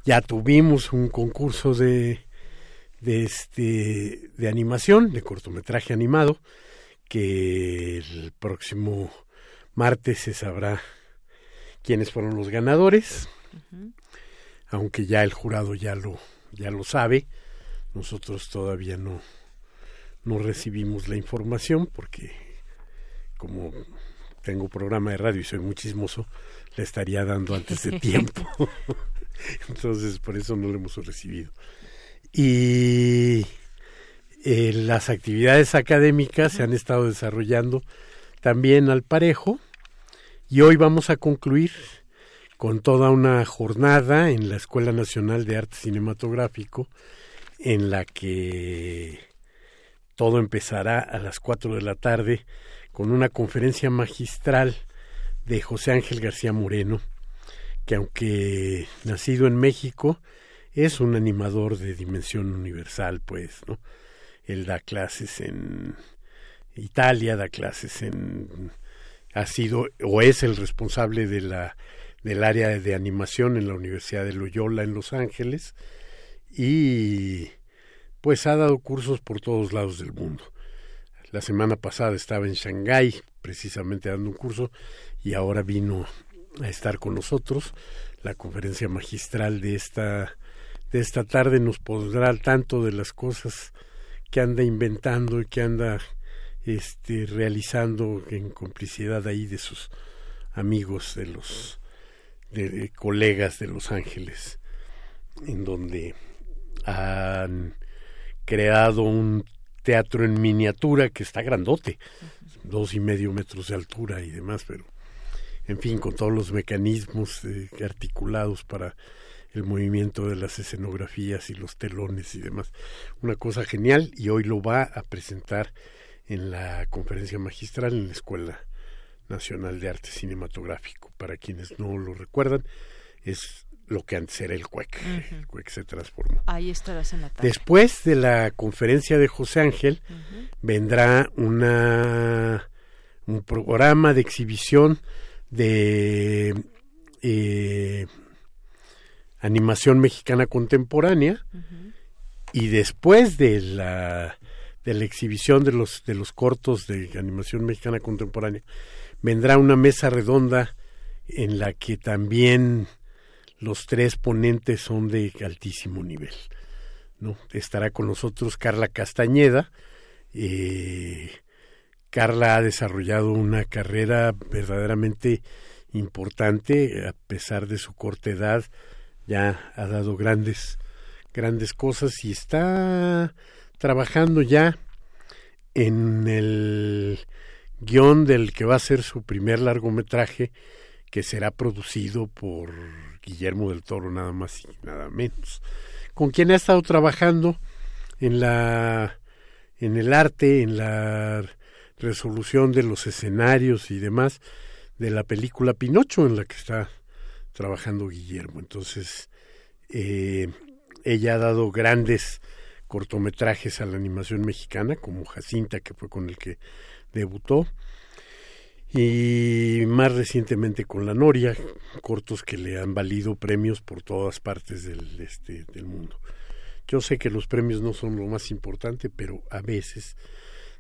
ya tuvimos un concurso de, de, este, de animación, de cortometraje animado, que el próximo martes se sabrá quiénes fueron los ganadores aunque ya el jurado ya lo, ya lo sabe, nosotros todavía no, no recibimos la información porque como tengo programa de radio y soy muy chismoso, le estaría dando antes de tiempo. Entonces, por eso no lo hemos recibido. Y eh, las actividades académicas se han estado desarrollando también al parejo y hoy vamos a concluir con toda una jornada en la Escuela Nacional de Arte Cinematográfico en la que todo empezará a las cuatro de la tarde con una conferencia magistral de José Ángel García Moreno, que aunque nacido en México, es un animador de dimensión universal, pues, ¿no? Él da clases en Italia, da clases en... ha sido o es el responsable de la del área de animación en la Universidad de Loyola en Los Ángeles y pues ha dado cursos por todos lados del mundo. La semana pasada estaba en Shanghái precisamente dando un curso y ahora vino a estar con nosotros. La conferencia magistral de esta de esta tarde nos pondrá al tanto de las cosas que anda inventando y que anda este realizando en complicidad ahí de sus amigos de los de, colegas de Los Ángeles, en donde han creado un teatro en miniatura que está grandote, dos y medio metros de altura y demás, pero en fin, con todos los mecanismos eh, articulados para el movimiento de las escenografías y los telones y demás. Una cosa genial y hoy lo va a presentar en la conferencia magistral en la Escuela Nacional de Arte Cinematográfico. Para quienes no lo recuerdan, es lo que antes era el CUEC. El CUEC se transformó. Ahí estarás en la tarde. Después de la conferencia de José Ángel, vendrá una un programa de exhibición de eh, animación mexicana contemporánea y después de la de la exhibición de los de los cortos de animación mexicana contemporánea vendrá una mesa redonda en la que también los tres ponentes son de altísimo nivel. ¿no? Estará con nosotros Carla Castañeda. Eh, Carla ha desarrollado una carrera verdaderamente importante, a pesar de su corta edad, ya ha dado grandes, grandes cosas y está trabajando ya en el guion del que va a ser su primer largometraje que será producido por Guillermo del Toro nada más y nada menos con quien ha estado trabajando en la en el arte en la resolución de los escenarios y demás de la película Pinocho en la que está trabajando Guillermo. Entonces eh, ella ha dado grandes cortometrajes a la animación mexicana como Jacinta que fue con el que debutó y más recientemente con La Noria, cortos que le han valido premios por todas partes del, este, del mundo. Yo sé que los premios no son lo más importante, pero a veces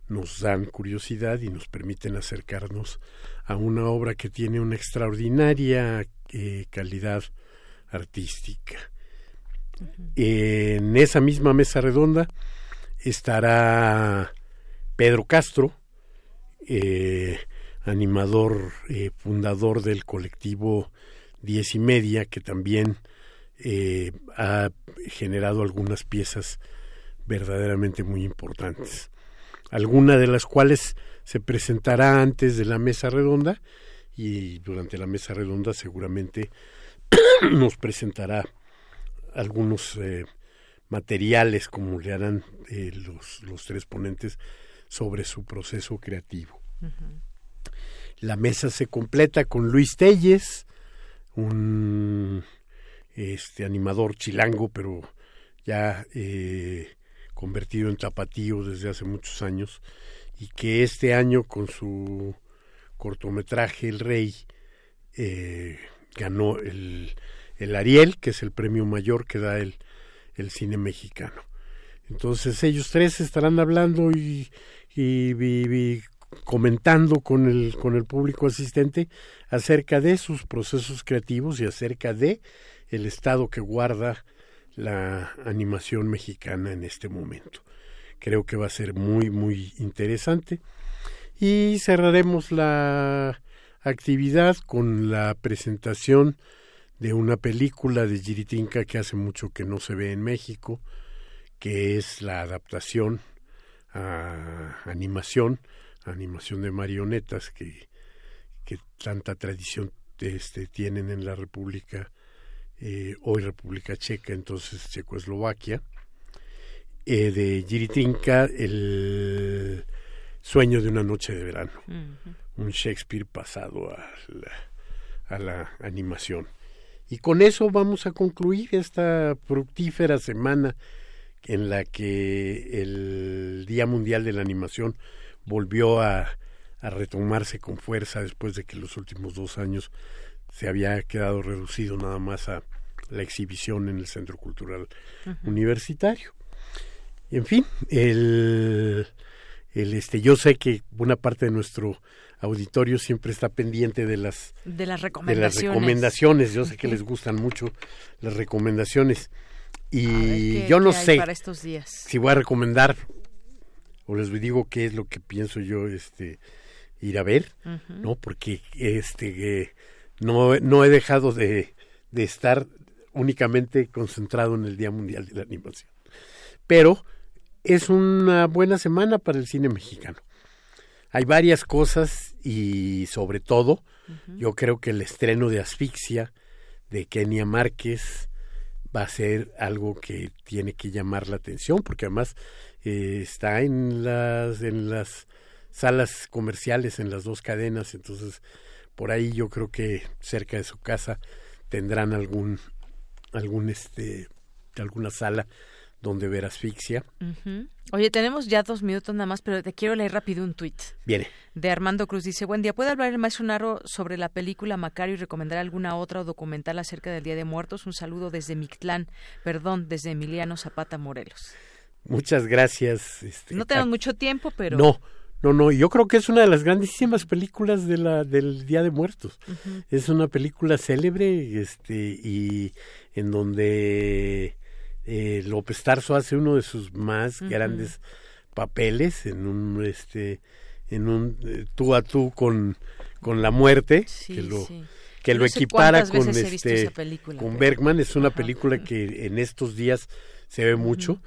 nos dan curiosidad y nos permiten acercarnos a una obra que tiene una extraordinaria eh, calidad artística. En esa misma mesa redonda estará Pedro Castro, eh, animador eh, fundador del colectivo Diez y Media, que también eh, ha generado algunas piezas verdaderamente muy importantes. Alguna de las cuales se presentará antes de la mesa redonda y durante la mesa redonda seguramente nos presentará algunos materiales como le harán los, los tres ponentes sobre su proceso creativo. La mesa se completa con Luis Telles, un este animador chilango, pero ya eh, convertido en tapatío desde hace muchos años, y que este año con su cortometraje El Rey eh, ganó el, el Ariel, que es el premio mayor que da el, el cine mexicano. Entonces ellos tres estarán hablando y, y, comentando con el, con el público asistente acerca de sus procesos creativos y acerca de el estado que guarda la animación mexicana en este momento. Creo que va a ser muy, muy interesante. Y cerraremos la actividad con la presentación de una película de Giritinka que hace mucho que no se ve en México, que es la adaptación a animación animación de marionetas que, que tanta tradición este, tienen en la República, eh, hoy República Checa, entonces Checoslovaquia, eh, de Giritinka, el sueño de una noche de verano, un Shakespeare pasado a la, a la animación. Y con eso vamos a concluir esta fructífera semana en la que el Día Mundial de la Animación volvió a, retomarse con fuerza después de que los últimos dos años se había quedado reducido nada más a la exhibición en el Centro Cultural Universitario. En fin, el, el, este, yo sé que una parte de nuestro auditorio siempre está pendiente de las, de las recomendaciones. De las recomendaciones. Yo sé que les gustan mucho las recomendaciones. Y yo no sé si voy a recomendar o les digo qué es lo que pienso yo este ir a ver, ¿no? Porque este no, no he dejado de, de estar únicamente concentrado en el Día Mundial de la Animación. Pero es una buena semana para el cine mexicano. Hay varias cosas y sobre todo yo creo que el estreno de Asfixia de Kenia Márquez va a ser algo que tiene que llamar la atención porque además eh, está en las en las salas comerciales en las dos cadenas. Entonces por ahí yo creo que cerca de su casa tendrán algún algún este alguna sala donde ver asfixia. Oye, tenemos ya dos minutos nada más, pero te quiero leer rápido un tuit. Viene. De Armando Cruz dice, buen día, ¿puede hablar el maestro Naro sobre la película Macario y recomendar alguna otra o documental acerca del Día de Muertos? Un saludo desde Mictlán, perdón, desde Emiliano Zapata Morelos. Muchas gracias. Este, no tenemos mucho tiempo, pero... No, no, no, yo creo que es una de las grandísimas películas de la, del Día de Muertos. Es una película célebre este, y en donde eh, López Tarso hace uno de sus más grandes papeles en un este en un eh, tú a tú con con la muerte que lo que lo equipara con este con Bergman. Es una película que en estos días se ve mucho.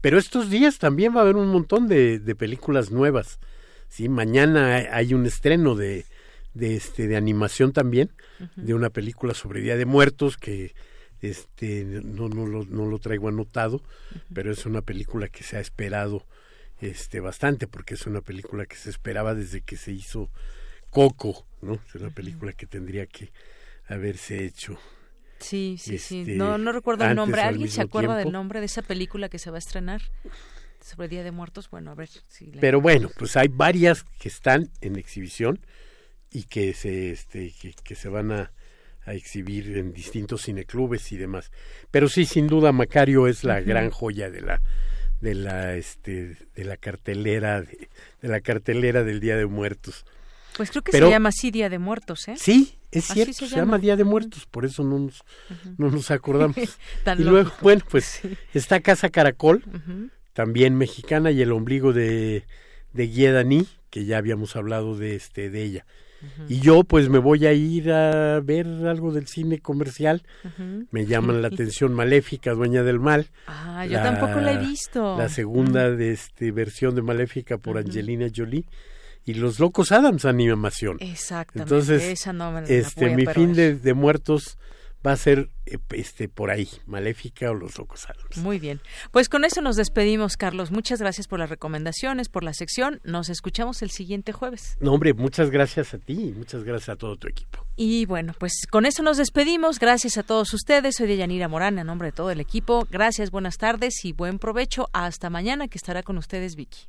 pero estos días también va a haber un montón de, de películas nuevas sí mañana hay un estreno de de este de animación también de una película sobre Día de Muertos que este no no lo, no lo traigo anotado pero es una película que se ha esperado este bastante porque es una película que se esperaba desde que se hizo Coco no es una película que tendría que haberse hecho sí sí sí. este, no no recuerdo el nombre. alguien se acuerda del nombre de esa película que se va a estrenar sobre Día de Muertos. Bueno a ver si pero bueno pues hay varias que están en exhibición y que se este que se van a a exhibir en distintos cineclubes y demás. Pero sí, sin duda, Macario es la gran joya de la de la este de la cartelera de, la cartelera del Día de Muertos. Pues creo que se llama así Día de Muertos, ¿eh? Sí, es cierto, se, llama. Día de Muertos, por eso no nos, no nos acordamos. y luego, bueno, pues está Casa Caracol, también mexicana, y el ombligo de, de Guiedani, que ya habíamos hablado de este de ella. Y yo pues me voy a ir a ver algo del cine comercial. Me llaman la atención Maléfica, Dueña del Mal. Ah, yo tampoco la he visto. La segunda de este versión de Maléfica por Angelina Jolie y Los Locos Adams animación. Exactamente. Entonces, este mi fin de, de muertos va a ser eh, este por ahí, Maléfica o Los Locos Adams. Muy bien. Pues con eso nos despedimos, Carlos. Muchas gracias por las recomendaciones, por la sección. Nos escuchamos el siguiente jueves. No, hombre, muchas gracias a ti y muchas gracias a todo tu equipo. Y bueno, pues con eso nos despedimos. Gracias a todos ustedes. Soy Deyanira Morán, en nombre de todo el equipo. Gracias, buenas tardes y buen provecho. Hasta mañana, que estará con ustedes Vicky.